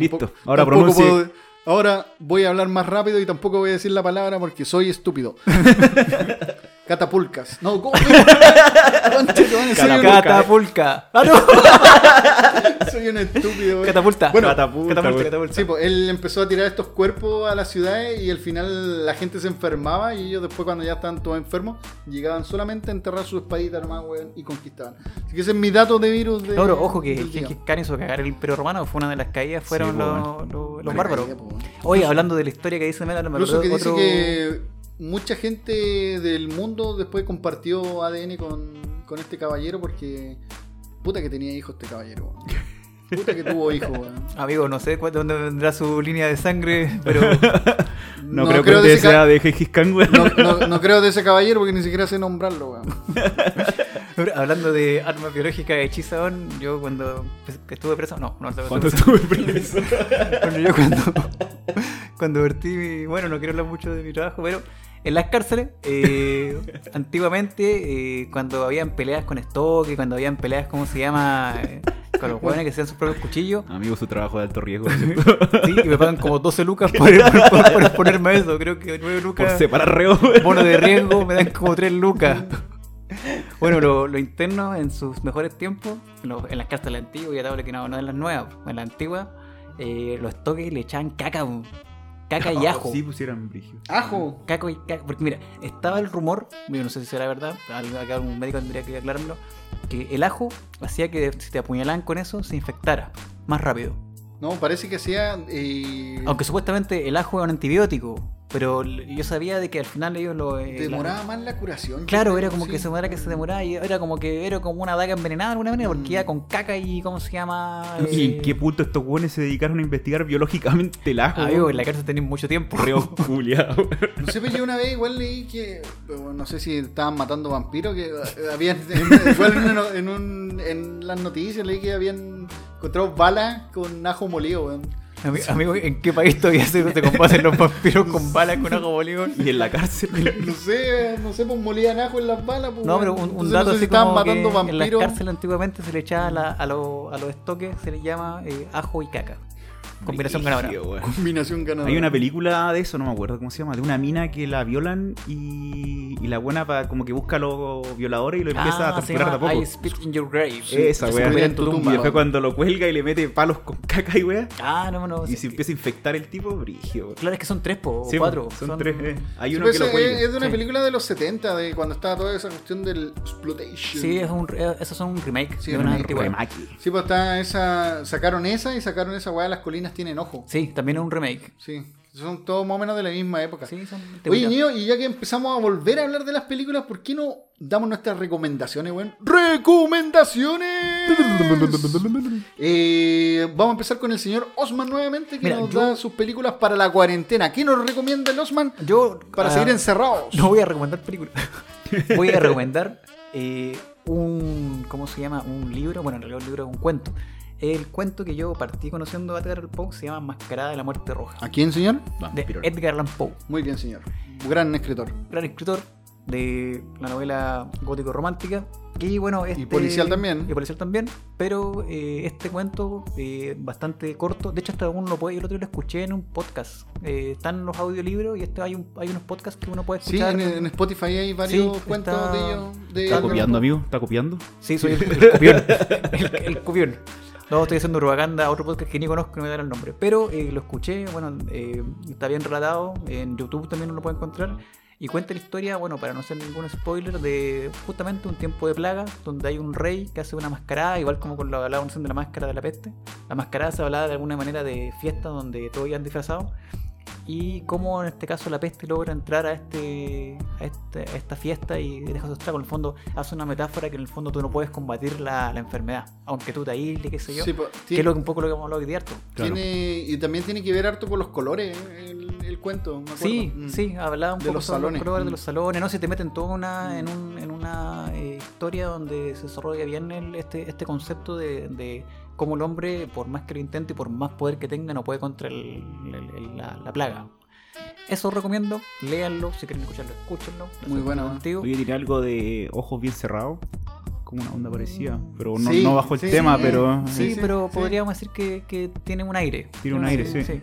Listo. Ahora tampoco pronuncie. puedo- ahora voy a hablar más rápido y tampoco voy a decir la palabra porque soy estúpido. (laughs) Catapulcas. No, ¿cómo? (laughs) Catapulca. Ah, no. (laughs) soy un estúpido. weón. Catapulta. Bueno, Catapulta, catapulta, catapulta. Sí, pues él empezó a tirar estos cuerpos a las ciudades y al final la gente se enfermaba y ellos después cuando ya estaban todos enfermos llegaban solamente a enterrar su espadita nomás, weón, y conquistaban. Así que ese es mi dato de virus de... No, pero ojo que. Gengis Khan hizo cagar el Imperio Romano, fue una de las caídas, fueron Sí, los, los- bárbaros. caída, weón. Oye, hablando de la historia que dice Metal, me Incluso acordé que dice que mucha gente del mundo después compartió ADN con, con este caballero porque... Puta que tenía hijos este caballero. weón. Puta que tuvo hijos, weón. (laughs) Amigo, no sé cu- dónde vendrá su línea de sangre, pero (laughs) No, creo, que de sea de Gengis Khan, weón. no, no- no creo de ese caballero porque ni siquiera sé nombrarlo, weón. (laughs) hablando de armas biológicas hechizadón, yo cuando pues, estuve preso, no, no estuve Cuando preso. estuve preso. Bueno, yo cuando, cuando vertí mi. Bueno, no quiero hablar mucho de mi trabajo, pero en las cárceles, eh, (laughs) antiguamente, eh, cuando habían peleas con estoque, cuando habían peleas, ¿cómo se llama? Eh, con los jóvenes que hacían sus propios cuchillos. Amigo, su trabajo de alto riesgo. Sí, (laughs) y me pagan como 12 lucas por, (laughs) por, por- por exponerme a eso. Creo que 9 Por lucas. separar reo, bono de riesgo me dan como 3 lucas. Bueno, lo, lo interno en sus mejores tiempos, en, los- en las cárceles antiguas, ya te hablo que no, no en las nuevas, en las antiguas, eh, los toques le echaban caca. Caca y (laughs) ajo. Sí, pusieran brillo. Ajo. Caco y caca. Porque mira, estaba el rumor, yo no sé si será verdad, acá algún médico tendría que aclararlo, que el ajo hacía que si te apuñalaban con eso se infectara más rápido. No, parece que sea... eh, Aunque supuestamente el ajo es un antibiótico, pero yo sabía de que al final ellos lo... eh, demoraba la- más la curación. Claro, era como sí. que se demoraba que se demoraba y era como que era como una daga envenenada de alguna manera porque Mm. iba con caca y ¿cómo se llama? ¿Y Eh, en qué punto estos weones se dedicaron a investigar biológicamente el ajo? Weón? en la cárcel tenían mucho tiempo. Reo (laughs) culiao. No sé, pero yo una vez igual leí que. No sé si estaban matando vampiros, que eh, habían. (laughs) igual en, una- en un- en las noticias leí que habían encontrado balas con ajo molido, weón. Ami- Amigo, ¿en qué país todavía se, se combaten los vampiros con (laughs) balas con ajo bolígon? Y en la cárcel. No sé, no sé, pues molían ajo en las balas, pues. No, pero un, un dato no sé así si como matando que en vampiros. cárceles antiguamente se le echaba a, la- a, los- a los estoques, se le llama eh, ajo y caca. Combinación ganadora. Combinación ganadora. Hay una película de eso, no me acuerdo cómo se llama, de una mina que la violan y, y la buena pa- como que busca a los violadores y lo empieza a Ah, torturar de a poco. I spit in your grave. Esa wea. en tu Y Y tumba. después cuando lo cuelga y le mete palos con caca y wea, Ah, no, no. y se empieza a infectar el tipo, brigio. Claro, es que son tres, po, o Sí, cuatro. Son, tres. eh. Hay uno pues, que lo es, cuelga. es de una Sí. película de los 70, de cuando estaba toda esa cuestión del exploitation. Sí, es un, eh, esos son un remake Sí, de un una remake. Remake. Sí, pues está esa. Sacaron esa y sacaron esa weá, las colinas tienen ojo. Sí, también es un remake. Sí, son todos más o menos de la misma época. Sí, son Oye. Ño, y ya que empezamos a volver a hablar de las películas, ¿por qué no damos nuestras recomendaciones, weón? ¡Recomendaciones! (laughs) Eh, vamos a empezar con el señor Osman nuevamente, que Mira, nos yo- da sus películas para la cuarentena. ¿Qué nos recomienda el Osman Yo, para ah, seguir encerrados? No voy a recomendar películas. (laughs) voy a recomendar eh, un. ¿Cómo se llama? Un libro. Bueno, en realidad un libro es un cuento. El cuento que yo partí conociendo a Edgar Allan Poe se llama Mascarada de la Muerte Roja. ¿A quién, señor? De. Edgar Allan Poe. Muy bien, señor. Gran escritor. gran escritor de la novela gótico-romántica. Y bueno, este, policial también. Y policial también. Pero eh, este cuento, eh, bastante corto. De hecho, hasta uno lo puede. Yo el otro día lo escuché en un podcast. Eh, están los audiolibros y este hay, un, hay unos podcasts que uno puede Sí, escuchar. en, en Spotify hay varios Sí, cuentos está- de ellos. De ¿Está copiando, amigo? ¿Está copiando? Sí, soy el, (laughs) el copión. el, el copión. No, estoy haciendo propaganda a otro podcast que ni conozco, no me dará el nombre. Pero eh, lo escuché, bueno, eh, está bien relatado. En YouTube también uno lo puede encontrar. Y cuenta la historia, bueno, para no hacer ningún spoiler, de justamente un tiempo de plaga, donde hay un rey que hace una mascarada, igual como con la hablaban de la máscara de la peste. La mascarada se hablaba de alguna manera de fiesta donde todos iban disfrazados. Y cómo en este caso la peste logra entrar a este, a, este- a esta fiesta y deja su estrago. En el fondo hace una metáfora que en el fondo tú no puedes combatir la, la enfermedad, aunque tú te aísles, qué sé yo. Sí, po, que es lo, que- un poco lo que hemos hablado hoy de harto. Claro. tiene- y también tiene que ver harto con los colores el, el cuento, me acuerdo. Sí, Mm. sí, hablaba un De poco los sobre salones. los colores de Mm. los salones, no se te meten toda una, en, un- en una eh, historia donde se desarrolla bien el- este, este concepto de, de cómo el hombre, por más que lo intente y por más poder que tenga, no puede contra el- el- el- la, la plaga. Eso os recomiendo, léanlo, si quieren escucharlo, escúchenlo. Muy buena, contigo. Oye, tiene algo de ojos bien cerrados. Como una onda parecida. Pero no, Sí, no bajo el sí, tema, sí. pero Sí, Sí, sí, pero sí. podríamos decir que, que tiene un aire. Tiene un aire, sí. Sí.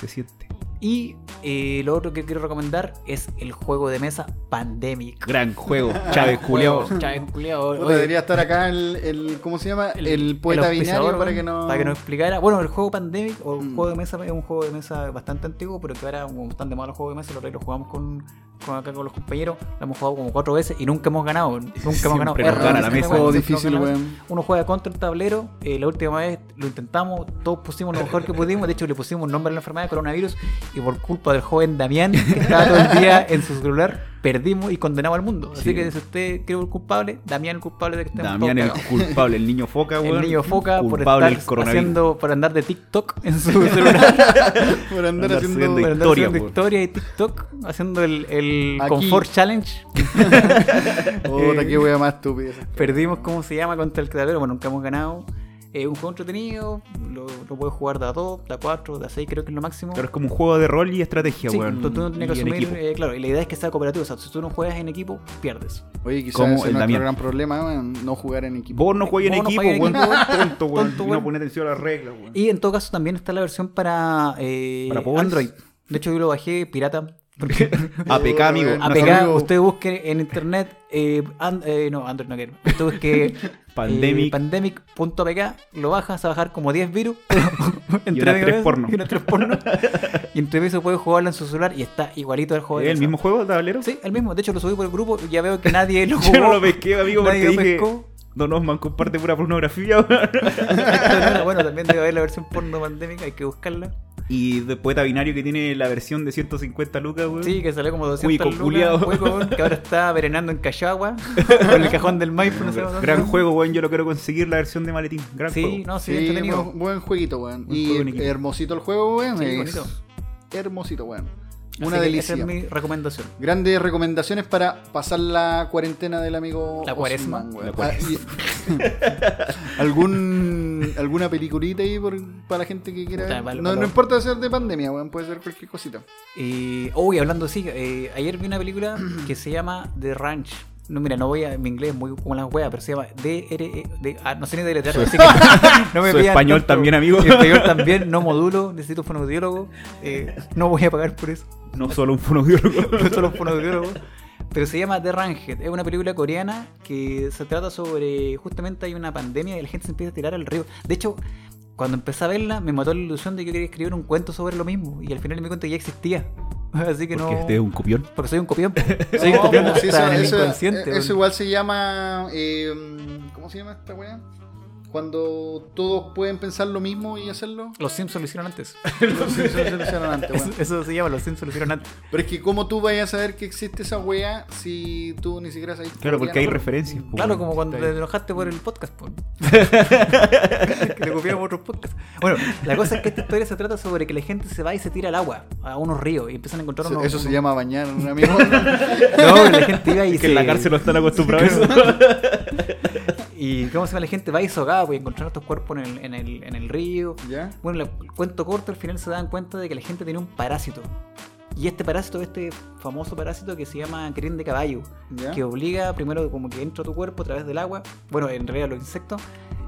se siente. Y eh, lo otro que quiero recomendar es el juego de mesa Pandemic. Gran juego. (laughs) Chávez Juliao. Chávez Oye, debería estar acá el, el- ¿cómo se llama? El, poeta auspiciador, binario para que no... para que nos explicara. Bueno, el juego Pandemic o el Mm. juego de mesa es un juego de mesa bastante antiguo, pero que ahora como están de moda los juegos de mesa, lo, lo jugamos con, con acá con los compañeros, lo hemos jugado como cuatro veces y nunca hemos ganado. Nunca hemos ganado. Siempre nos Es gana la mesa. Juego difícil, weón. Uno juega contra el tablero. eh, la última vez lo intentamos, todos pusimos lo mejor que pudimos. De hecho, le pusimos un nombre a la enfermedad de coronavirus. Y por culpa del joven Damián, que estaba todo el día en su celular, perdimos y condenamos al mundo. Así Sí. que si usted cree el culpable, Damián el culpable de que estemos Damián el culpable, el niño foca, El weón. niño foca por estar haciendo, por andar de TikTok en su (laughs) celular. Por andar Andar (laughs) haciendo... por andar Historia, haciendo historia y TikTok, haciendo el, el Aquí. Comfort Challenge. (laughs) Puta, qué wea más estúpida. Perdimos, ¿cómo se llama? Contra el tablero, bueno, nunca hemos ganado. Es un juego entretenido, lo, lo puedes jugar de a 2, de a 4, de a 6, creo que es lo máximo. Pero es como un juego de rol y estrategia, Sí, weón. tú, tú no tienes que en asumir, equipo. eh, claro, y la idea es que sea cooperativo, o sea, si tú no juegas en equipo, pierdes. Oye, quizás Como es nuestro gran problema, weón, no jugar en equipo. Vos no juegas en no equipo, en weón. Tonto, weón. (laughs) tonto, Y no pones atención a las reglas, weón. Y en todo caso también está la versión para, eh, ¿Para? Android. De hecho yo lo bajé pirata. (laughs) Porque APK, amigo. APK, amigo- usted busque en internet, eh, eh, no, Android no quiero. Usted busque (laughs) Pandemic. eh, pandemic.pk, lo bajas a bajar como 10 virus. (laughs) unas medio tres porno. (laughs) Y tres porno. y entre eso puede jugarlo en su celular y está igualito al juego. de ¿Es el mismo juego tablero? Sí, el mismo. De hecho lo subí por el grupo y ya veo que (laughs) nadie lo jugó. Yo no lo pesqué, amigo, porque Nadie lo dije... Don Osman comparte pura pornografía, weón. bueno, también debe haber la versión porno pandémica, hay que buscarla. Y de poeta binario que tiene la versión de 150 lucas, weón. Sí, que salió como 200 Cuico, lucas, weón, que ahora está verenando en Cachagua (laughs) con el cajón del Maipo, no sé. Gran juego, weón. Yo lo quiero conseguir la versión de maletín. Gran Sí, juego. no, sí, Sí, buen, buen jueguito, weón. Buen Y juego hermosito el juego, weón. Sí, es bonito. Hermosito, weón. Así Una que delicia. Esa es mi recomendación. Grandes recomendaciones para pasar la cuarentena del amigo La cuaresma. Osman, weón. La cuaresma. Ah, (laughs) ¿Algún, ¿Alguna peliculita ahí por- para la gente que quiera? Puta, no, no importa ser de pandemia, weón. Puede ser cualquier cosita. Eh, uy, hablando así, eh, ayer vi una película que se llama The Ranch. No, mira, no voy a. Mi inglés es muy como la wea, pero se llama D-R-E. de- ah, no sé ni deletrear, así que (laughs) no me Su español tanto. también, amigo. Mi (laughs) español también, no modulo, necesito un fonoaudiólogo. eh, no voy a pagar por eso. No solo un fonoaudiólogo. (laughs) no solo un fonoaudiólogo. Pero se llama The Ranged. Es una película coreana que se trata sobre. Justamente hay una pandemia y la gente se empieza a tirar al río. De hecho, cuando empecé a verla, me mató la ilusión de que yo quería escribir un cuento sobre lo mismo. Y al final me di cuenta que ya existía. (laughs) Así que Porque no. este es un copión. Porque soy un copión. (laughs) Soy un No, copión hasta eso, en el eso- inconsciente. weón. eso igual se llama. eh, ¿Cómo se llama esta weá? Cuando todos pueden pensar lo mismo y hacerlo. Los Simpsons lo hicieron antes. (laughs) Los Simpsons lo hicieron antes, (laughs) Eso, weón. eso se llama Los Simpsons lo hicieron antes. Pero es que, ¿cómo tú vayas a saber que existe esa weá si tú ni siquiera sabes Claro, porque hay referencias. po, Claro, como cuando te enojaste por el podcast. po. (laughs) que te copiamos otros podcasts. Bueno, la cosa es que esta historia se trata sobre que la gente se va y se tira al agua, a unos ríos, y empiezan a encontrar Eso, unos. eso se llama bañar, un amigo. No, la gente iba y Que en la se- cárcel no están acostumbrados a eso. Y cómo se llama la gente va sogada, pues encontrar estos cuerpos en el, en el, en el río. ¿Ya? Bueno, el cuento corto, al final se dan cuenta de que la gente tenía un parásito. Y este parásito, este famoso parásito que se llama crin de caballo, ¿Ya? que obliga primero como que entra a tu cuerpo a través del agua, bueno, en realidad los insectos,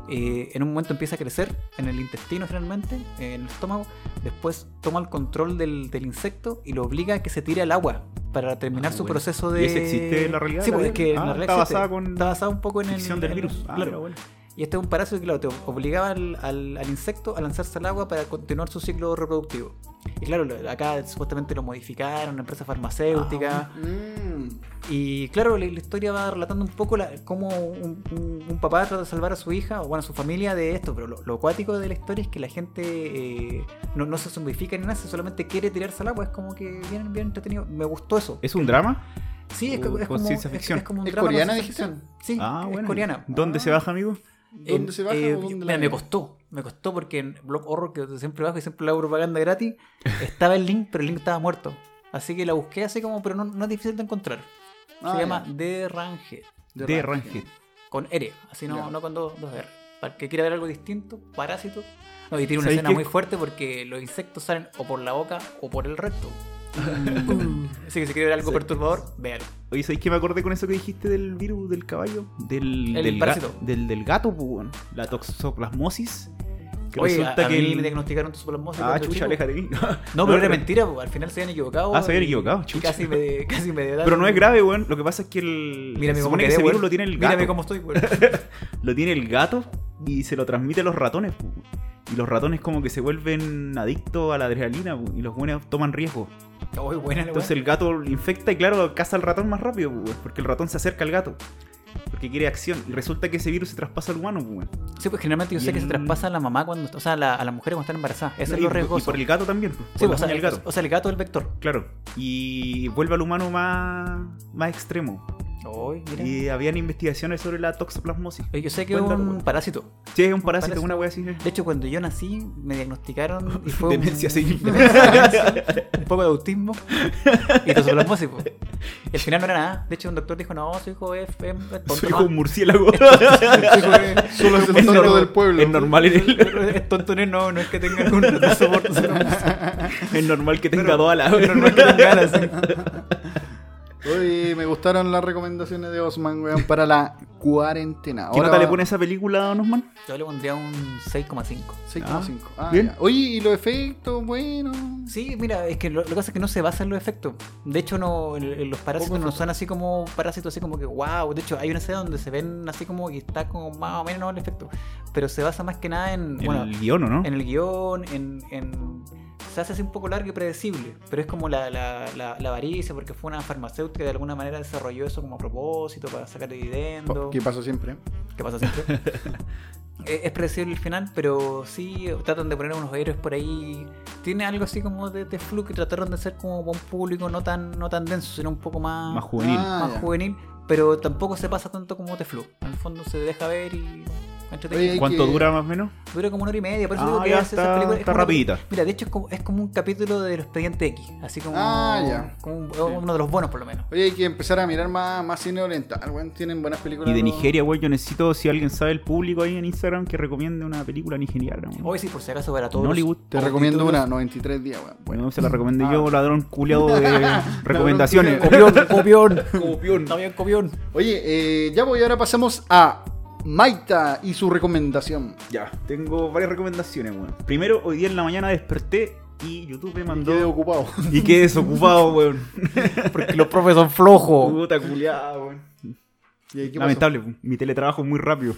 eh, en un momento empieza a crecer en el intestino finalmente, en el estómago, después toma el control del, del insecto y lo obliga a que se tire al agua para terminar Ah, su bueno. proceso de... ¿Y ese existe en la realidad? Sí, ¿La pues es que en Ah, la realidad está existe. basada con Está basado un poco en el... del el- virus. Ah, claro. bueno. Y este es un parásito que claro, te obligaba al, al- al insecto a lanzarse al agua para continuar su ciclo reproductivo. Y claro, acá supuestamente lo modificaron, una empresa farmacéutica. Mm. Y claro, la, la historia va relatando un poco la, cómo un, un- un papá trata de salvar a su hija, o bueno, a su familia de esto, pero lo, lo acuático de la historia es que la gente eh, no, no se zombifica ni nada, solamente quiere tirarse al agua, es como que bien, bien entretenido. Me gustó eso. ¿Es un drama? Sí, es, es como, ciencia es- ficción? es como un ¿Es drama con coreana, dijiste? Sí, ah, es bueno. coreana. ¿Dónde se baja, amigo? ¿Dónde Eh, se baja eh, o dónde mira, la me costó, me costó porque en Blog Horror, que siempre bajo y siempre la hago propaganda gratis, (laughs) estaba el link, pero el link estaba muerto. Así que la busqué así como, pero no, no es difícil de encontrar. Ah, Se llama ya. The Range, De De Range. Range. con R, así no, no con dos, dos R. Para el que quiera ver algo distinto, Parásito. No, y tiene una ¿Sabéis escena muy fuerte porque los insectos salen o por la boca o por el recto. (laughs) Así que si quiere ver algo Sí. perturbador, véalo. Oye, ¿sabéis que me acordé con eso que dijiste del virus del caballo? Del, El del, ga- del, del gato, pues. La toxoplasmosis. Que Oye, resulta a, a que mí el- me diagnosticaron toxoplasmosis Ah, cuando chucha, chico. aléjate de mí. No, (laughs) pero era mentira, pues, al final se habían equivocado. Ah, se habían y- equivocado, y chucha. casi me, (laughs) casi me Pero no es grave, weón. Lo que pasa es que el. Mírame se cómo supone que quedé, ese virus lo tiene el gato. Mírame cómo estoy, weón. (laughs) Lo tiene el gato y se lo transmite a los ratones, pu. Y los ratones como que se vuelven adictos a la adrenalina y los buenos toman riesgo. Buena la Entonces el gato lo infecta y claro, caza al ratón más rápido, pu, weón, porque el ratón se acerca al gato. Porque quiere acción. Y resulta que ese virus se traspasa al humano, pu, weón. Sí, pues generalmente yo y sé que se el- traspasa a la mamá cuando. O sea, a la, a la mujer cuando están embarazadas. Eso No, es y, lo y riesgoso. por el gato también, pu, por Sí, pues, o sea, del gato. o sea, el gato es el vector. Claro. Y vuelve al humano más, más extremo. Y habían investigaciones sobre la toxoplasmosis. Yo sé que es un parásito. Sí, es un parásito, parásito. una wea así. De hecho, cuando yo nací, me diagnosticaron y fue un- Demencia senil. (laughs) demencia, un poco de autismo y toxoplasmosis. po. Y al final no era nada. De hecho, un doctor dijo, no, su hijo es, es, es tonto. Soy como nomás". un murciélago. (laughs) Su hijo es- Solo es el Es tonto del pueblo. Es normal, es tonto, no, no es que tenga algún (laughs) por es normal que tenga dos alas. Es normal que tenga alas, Oye, me gustaron las recomendaciones de Osman, weón, para la cuarentena. ¿Qué Ahora nota le va- pone esa película, Don Osman? Yo le pondría un 6,5. 6,5. Ah, bien. ya. Oye, ¿y los efectos? Bueno. Sí, mira, es que lo, lo que pasa es que no se basa en los efectos. De hecho, no, el- el- los parásitos no son así como parásitos, así como que wow. De hecho, hay una escena donde se ven así como y está como más o menos el efecto. Pero se basa más que nada en, En bueno, el guion, ¿o ¿no? en el guion, en, en- Se hace así un poco largo y predecible. Pero es como la, la, la, la avaricia, porque fue una farmacéutica que de alguna manera desarrolló eso como a propósito para sacar dividendos. ¿Qué pasa siempre? ¿Qué pasa siempre? (laughs) Eh, es predecible el final, pero sí tratan de poner unos héroes por ahí. Tiene algo así como de, de flu que trataron de hacer como un público no tan, no tan denso, sino un poco más, Más juvenil. Ah, más juvenil. Pero tampoco se pasa tanto como The Flu. En el fondo se deja ver y. Oye, ¿Cuánto que- dura más o menos? Dura como una hora y media, por eso Ah, digo que ya está- películas- es está como rapidita. Mira, de hecho es como, es como un capítulo de los expedientes X, así como, Ah, ya. como un- uno de los buenos por lo menos. Oye, hay que empezar a mirar más, más cine oriental, weón. Tienen buenas películas. Y de Nigeria, güey, yo necesito, si alguien sabe el público ahí en Instagram, que recomiende una película nigeriana. güey. Hoy sí, por si acaso para todos. Nollywood. Te recomiendo títulos. una, 93 días, weón. Bueno, se la recomendé Ah. yo, ladrón culiado de (laughs) (laughs) recomendaciones. Copión, copión. Copión. Está bien, copión. Oye, eh, ya voy, ahora pasamos a Maita y su recomendación. Ya, tengo varias recomendaciones, weón. Primero, hoy día en la mañana desperté y YouTube me mandó. quedé ocupado. Y quedé desocupado, weón. (laughs) Porque los profes son flojos. Puta culiado, weón. ¿Y pasó? Lamentable, mi teletrabajo es muy rápido.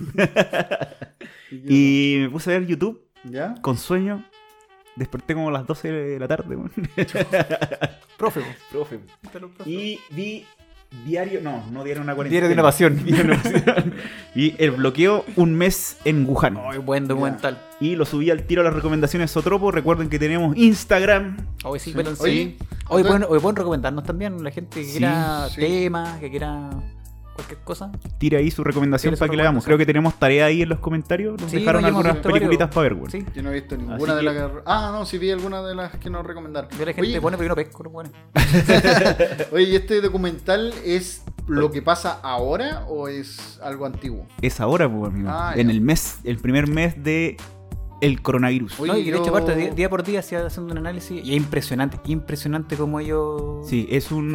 ¿Y (laughs) y me puse a ver YouTube? ¿Ya? con sueño. Desperté como a las 12 de la tarde, weón. (laughs) Profe. Profe. Y vi diario, no, no diario una cuarentena. Diario de una pasión. (laughs) Diario de una pasión. y el bloqueo un mes en Wuhan. Ay, buen documental. Y lo subí al tiro a las recomendaciones Sotropo. Recuerden que tenemos Instagram. Hoy sí, Sí. Hoy pueden, hoy pueden recomendarnos también la gente que Sí, quiera sí. temas, que quiera cualquier cosa. Tira ahí su recomendación para que le hagamos. Creo que tenemos tarea ahí en los comentarios. Nos Sí, dejaron no, algunas peliculitas para ver. Sí. Yo no he visto ninguna Así de las que... Ah, no, sí vi alguna de las que nos recomendaron. Yo la gente Oye, pone, pero yo no pesco, no pone. (laughs) oye, ¿y este documental es lo que pasa ahora o es algo antiguo? Es ahora, pues, amigo. Ah, en ya. el mes, el primer mes de el coronavirus. Oye, no, y de hecho, aparte, día, día por día se va haciendo un análisis y es impresionante, impresionante como ellos. Sí, es un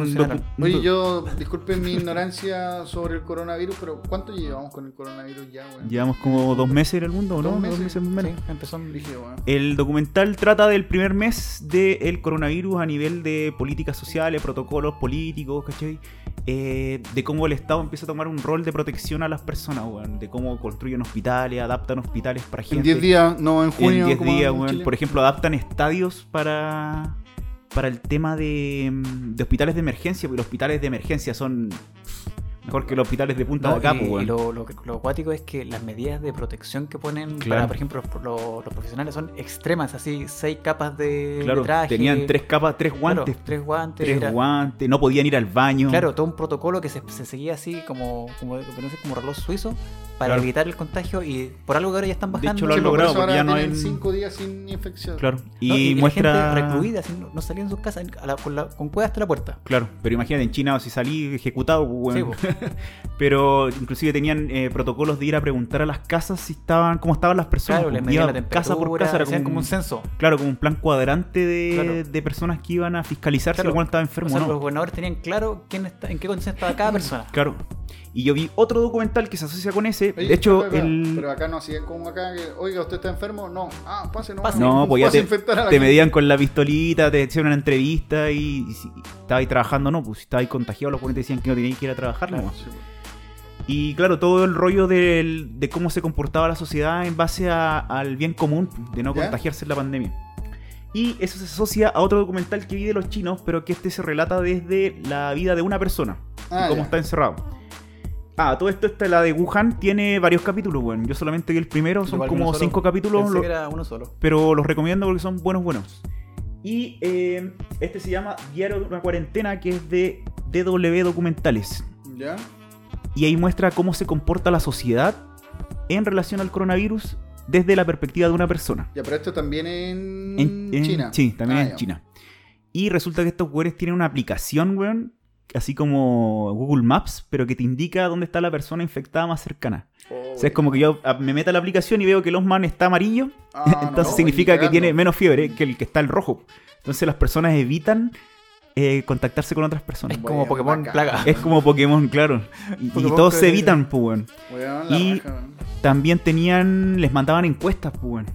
Oye, yo, disculpen mi (laughs) ignorancia sobre el coronavirus, pero ¿cuánto llevamos con el coronavirus ya, weón? Llevamos como dos meses en el mundo, ¿o ¿no? Dos Dos meses. o menos. Sí, empezó en. El documental trata del primer mes del coronavirus a nivel de políticas sociales, protocolos políticos, ¿cachai? eh, de cómo el Estado empieza a tomar un rol de protección a las personas, weón. De cómo construyen hospitales, adaptan hospitales para gente. En 10 días, no en junio. En 10 como días, weón. Por ejemplo, adaptan estadios para, para el tema de, mm, de hospitales de emergencia, porque los hospitales de emergencia son mejor que los hospitales de punta No, de acá, y- pues, y lo, lo, lo acuático es que las medidas de protección que ponen Claro. para, por ejemplo, los, profesionales son extremas, así seis capas de, Claro, de traje. tenían tres capas, tres claro, guantes. tres guantes. tres era- guantes, no podían ir al baño. Claro, todo un protocolo que se, se seguía así como, como, como reloj suizo para Claro. evitar el contagio y por algo que ahora ya están De bajando. hecho, lo han pues, logrado, porque ahora ya no tienen hay- 5 días sin infección. Claro. Y, No, y muestra. gente recluida, así, no, no salía en sus casas a la- con, la, con cueva hasta la puerta. Claro, pero imagínate en China si salí ejecutado, pues, Sí. (laughs) pero inclusive tenían eh, protocolos de ir a preguntar a las casas si estaban, cómo estaban las personas. Claro, les pues. medían la casa por casa, era como, como un censo. claro, como un plan cuadrante de, Claro. de personas que iban a fiscalizar si Claro. alguno estaba O enfermo sea, o no. los gobernadores tenían claro quién está, en qué condición estaba cada persona. Claro. Y yo vi otro documental que se asocia con ese. Oye, de hecho, espera, el. Pero acá no hacían como acá que, oiga, ¿usted está enfermo? No. Ah, pase, no. Pase. (laughs) No, pues ya te, te gente. medían con la pistolita, te hacían una entrevista y, y si estabas ahí trabajando, no, pues si estabas ahí contagiado, los pones te decían que no tenías que ir a trabajar, no. Sí, pues. Y claro, todo el rollo del- de cómo se comportaba la sociedad en base a- al bien común, de no ¿Ya? contagiarse en la pandemia. Y eso se asocia a otro documental que vi de los chinos, pero que este se relata desde la vida de una persona, Ah, y cómo ya. está encerrado. Ah, todo esto, esta, la de Wuhan, tiene varios capítulos, bueno. Yo solamente vi el primero, son Igual como cinco capítulos, Pensé lo- que era uno solo. pero los recomiendo porque son buenos, buenos. Y eh, este se llama Diario de una cuarentena, que es de DW Documentales. ¿Ya? Y ahí muestra cómo se comporta la sociedad en relación al coronavirus desde la perspectiva de una persona. Ya, pero esto también en, En, en- China. Sí, también Ah, en ya. China. Y resulta que estos güeyes tienen una aplicación, weón, así como Google Maps, pero que te indica dónde está la persona infectada más cercana. Oh, O sea, es como que yo me meto a la aplicación y veo que el Osman está amarillo, Ah, (laughs) entonces no, significa ni que tiene menos fiebre que el que está el rojo. Entonces las personas evitan eh, contactarse con otras personas. Es como Pokémon. Plaga. Es como Pokémon, claro. (laughs) Y, todos se evitan, pues, Y-. También tenían, les mandaban encuestas, pues.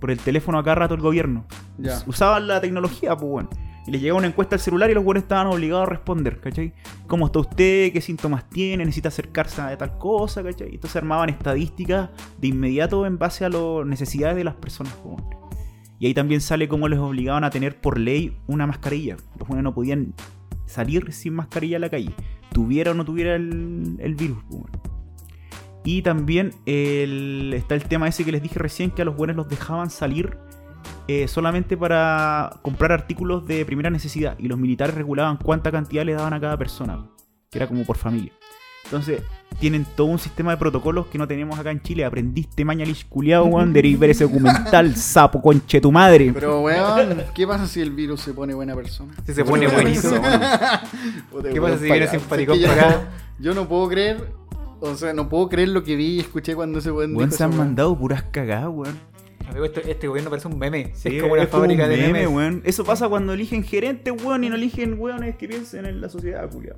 Por el teléfono a cada rato el gobierno. Ya. Usaban la tecnología, pues. Y les llegaba una encuesta al celular y los weones estaban obligados a responder, ¿cachai? ¿Cómo está usted? ¿Qué síntomas tiene? ¿Necesita acercarse a tal cosa? ¿cachai? Entonces armaban estadísticas de inmediato en base a las necesidades de las personas. Y ahí también sale cómo les obligaban a tener por ley una mascarilla. Los weones no podían salir sin mascarilla a la calle. Tuviera o no tuviera el, el virus. Y también está el tema ese que les dije recién, que a los buenos los dejaban salir eh, solamente para comprar artículos de primera necesidad. Y los militares regulaban cuánta cantidad le daban a cada persona, que era como por familia. Entonces, tienen todo un sistema de protocolos que no tenemos acá en Chile. Aprendiste mañalich culiao, weón, de ver ese documental, (laughs) sapo, conche tu madre. Pero, weón, ¿qué pasa si el virus se pone buena persona? Si se pone buenísimo. (laughs) ¿Qué pasa si viene para- yo para no- acá? Yo no puedo creer, o sea, no puedo creer lo que vi y escuché cuando ese weón dijo se han mandado puras cagadas, weón. Este, este gobierno parece un meme. Sí, es como una fábrica un de meme, memes. weón. Eso pasa cuando eligen gerentes, weón, y no eligen weones que piensen en la sociedad, culiao.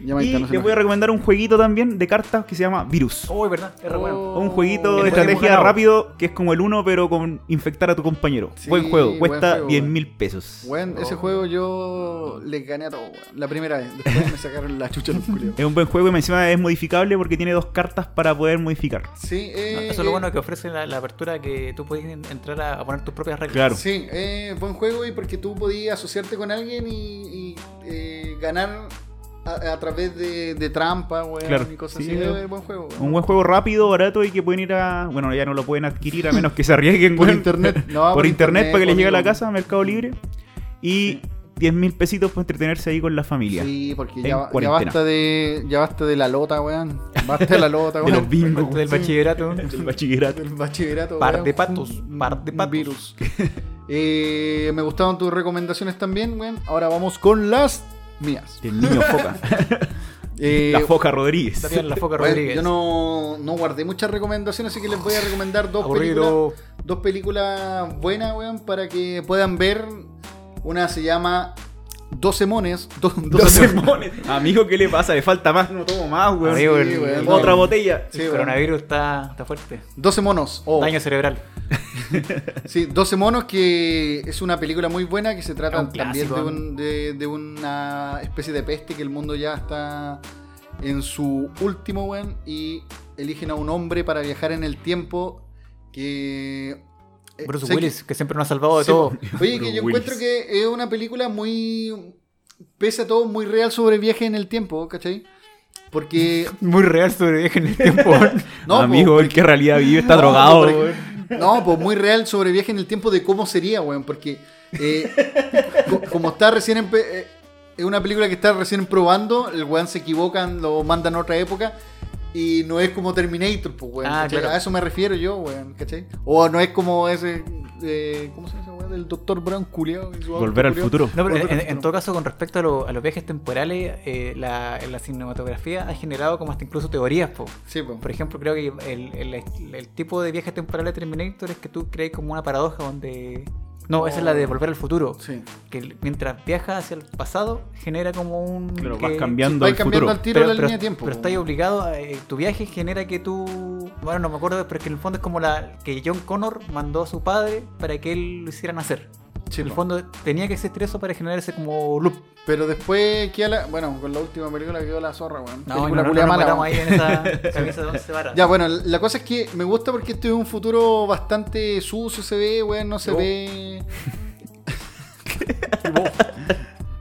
Y se voy a recomendar un jueguito también de cartas que se llama Virus. Oh, es verdad, es re bueno. Oh. Un jueguito de estrategia rápido que es como el uno, pero con infectar a tu compañero. Sí, buen juego, buen cuesta juego, 10 weón. mil pesos. Weón, ese Oh. juego yo les gané a todos, weón. La primera vez. Después me sacaron la chucha los culiados. Es un buen juego y encima es modificable porque tiene dos cartas para poder modificar. Sí, No, eh, eso es lo eh, bueno que ofrece la, la apertura que tú puedes en- entrar a, a poner tus propias reglas. Claro. Sí, eh, buen juego y porque tú podías asociarte con alguien y, y, eh, ganar a, a través de, de trampa, weón, Claro, y cosas sí, así. es- buen juego. weón. Un buen juego rápido, barato y que pueden ir a. Bueno, ya no lo pueden adquirir a menos que se arriesguen, Por weón. internet. (laughs) No, por, por internet, internet, para que les llegue a la casa, Mercado Libre. Y 10 mil pesitos para entretenerse ahí con la familia. Sí, porque ya, ya basta de ya basta de la lota, weón. Basta de la lota, (laughs) De weón. los bingos, del bachillerato. (laughs) Del bachillerato. Del bachillerato. Par weón. de patos, par de un patos. virus. Eh, me gustaban tus recomendaciones también, weón. Ahora vamos con las mías. Del niño foca. (laughs) Eh, la foca Rodríguez. Está bien la foca bueno, Rodríguez. yo no, no guardé muchas recomendaciones, así que les voy a recomendar dos películas. Dos películas buenas, weón, para que puedan ver. Una se llama 12 mones. do- 12 12 mones. Amigo, ¿qué le pasa? Le falta más, no tomo más, weón. Amigo, Sí, el- weón. el- Otra botella. Sí, el weón. coronavirus está, está fuerte. 12 monos. Daño cerebral. (laughs) Sí, 12 monos que es una película muy buena que se trata un también de, un- de- de una especie de peste que el mundo ya está en su último, weón, y eligen a un hombre para viajar en el tiempo que... eh, Bruce sé que- Willis, que, siempre nos ha salvado de Sí, todo. Oye, que yo Willis. encuentro que es una película muy... Pese a todo, muy real sobre viaje en el tiempo, ¿cachai? Porque... (laughs) Muy real sobre viaje en el tiempo. (laughs) No, (laughs) Amigo, po, el que en realidad vive está No, drogado, porque-. No, pues muy real sobre viaje en el tiempo de cómo sería, weón. Porque eh, co- como está recién eh, es una película que está recién probando, el weón se equivocan, lo mandan a otra época. Y no es como Terminator, pues, weón. Ah. A eso me refiero yo, weón, ¿cachai? O no es como ese. eh, ¿Cómo se llama weón? Del Dr. Brown auto Volver al culiao. futuro. No, pero en, todo caso, con respecto a, lo- a los viajes temporales, eh, la, cinematografía ha generado como hasta incluso teorías. po. Sí, pues. Por ejemplo, creo que el, el- el tipo de viaje temporal de Terminator es que tú crees como una paradoja donde... No, esa es la de volver al futuro. Sí. Que mientras viaja hacia el pasado, genera como un... Claro, que- vas cambiando el cambiando futuro. al tiro la línea de tiempo. pero estás obligado, a, eh, tu viaje genera que tú, bueno, no me acuerdo, pero es que en el fondo es como la que John Connor mandó a su padre para que él lo hiciera nacer. Sí, en el fondo tenía que existir eso para generar ese como loop. Pero después queda la. Bueno, con la última película quedó la zorra, weón. No, película no, mala, metamos weón. ahí en esa camisa de once varas. Ya, bueno, la cosa es que me gusta porque este es un futuro bastante sucio, se ve, weón, no se Oh. ve.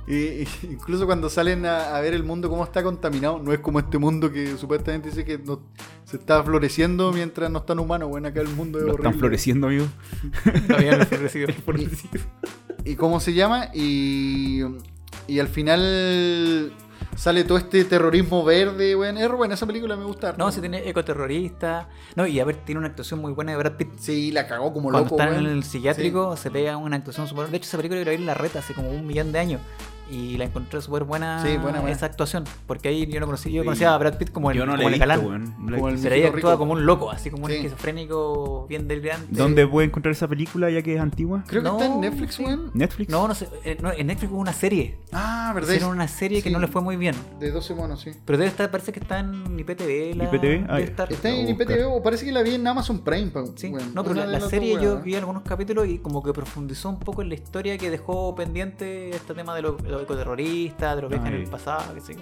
Y- y (laughs) incluso cuando salen a, a ver el mundo cómo está contaminado, no es como este mundo que supuestamente dice que no- se está floreciendo mientras no están humanos, weón, acá el mundo es horrible. están floreciendo, amigo. (laughs) No. ¿Y cómo se llama? Y, y al final sale todo este terrorismo verde, weón. Es buena esa película, me gusta. No, si tiene ecoterrorista. No, y a ver, tiene una actuación muy buena de Brad Pitt. Sí, la cagó como Cuando loco, está en el psiquiátrico se pega una actuación. De hecho, esa película la vi en la reta hace como un millón de años. Y la encontré súper buena, Sí, buena, buena. esa actuación. Porque ahí yo no conocí, yo conocía a Brad Pitt como el, Yo no como le he el visto, galán. weón. No la he Como visto. el Pero ella actúa rico. como un loco, así como un esquizofrénico bien delirante. ¿Dónde puede encontrar esa película ya que es antigua? Creo que No, está en Netflix, sí. weón. ¿Netflix? No, no sé. eh, no, en Netflix hubo una serie. Ah, ¿verdad? Hicieron una serie que no le fue muy bien. De 12 monos, sí. Pero debe estar, parece que está en IPTV. La, IPTV? Ah, estar. Está en IPTV o parece que la vi en Amazon Prime. pa- Sí, weón. no, pero la, la serie yo vi algunos capítulos y como que profundizó un poco en la historia que dejó pendiente este tema de los lo ecoterroristas, de los viajes en el pasado, qué sé yo.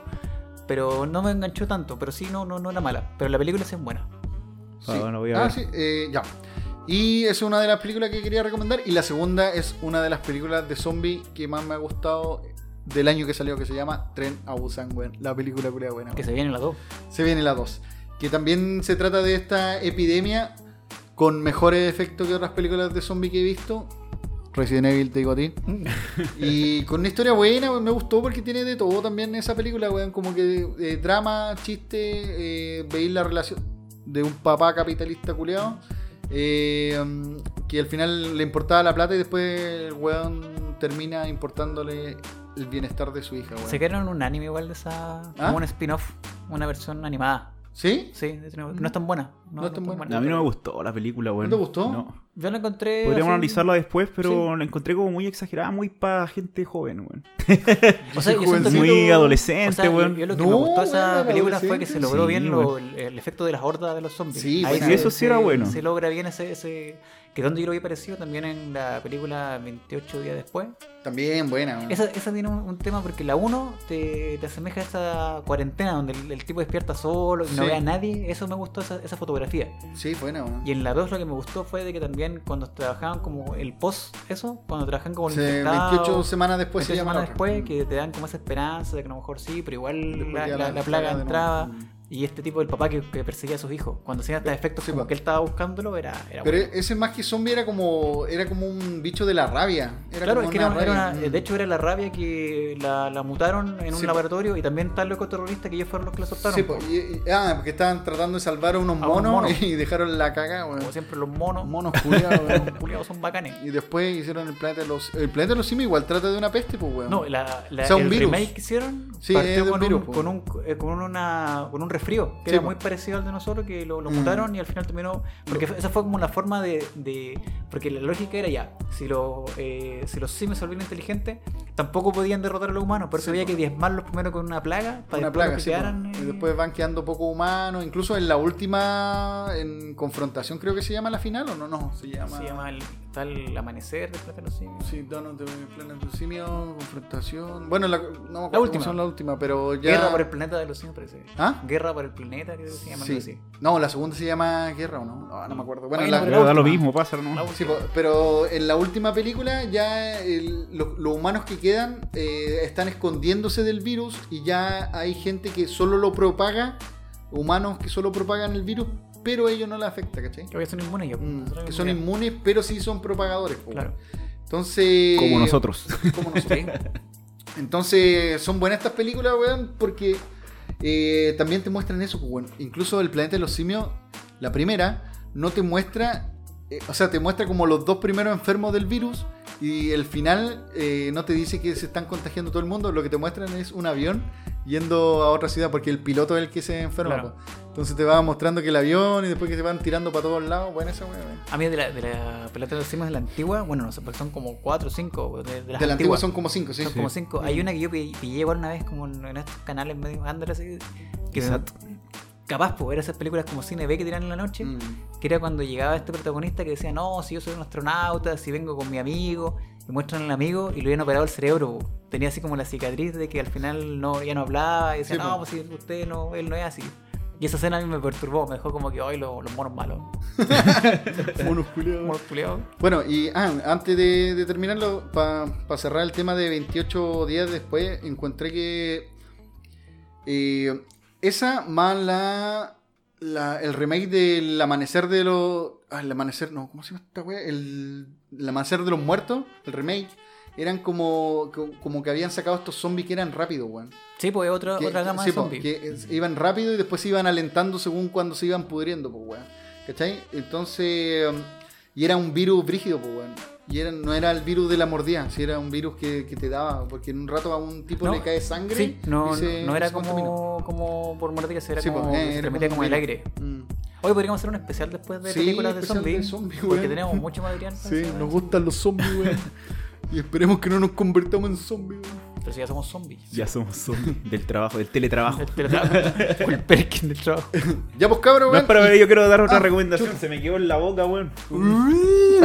Pero no me enganchó tanto, pero sí, no, no, no era mala. Pero la película sí es buena. Sí. Ah, bueno, voy a Ah, ver. sí, eh, ya. Y es una de las películas que quería recomendar. Y la segunda es una de las películas de zombie que más me ha gustado del año que salió, que se llama Tren a Busan. La película culia buena. Que se viene la 2. Se viene la 2. Que también se trata de esta epidemia con mejores efectos que otras películas de zombie que he visto. Resident Evil, te digo a ti. (laughs) Y con una historia buena, me gustó porque tiene de todo también esa película, weón. Como que eh, drama, chiste, eh, veis la relación de un papá capitalista culeado. eh, que al final le importaba la plata y después el weón termina importándole el bienestar de su hija, weón. Se crearon un anime igual de esa. ¿Ah? Como un spin-off, una versión animada. ¿Sí? Sí, no, es tan buena. No es tan buena. A mí no me gustó la película, weón. ¿No te gustó? No. Yo la encontré. Podríamos así- analizarla después, pero Sí. la encontré como muy exagerada, muy para gente joven, weón. (laughs) O sea, yo siento Jovencito. que- Muy O adolescente, sea, yo, weón. yo lo que No, me gustó de esa película fue que se logró Sí, bien lo- el, efecto de las hordas de los zombies. Sí, Ahí bueno. Sí, eso sí era bueno. Se logra bien ese, ese. Que donde yo lo vi parecido también en la película 28 días después. También buena. Esa, esa tiene un, un tema porque la 1 te, te asemeja a esa cuarentena donde el, el tipo despierta solo y no Sí. ve a nadie. Eso me gustó, esa, esa fotografía. Sí, buena. Y en la 2 lo que me gustó fue de que también cuando trabajaban como el post, eso, cuando trabajan como el infectado, 28 semanas después se 28 llama semanas después que te dan como esa esperanza de que a lo mejor sí, pero igual la, ya la- la plaga entraba. Mm. Y este tipo, el papá que, que perseguía a sus hijos, cuando hacían estos efectos Sí, como pa. que él estaba buscándolo, era, era Pero bueno. ese más que zombie era como era como un bicho de la rabia. Era Claro, como es que una era rabia. una- de hecho era la rabia que la, la mutaron en un Sí, laboratorio y también está el ecoterrorista que ellos fueron los que la soltaron. Sí, po. po, y- y- ah, porque estaban tratando de salvar a unos A monos, monos. y dejaron la caga, weón. Como siempre los monos, Monos culiados, (laughs) los culiados son bacanes. Y después hicieron el planeta de los. El planeta de los simios igual trata de una peste, pues, weón. No, la, la- O sea, un el virus. remake que hicieron Sí, partió es de un con, virus, un, po. con, un, eh, con, una, con un resfrío, que Sí, era muy parecido al de nosotros, que lo, lo Mm. mutaron y al final terminó. Porque esa fue como la forma de. de- porque la lógica era ya: si, lo, eh, si los simios se volvieron inteligentes, tampoco podían derrotar a los humanos. Por eso Sí, había que diezmarlos primero con una plaga. Para Una plaga, que quedaran, y eh, después van quedando poco humanos. Incluso en la última, en confrontación, creo que se llama la final o no, no, se llama. Se llama el, está el amanecer del planeta de los simios. Sí, Planet of the Simio, confrontación. Bueno, la, no La última. son la última, pero ya. Guerra por el planeta de los simios, parece. ¿Ah? Guerra por el planeta, creo que se llama Sí. algo así. No, la segunda se llama Guerra o no. No, no me acuerdo. Bueno, Bueno, la- pero Pero da lo última. mismo, pasa, ¿no? La Sí, pero en la última película ya el- los humanos que quedan eh, están escondiéndose del virus y ya hay gente que solo lo propaga, humanos que solo propagan el virus, pero ellos no les afecta, ¿cachai? Que son inmunes yo. Mm, que son inmunes. inmunes, pero sí son propagadores. po, Claro. Entonces... Como nosotros. (laughs) Como nosotros. Entonces, son buenas estas películas, weón, porque eh, también te muestran eso, pues, weón. Incluso el planeta de los simios, la primera, no te muestra, eh, o sea, te muestra como los dos primeros enfermos del virus y el final eh, no te dice que se están contagiando todo el mundo, lo que te muestran es un avión yendo a otra ciudad porque el piloto es el que se enferma. Claro. Entonces te va mostrando que el avión y después que se van tirando para todos lados, bueno, esa weón. A mí de la, de la pelota de los de la antigua, bueno, no sé, porque son como cuatro o cinco de, de las De la antigua son como cinco, sí. Son como cinco. Hay una que yo pi- pillé igual una vez como en, estos canales medio under así. Que Exacto. Capaz, pues, ver esas películas como cine B que tiran en la noche. Mm. Que era cuando llegaba este protagonista que decía, no, si yo soy un astronauta, si vengo con mi amigo. Y muestran al amigo y lo habían operado el cerebro. Tenía así como la cicatriz de que al final no, ya no hablaba. Y decía, Sí, no, pues si usted no, él no es así. Y esa escena a mí me perturbó, me dejó como que hoy los, los monos malos. (laughs) Monos culiados. Bueno, y ah, antes de, de terminarlo, para cerrar el tema de 28 días después, encontré que eh, esa más la, la- el remake del Amanecer de los... Ah, el Amanecer, no, ¿cómo se llama esta wea? El, el Amanecer de los Muertos, el remake, eran como, co- como que habían sacado estos zombies que eran rápidos, weón. Sí, pues otra, Que- otra gama sí, de zombies. que es- iban rápido y después se iban alentando según cuando se iban pudriendo, pues, weón. ¿Cachai? Entonces, y era un virus brígido, pues, weón. Y era, no era el virus de la mordida, si era un virus que, que te daba, porque en un rato a un tipo No, le cae sangre. Sí, no, y se- no, no era se como, como por mordida, era Sí, como, pues, eh, se era como el aire. Mm. Hoy podríamos hacer un especial después de Sí, películas de zombies. porque tenemos mucho material. Sí, nos gustan los zombies, weón. (laughs) y esperemos que no nos convertamos en zombies, weón. Pero si ya somos zombies. Ya somos zombies del trabajo, del teletrabajo. El teletrabajo. (laughs) el Perkin del trabajo. Ya, pues, cabros, No, weón. espera, pero yo quiero dar otra Ah, recomendación. Se me quedó en la boca, weón. (laughs)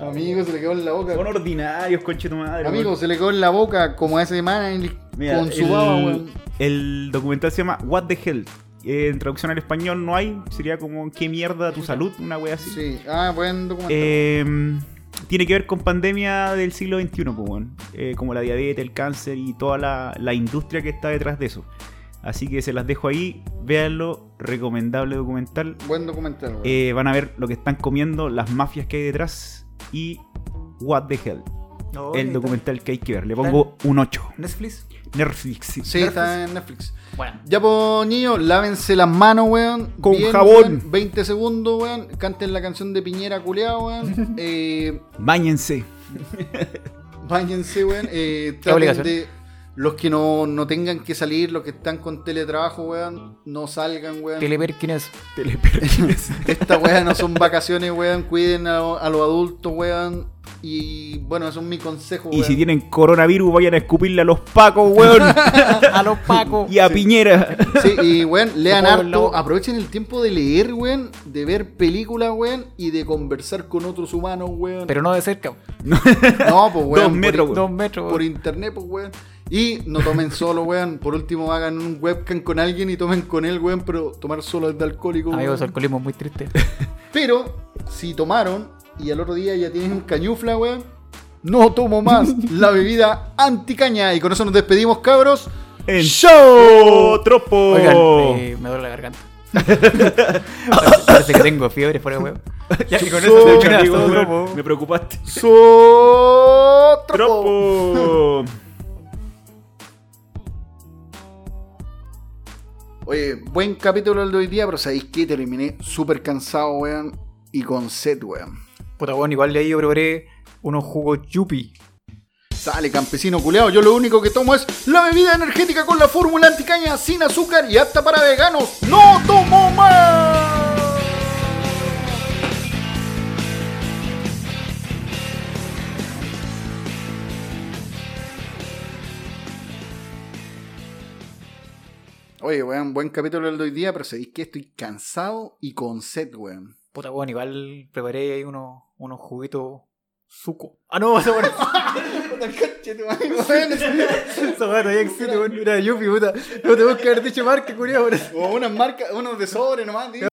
Amigo, se le quedó en la boca. Son ordinarios, conche tu madre. Amigo, weón. se le quedó en la boca como a ese man Mira, con su el, baba, weón. el documental se llama What the Hell. Eh, en traducción al español no hay. Sería como ¿Qué mierda tu salud? Una wea así. Sí, ah, buen documental. Eh, tiene que ver con pandemia del siglo XXI, pues. Eh, como la diabetes, el cáncer y toda la, la industria que está detrás de eso. Así que se las dejo ahí, véanlo, recomendable documental. Buen documental. Eh, van a ver lo que están comiendo, las mafias que hay detrás y What the Hell, el documental que hay que ver. Le pongo un 8. Netflix. Netflix. sí. sí, está en Netflix. Bueno. Ya, pues, niños, lávense las manos, weón. Con jabón. weón. 20 segundos, weón. Canten la canción de Piñera culeado, weón. (laughs) eh, Báñense. Báñense, weón. Eh, Qué obligación. de. Los que no, no tengan que salir, los que están con teletrabajo, weón, no salgan, weón. Teleperkin es. Teleperkins. (laughs) Esta weá no son vacaciones, weón. Cuiden a, a los adultos, weón. Y bueno, eso es mi consejo, y weón. si tienen coronavirus, vayan a escupirle a los pacos, weón. (laughs) a los pacos. y a Piñera. Sí, y weón, lean harto, aprovechen el tiempo de leer, weón, de ver películas, weón, y de conversar con otros humanos, weón. Pero no de cerca. (laughs) no, pues weón, Dos por metros, in- Dos metros. por internet, pues weón. Y no tomen solo, weón. Por último, hagan un webcam con alguien y tomen con él, weón, pero tomar solo es de alcohólico. Amigos, weón. el alcoholismo es muy triste. (laughs) Pero, si tomaron y al otro día ya tienen un cañufla, weón, no tomo más (laughs) la bebida anticaña. Y con eso nos despedimos, cabros. En ¡Show! Tropo. Oigan, eh, me duele la garganta. (laughs) Parece que tengo fiebre fuera de huevo. Ya, y con eso So- Amigo, tropo. me preocupaste. Sotropo. Tropo. Oye, buen capítulo el de hoy día, pero ¿sabéis qué? Terminé súper cansado, weón. Y con sed, weón. Puta, weón, igual de ahí yo probé unos jugos Yupi. Sale, campesino culeado. Yo lo único que tomo es la bebida energética con la fórmula anticaña sin azúcar y apta para veganos. ¡No tomo más! Oye, weón, buen capítulo el de hoy día, pero sabéis que estoy cansado y con sed, weón. Puta, weón, igual preparé ahí unos, unos juguitos suco. Ah, no, (laughs) madre, (laughs) weón. Esa weón todavía existe, weón. Mira, Yupi, puta. No tengo que haber dicho marca, weón. O unas marcas, unos de sobre nomás, tío.